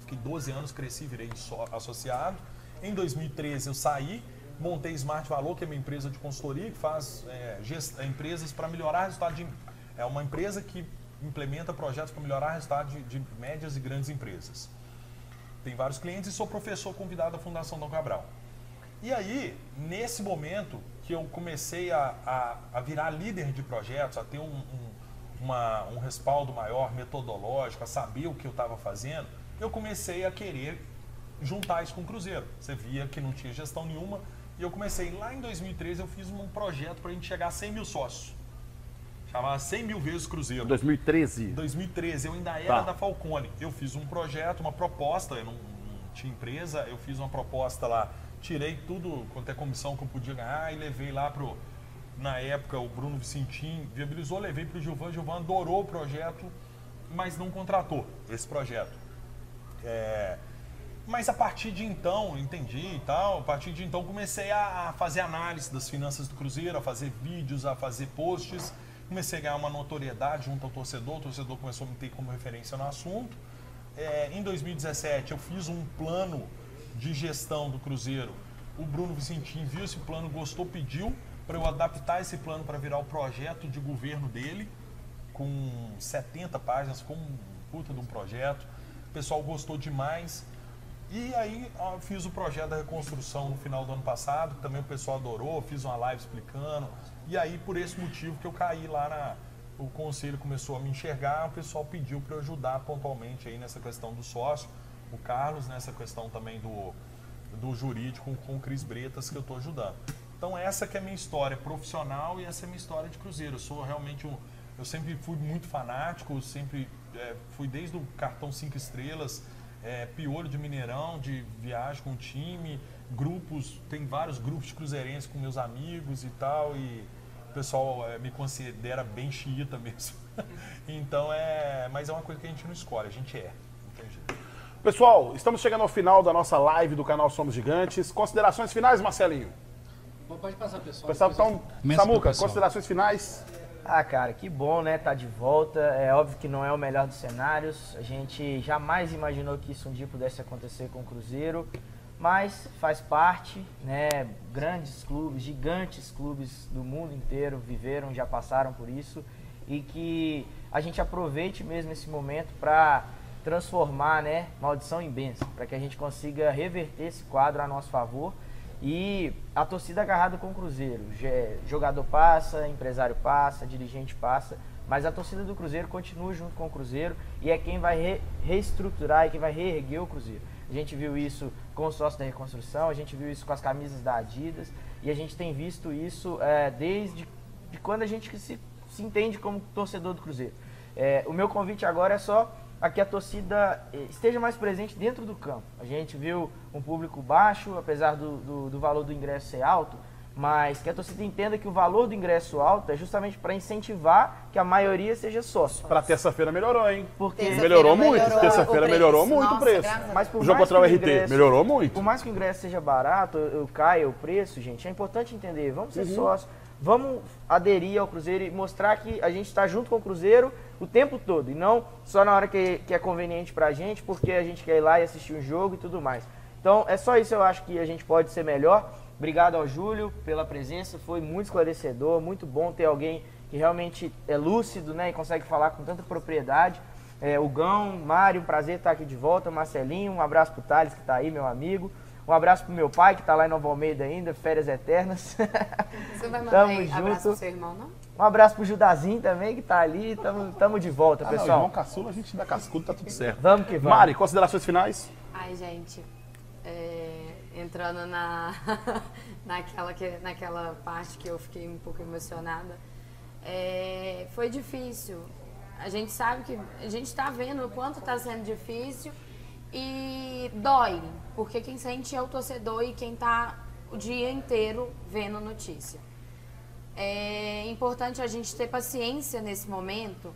Fiquei 12 anos, cresci, virei associado. Em 2013 eu saí, montei Smart Valor, que é minha empresa de consultoria, que faz é, gest- empresas para melhorar o resultado de... É uma empresa que implementa projetos para melhorar o resultado de, de médias e grandes empresas. Tem vários clientes e sou professor convidado da Fundação Dom Cabral. E aí, nesse momento que eu comecei a, a, a virar líder de projetos, a ter um, um, uma- um respaldo maior metodológico, a saber o que eu estava fazendo, eu comecei a querer juntar isso com o Cruzeiro. Você via que não tinha gestão nenhuma. E eu comecei, lá em 2013, eu fiz um projeto para a gente chegar a 100 mil sócios. Chamava 100 mil vezes Cruzeiro. 2013. Em 2013, eu ainda era Tá. da Falcone. Eu fiz um projeto, uma proposta, eu não, não tinha empresa, eu fiz uma proposta lá, tirei tudo quanto é comissão que eu podia ganhar e levei lá pro. Na época, o Bruno Vicentim viabilizou, levei pro Gilvan, Gilvan adorou o projeto. mas não contratou esse projeto. É, mas a partir de então, entendi e tal, a partir de então comecei a fazer análise das finanças do Cruzeiro, a fazer vídeos, a fazer posts. Comecei a ganhar uma notoriedade junto ao torcedor, o torcedor começou a me ter como referência no assunto. É, em 2017 eu fiz um plano de gestão do Cruzeiro. O Bruno Vicentim viu esse plano, gostou, pediu para eu adaptar esse plano para virar o projeto de governo dele, com 70 páginas, com um puta de um projeto. O pessoal gostou demais. E aí ó, fiz o projeto da reconstrução no final do ano passado, que também o pessoal adorou, fiz uma live explicando. E aí por esse motivo que eu caí lá na. O conselho começou a me enxergar, o pessoal pediu para eu ajudar pontualmente aí nessa questão do sócio, o Carlos nessa questão também do, do jurídico com o Cris Bretas que eu estou ajudando. Então essa que é a minha história profissional e essa é a minha história de Cruzeiro. Eu sou realmente um. Eu sempre fui muito fanático, sempre é, fui desde o cartão cinco estrelas, é, piolho de Mineirão, de viagem com o time, grupos, tem vários grupos de cruzeirenses com meus amigos e tal, e o pessoal é, me considera bem xiita mesmo. então é. Mas é uma coisa que a gente não escolhe, a gente é. Não tem jeito. Pessoal, estamos chegando ao final da nossa live do canal Somos Gigantes. Considerações finais, Marcelinho? Pode passar, pessoal. Pessoal, então, Samuca, pessoal. considerações finais? Ah, cara, que bom, né? Tá de volta. É óbvio que não é o melhor dos cenários. A gente jamais imaginou que isso um dia pudesse acontecer com o Cruzeiro, mas faz parte, né? Grandes clubes, gigantes clubes do mundo inteiro viveram, já passaram por isso e que a gente aproveite mesmo esse momento para transformar, né, maldição em bênção, para que a gente consiga reverter esse quadro a nosso favor e a torcida agarrada com o Cruzeiro. Jogador passa, empresário passa, dirigente passa, mas a torcida do Cruzeiro continua junto com o Cruzeiro e é quem vai re- reestruturar e quem vai reerguer o Cruzeiro. A gente viu isso com o sócio da reconstrução, a gente viu isso com as camisas da Adidas e a gente tem visto isso é, desde de quando a gente se, se entende como torcedor do Cruzeiro. É, o meu convite agora é só a que a torcida eh, esteja mais presente dentro do campo. A gente viu um público baixo, apesar do, do, do valor do ingresso ser alto, mas que a torcida entenda que o valor do ingresso alto é justamente para incentivar que a maioria seja sócio. Pra terça-feira melhorou, hein? Porque Terça-feira Melhorou muito. melhorou Terça-feira melhorou muito o preço. Mas por O jogo contra o RT ingresso- melhorou muito. Por mais que o ingresso seja barato, eu, eu caia o preço, gente, é importante entender. Vamos Uhum. ser sócios, vamos aderir ao Cruzeiro e mostrar que a gente está junto com o Cruzeiro o tempo todo. E não só na hora que, que é conveniente pra gente, porque a gente quer ir lá e assistir um jogo e tudo mais. Então, é só isso eu acho que a gente pode ser melhor. Obrigado ao Júlio pela presença, foi muito esclarecedor, muito bom ter alguém que realmente é lúcido né, e consegue falar com tanta propriedade. É, o Gão, Mário, um prazer estar aqui de volta. Marcelinho, um abraço pro Thales que está aí, meu amigo. Um abraço pro meu pai que está lá em Nova Almeida ainda, férias eternas. Você vai mandar Tamo aí abraço junto. pro seu irmão, não? um abraço pro Judazinho também que está ali. Tamo, tamo de volta, Ah, não, pessoal. irmão caçula, a gente dá cascudo, tá tudo certo. Vamos que vamos. Mari, considerações finais? Ai, gente, é, entrando na, naquela, que, naquela parte que eu fiquei um pouco emocionada, é, foi difícil. A gente sabe que a gente está vendo o quanto está sendo difícil e dói, porque quem sente é o torcedor e quem está o dia inteiro vendo notícia. É importante a gente ter paciência nesse momento,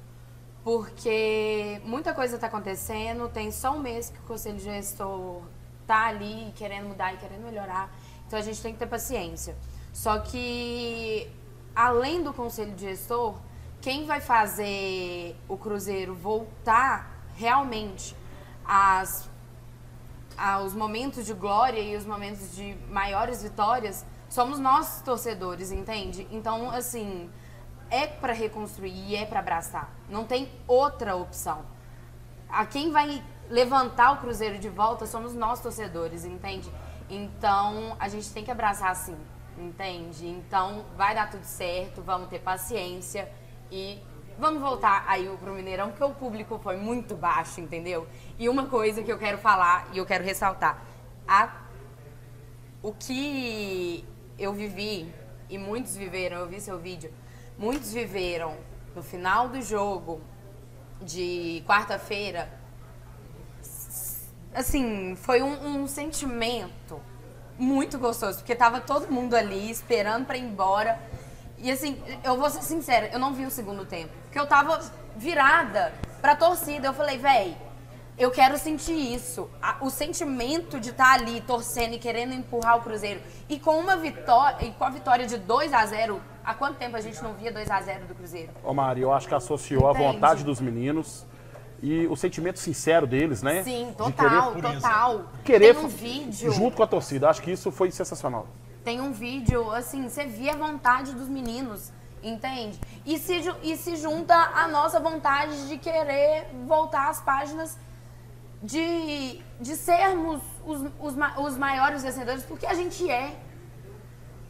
porque muita coisa está acontecendo, tem só um mês que o conselho gestor tá ali querendo mudar e querendo melhorar, então a gente tem que ter paciência. Só que, além do conselho gestor, quem vai fazer o Cruzeiro voltar realmente às aos momentos de glória e os momentos de maiores vitórias somos nós torcedores, entende? Então, assim, é para reconstruir e é para abraçar. Não tem outra opção. A quem vai levantar o Cruzeiro de volta somos nós torcedores, entende? Então, a gente tem que abraçar assim, entende? Então, vai dar tudo certo, vamos ter paciência e vamos voltar aí pro Mineirão, porque o público foi muito baixo, entendeu? E uma coisa que eu quero falar e eu quero ressaltar, a o que eu vivi e muitos viveram, eu vi seu vídeo, muitos viveram no final do jogo de quarta-feira. Assim, foi um, um sentimento muito gostoso, porque tava todo mundo ali esperando pra ir embora. E assim, eu vou ser sincera, eu não vi o segundo tempo, porque eu tava virada pra torcida. Eu falei, véi, eu quero sentir isso. O sentimento de estar ali torcendo e querendo empurrar o Cruzeiro. E com uma vitória, e com a vitória de 2 a 0 há quanto tempo a gente não via 2 a 0 do Cruzeiro? Ô Mari, eu acho que associou a vontade dos meninos e o sentimento sincero deles, né? Sim, De total, querer, total. querer Tem um vídeo. junto com a torcida. Acho que isso foi sensacional. Tem um vídeo, assim, você via a vontade dos meninos, entende? E se, e se junta a nossa vontade de querer voltar às páginas de, de sermos os, os, os maiores vencedores, porque a gente é.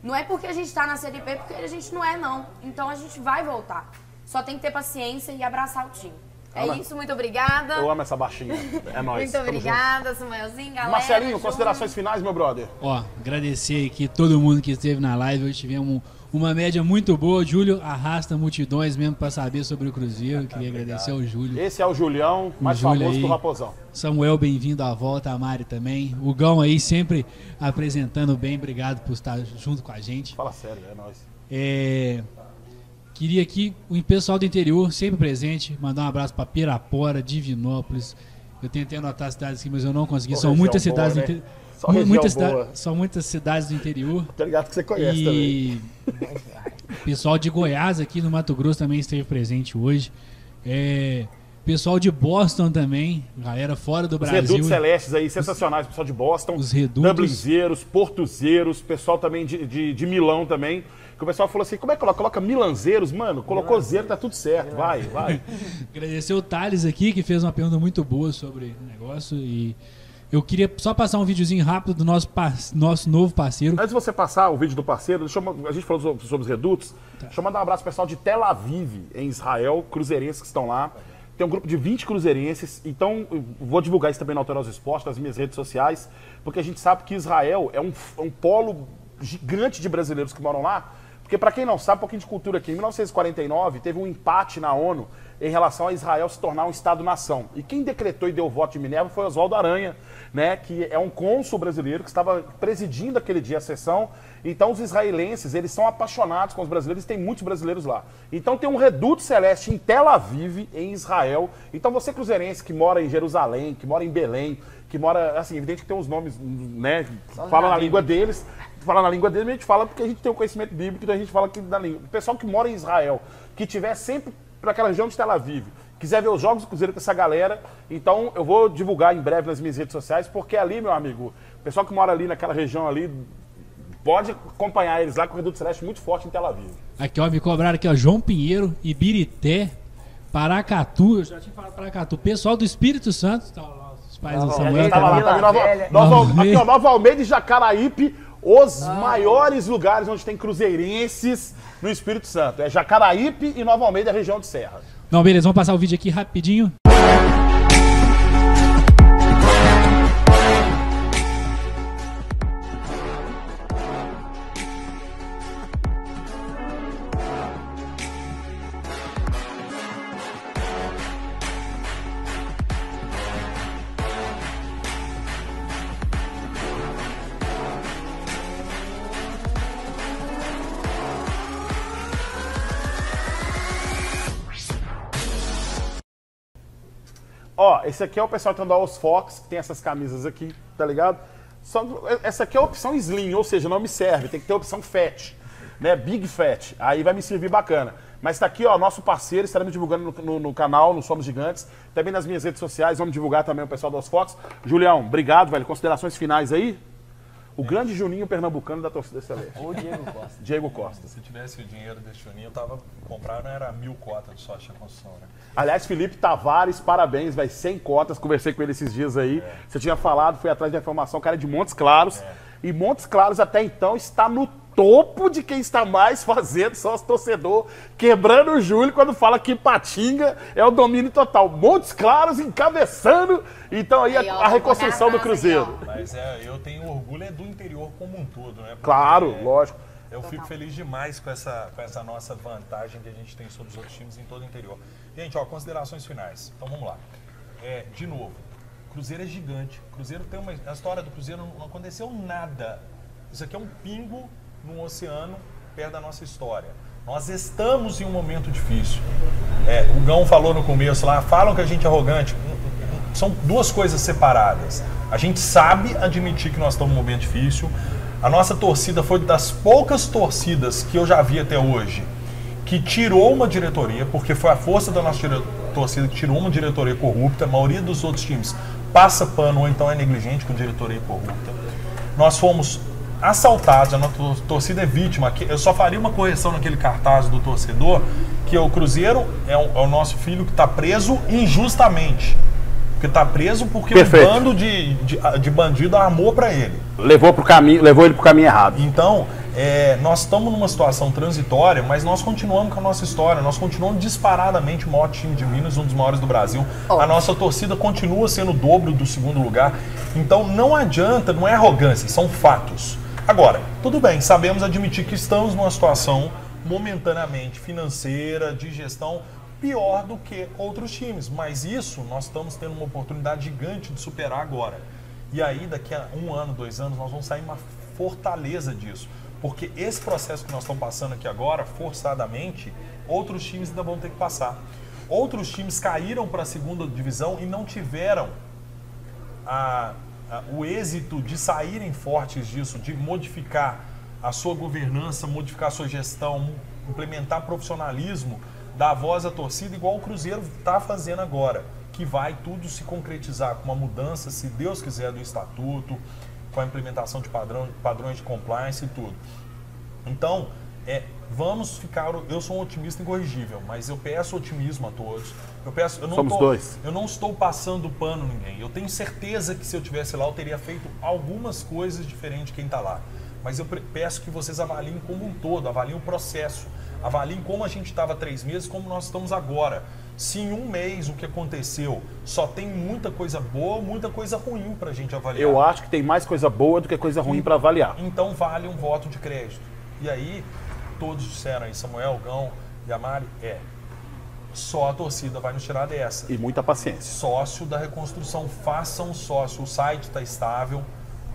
Não é porque a gente tá na Série B, porque a gente não é, não. Então a gente vai voltar. Só tem que ter paciência e abraçar o time. É Olha. isso, muito obrigada. Eu amo essa baixinha. É nóis. Muito junto. obrigada, Samuelzinho, galera. Marcelinho, Júnior. considerações finais, meu brother. Ó, agradecer aqui todo mundo que esteve na live. Hoje tivemos um- uma média muito boa. Júlio arrasta multidões mesmo para saber sobre o Cruzeiro. Queria agradecer ao Júlio. Esse é o Julião, mais Júlio famoso aí. que o Raposão. Samuel, bem-vindo à volta. A Mari também. O Gão aí sempre apresentando bem. Obrigado por estar junto com a gente. Fala sério, é nóis. É, queria aqui o pessoal do interior, sempre presente, mandar um abraço para Pirapora, Divinópolis. Eu tentei anotar as cidades aqui, mas eu não consegui. São muitas boa, cidades né? do interior. Muitas cida-. São muitas cidades do interior. Tá ligado que você conhece também. E pessoal de Goiás aqui no Mato Grosso também esteve presente hoje. É, pessoal de Boston também, galera fora do Os Brasil. redutos celestes aí, sensacionais, pessoal de Boston. Os redutos. Dublinzeiros, portuzeiros, pessoal também de, de, de Milão também. Que o pessoal falou assim, como é que coloca? Coloca milanzeiros, mano. Colocou zero, tá tudo certo. Vai, vai. Agradecer o Thales aqui, que fez uma pergunta muito boa sobre o negócio. E eu queria só passar um videozinho rápido do nosso, nosso novo parceiro. Antes de você passar o vídeo do parceiro, eu, a gente falou sobre, sobre os redutos. Deixa eu mandar um abraço pessoal de Tel Aviv, em Israel, cruzeirenses que estão lá. Tem um grupo de 20 cruzeirenses, então vou divulgar isso também no Alterosa Esporte, nas minhas redes sociais, porque a gente sabe que Israel é um, é um polo gigante de brasileiros que moram lá. Porque, para quem não sabe, um pouquinho de cultura aqui, em 1949 teve um empate na ONU em relação a Israel se tornar um Estado-nação. E quem decretou e deu o voto de Minerva foi Oswaldo Aranha, né, que é um cônsul brasileiro que estava presidindo aquele dia a sessão. Então, os israelenses, eles são apaixonados com os brasileiros, tem muitos brasileiros lá. Então, tem um reduto celeste em Tel Aviv, em Israel. Então, você cruzeirense que mora em Jerusalém, que mora em Belém, que mora, assim, evidente que tem uns nomes, né, fala na língua deles, fala na língua deles, mas a gente fala porque a gente tem o conhecimento bíblico, então a gente fala aqui da língua. O pessoal que mora em Israel, que tiver sempre para aquela região de Tel Aviv, quiser ver os jogos do Cruzeiro com essa galera, então eu vou divulgar em breve nas minhas redes sociais, porque ali, meu amigo, o pessoal que mora ali naquela região ali, pode acompanhar eles lá com o Reduto Celeste muito forte em Tel Aviv. Aqui, ó, me cobraram aqui, ó, João Pinheiro, Ibirité, Paracatu, eu já tinha falado Paracatu, pessoal do Espírito Santo, tá lá, os pais do Samuel. Almeida, Tava lá, tá Velha. Nova, Nova aqui, ó, Nova Almeida e Jacaraípe, os Ah. maiores lugares onde tem cruzeirenses no Espírito Santo. É Jacaraípe e Nova Almeida, região de Serra. Não, beleza, vamos passar o vídeo aqui rapidinho. Esse aqui é o pessoal que anda aos Fox, que tem essas camisas aqui, tá ligado? Só, essa aqui é a opção Slim, ou seja, não me serve, tem que ter a opção Fat, né? Big Fat, aí vai me servir bacana. Mas tá aqui, ó, nosso parceiro, estaremos divulgando no, no- no canal, no Somos Gigantes, também nas minhas redes sociais, vamos divulgar também o pessoal dos Fox. Julião, obrigado, velho. Considerações finais aí? O grande Juninho pernambucano da torcida celeste. Ou Diego Costa. Diego Costa. Se tivesse o dinheiro desse Juninho, eu tava comprando, era mil cotas de da construção, né? Aliás, Felipe Tavares, parabéns, vai 100 cotas. Conversei com ele esses dias aí. Você tinha falado, fui atrás da informação, o cara é de Montes Claros. E Montes Claros até então está no topo de quem está mais fazendo sócio torcedor, quebrando o Júlio quando fala que Patinga é o domínio total. Montes Claros encabeçando. Então aí, Aí, a, ó, a reconstrução do Cruzeiro. Mas é, eu tenho orgulho é do interior como um todo, né? Porque, Claro, é, lógico. Eu fico feliz demais com essa, com essa nossa vantagem que a gente tem sobre os outros times em todo o interior. Gente, ó, considerações finais. Então vamos lá. É, de novo, Cruzeiro é gigante. Cruzeiro tem uma. A história do Cruzeiro não aconteceu nada. Isso aqui é um pingo num oceano perto da nossa história. Nós estamos em um momento difícil. é, o Gão falou no começo lá, falam que a gente é arrogante. São duas coisas separadas. A gente sabe admitir que nós estamos num momento difícil. A nossa torcida foi das poucas torcidas que eu já vi até hoje que tirou uma diretoria, porque foi a força da nossa torcida que tirou uma diretoria corrupta. A maioria dos outros times passa pano ou então é negligente com diretoria corrupta. Nós fomos assaltados, a nossa tor- torcida é vítima. Que- Eu só faria uma correção naquele cartaz do torcedor, que o Cruzeiro é o, é o nosso filho que está preso injustamente. Porque está preso porque Perfeito. um bando de, de, de bandido armou para ele. Levou, pro caminho, levou ele pro caminho errado. Então, é, nós estamos numa situação transitória, mas nós continuamos com a nossa história. Nós continuamos disparadamente o maior time de Minas, um dos maiores do Brasil. A nossa torcida continua sendo o dobro do segundo lugar. Então, não adianta, não é arrogância, são fatos. Agora, tudo bem, sabemos admitir que estamos numa situação momentaneamente financeira, de gestão, pior do que outros times. Mas isso nós estamos tendo uma oportunidade gigante de superar agora. E aí, daqui a um ano, dois anos, nós vamos sair uma fortaleza disso. Porque esse processo que nós estamos passando aqui agora, forçadamente, outros times ainda vão ter que passar. Outros times caíram para a segunda divisão e não tiveram a- o êxito de saírem fortes disso, de modificar a sua governança, modificar a sua gestão, implementar profissionalismo, dar voz à torcida, igual o Cruzeiro está fazendo agora, que vai tudo se concretizar com uma mudança, se Deus quiser, do estatuto, com a implementação de padrão, padrões de compliance e tudo. Então, é, vamos ficar. Eu sou um otimista incorrigível, mas eu peço otimismo a todos. Eu peço. Eu não Somos tô- dois. Eu não estou passando pano ninguém. Eu tenho certeza que se eu tivesse lá, eu teria feito algumas coisas diferentes de quem está lá. Mas eu peço que vocês avaliem como um todo, avaliem o processo, avaliem como a gente estava há três meses, como nós estamos agora. Se em um mês o que aconteceu só tem muita coisa boa, muita coisa ruim para a gente avaliar. Eu acho que tem mais coisa boa do que coisa ruim para avaliar. Então vale um voto de crédito. E aí, todos disseram aí, Samuel, Gão e Amari, é. Só a torcida vai nos tirar dessa. E muita paciência. Sócio da reconstrução, faça um sócio. O site está estável.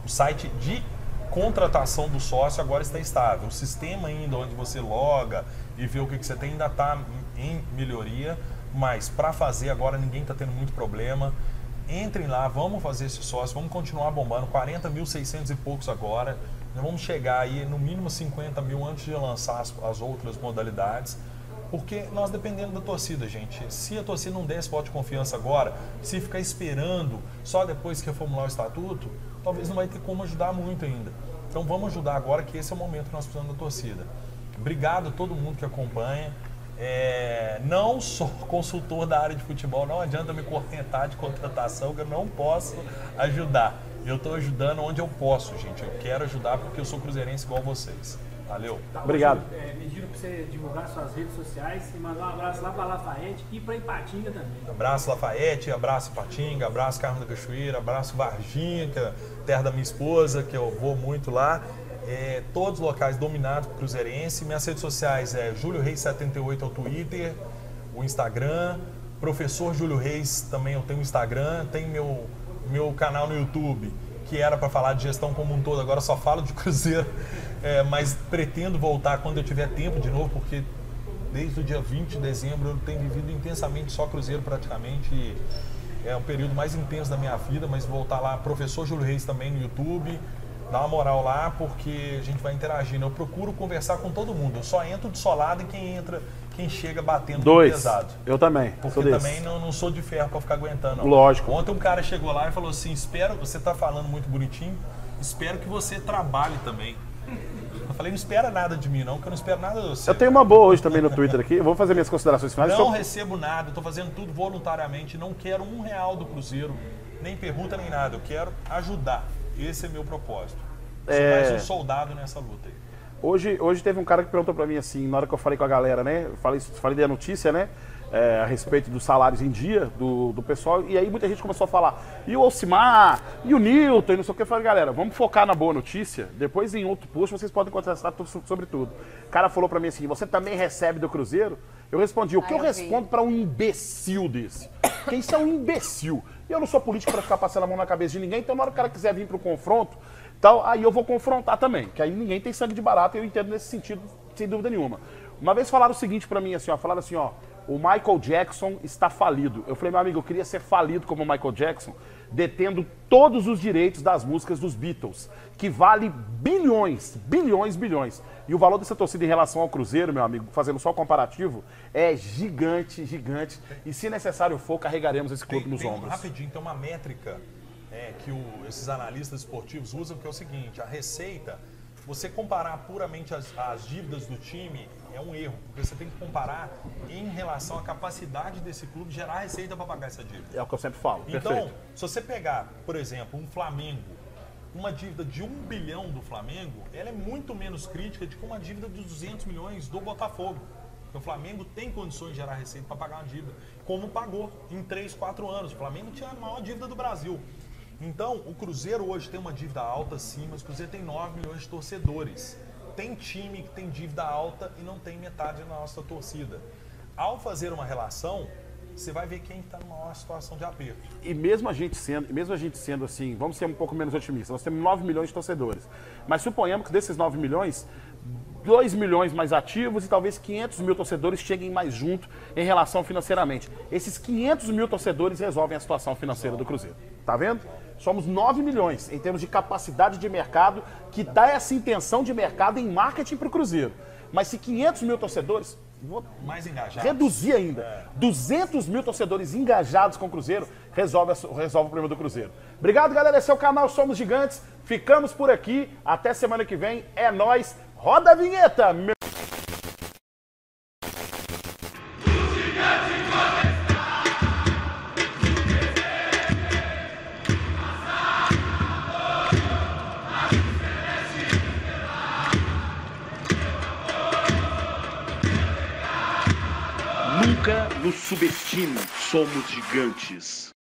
O site de contratação do sócio agora está estável. O sistema ainda onde você loga e vê o que, que você tem ainda está em melhoria. Mas para fazer agora ninguém está tendo muito problema. Entrem lá, vamos fazer esse sócio, vamos continuar bombando. 40.600 e poucos agora. Nós vamos chegar aí no mínimo 50 mil antes de lançar as, as outras modalidades. Porque nós dependemos da torcida, gente. Se a torcida não der esse voto de confiança agora, se ficar esperando só depois que reformular o estatuto, talvez não vai ter como ajudar muito ainda. Então vamos ajudar agora, que esse é o momento que nós precisamos da torcida. Obrigado a todo mundo que acompanha. É, não sou consultor da área de futebol, não adianta me contentar de contratação, que eu não posso ajudar. Eu estou ajudando onde eu posso, gente. Eu quero ajudar porque eu sou cruzeirense igual vocês. Valeu. Tá, Obrigado. hoje, é, pediram para você divulgar suas redes sociais e mandar um abraço lá para Lafayette e para Ipatinga também. Abraço Lafayette, abraço Patinga, abraço Carmo da Cachoeira, abraço Varginha, que é a terra da minha esposa, que eu vou muito lá. É, todos os locais dominados por Cruzeirense. Minhas redes sociais é Júlio Reis 78 é o Twitter, o Instagram. Professor Júlio Reis também eu tenho o Instagram, tem meu, meu canal no YouTube, que era para falar de gestão como um todo, agora só falo de Cruzeiro. É, mas pretendo voltar quando eu tiver tempo de novo, porque desde o dia 20 de dezembro eu tenho vivido intensamente só Cruzeiro praticamente. É o período mais intenso da minha vida, mas voltar lá, professor Júlio Reis também no YouTube, dá uma moral lá, porque a gente vai interagindo. Eu procuro conversar com todo mundo. Eu só entro de solado e quem entra, quem chega batendo Dois. pesado. Eu também. Porque também não, não sou de ferro pra ficar aguentando. Não. Lógico. Ontem um cara chegou lá e falou assim: espero, você tá falando muito bonitinho, espero que você trabalhe também. Eu falei, não espera nada de mim, não, que eu não espero nada de você. Eu tenho uma boa hoje também no Twitter aqui. Eu vou fazer minhas considerações finais. Não eu- recebo nada, estou fazendo tudo voluntariamente, não quero um real do Cruzeiro, nem pergunta nem nada, eu quero ajudar. Esse é meu propósito. Sou É. mais um soldado nessa luta aí. Hoje, hoje teve um cara que perguntou pra mim assim, na hora que eu falei com a galera, né? Eu falei, falei da notícia, né? é, a respeito dos salários em dia do, do pessoal. E aí muita gente começou a falar, e o Alcimar, e o Newton, e não sei o que. Eu falei, galera, vamos focar na boa notícia. Depois em outro post vocês podem contestar sobre tudo. O cara falou pra mim assim, você também recebe do Cruzeiro? Eu respondi, o que Ah, eu eu respondo pra um imbecil desse? Quem isso é um imbecil. E eu não sou político pra ficar passando a mão na cabeça de ninguém, então na hora que o cara quiser vir pro confronto, então, aí eu vou confrontar também, que aí ninguém tem sangue de barata e eu entendo nesse sentido, sem dúvida nenhuma. Uma vez falaram o seguinte pra mim, assim, ó, falaram assim, ó, o Michael Jackson está falido. Eu falei, meu amigo, eu queria ser falido como o Michael Jackson, detendo todos os direitos das músicas dos Beatles, que vale bilhões, bilhões, bilhões. E o valor dessa torcida em relação ao Cruzeiro, meu amigo, fazendo só o comparativo, é gigante, gigante. E se necessário for, carregaremos esse clube Tem, nos tem, ombros. Rapidinho, tem uma métrica é, que o- esses analistas esportivos usam, que é o seguinte, a receita, você comparar puramente as, as dívidas do time é um erro, porque você tem que comparar em relação à capacidade desse clube gerar receita para pagar essa dívida. É o que eu sempre falo. Então, Perfeito. se você pegar, por exemplo, um Flamengo, uma dívida de um bilhão do Flamengo, ela é muito menos crítica do que uma dívida de 200 milhões do Botafogo. O Flamengo tem condições de gerar receita para pagar uma dívida, como pagou em 3, 4 anos. O Flamengo tinha a maior dívida do Brasil. Então, o Cruzeiro hoje tem uma dívida alta sim, mas o Cruzeiro tem 9 milhões de torcedores. Tem time que tem dívida alta e não tem metade da nossa torcida. Ao fazer uma relação, você vai ver quem está numa maior situação de aperto. E mesmo a gente sendo, mesmo a gente sendo assim, vamos ser um pouco menos otimistas, nós temos 9 milhões de torcedores. Mas suponhamos que desses 9 milhões, 2 milhões mais ativos e talvez 500 mil torcedores cheguem mais junto em relação financeiramente. Esses 500 mil torcedores resolvem a situação financeira do Cruzeiro. Tá vendo? Somos 9 milhões em termos de capacidade de mercado, que dá essa intenção de mercado em marketing para o Cruzeiro. Mas se 500 mil torcedores, vou Mais engajado. reduzir ainda. 200 mil torcedores engajados com o Cruzeiro resolve, resolve o problema do Cruzeiro. Obrigado, galera. Esse é o canal Somos Gigantes. Ficamos por aqui. Até semana que vem. É nóis. Roda a vinheta, meu. Subestime, somos gigantes.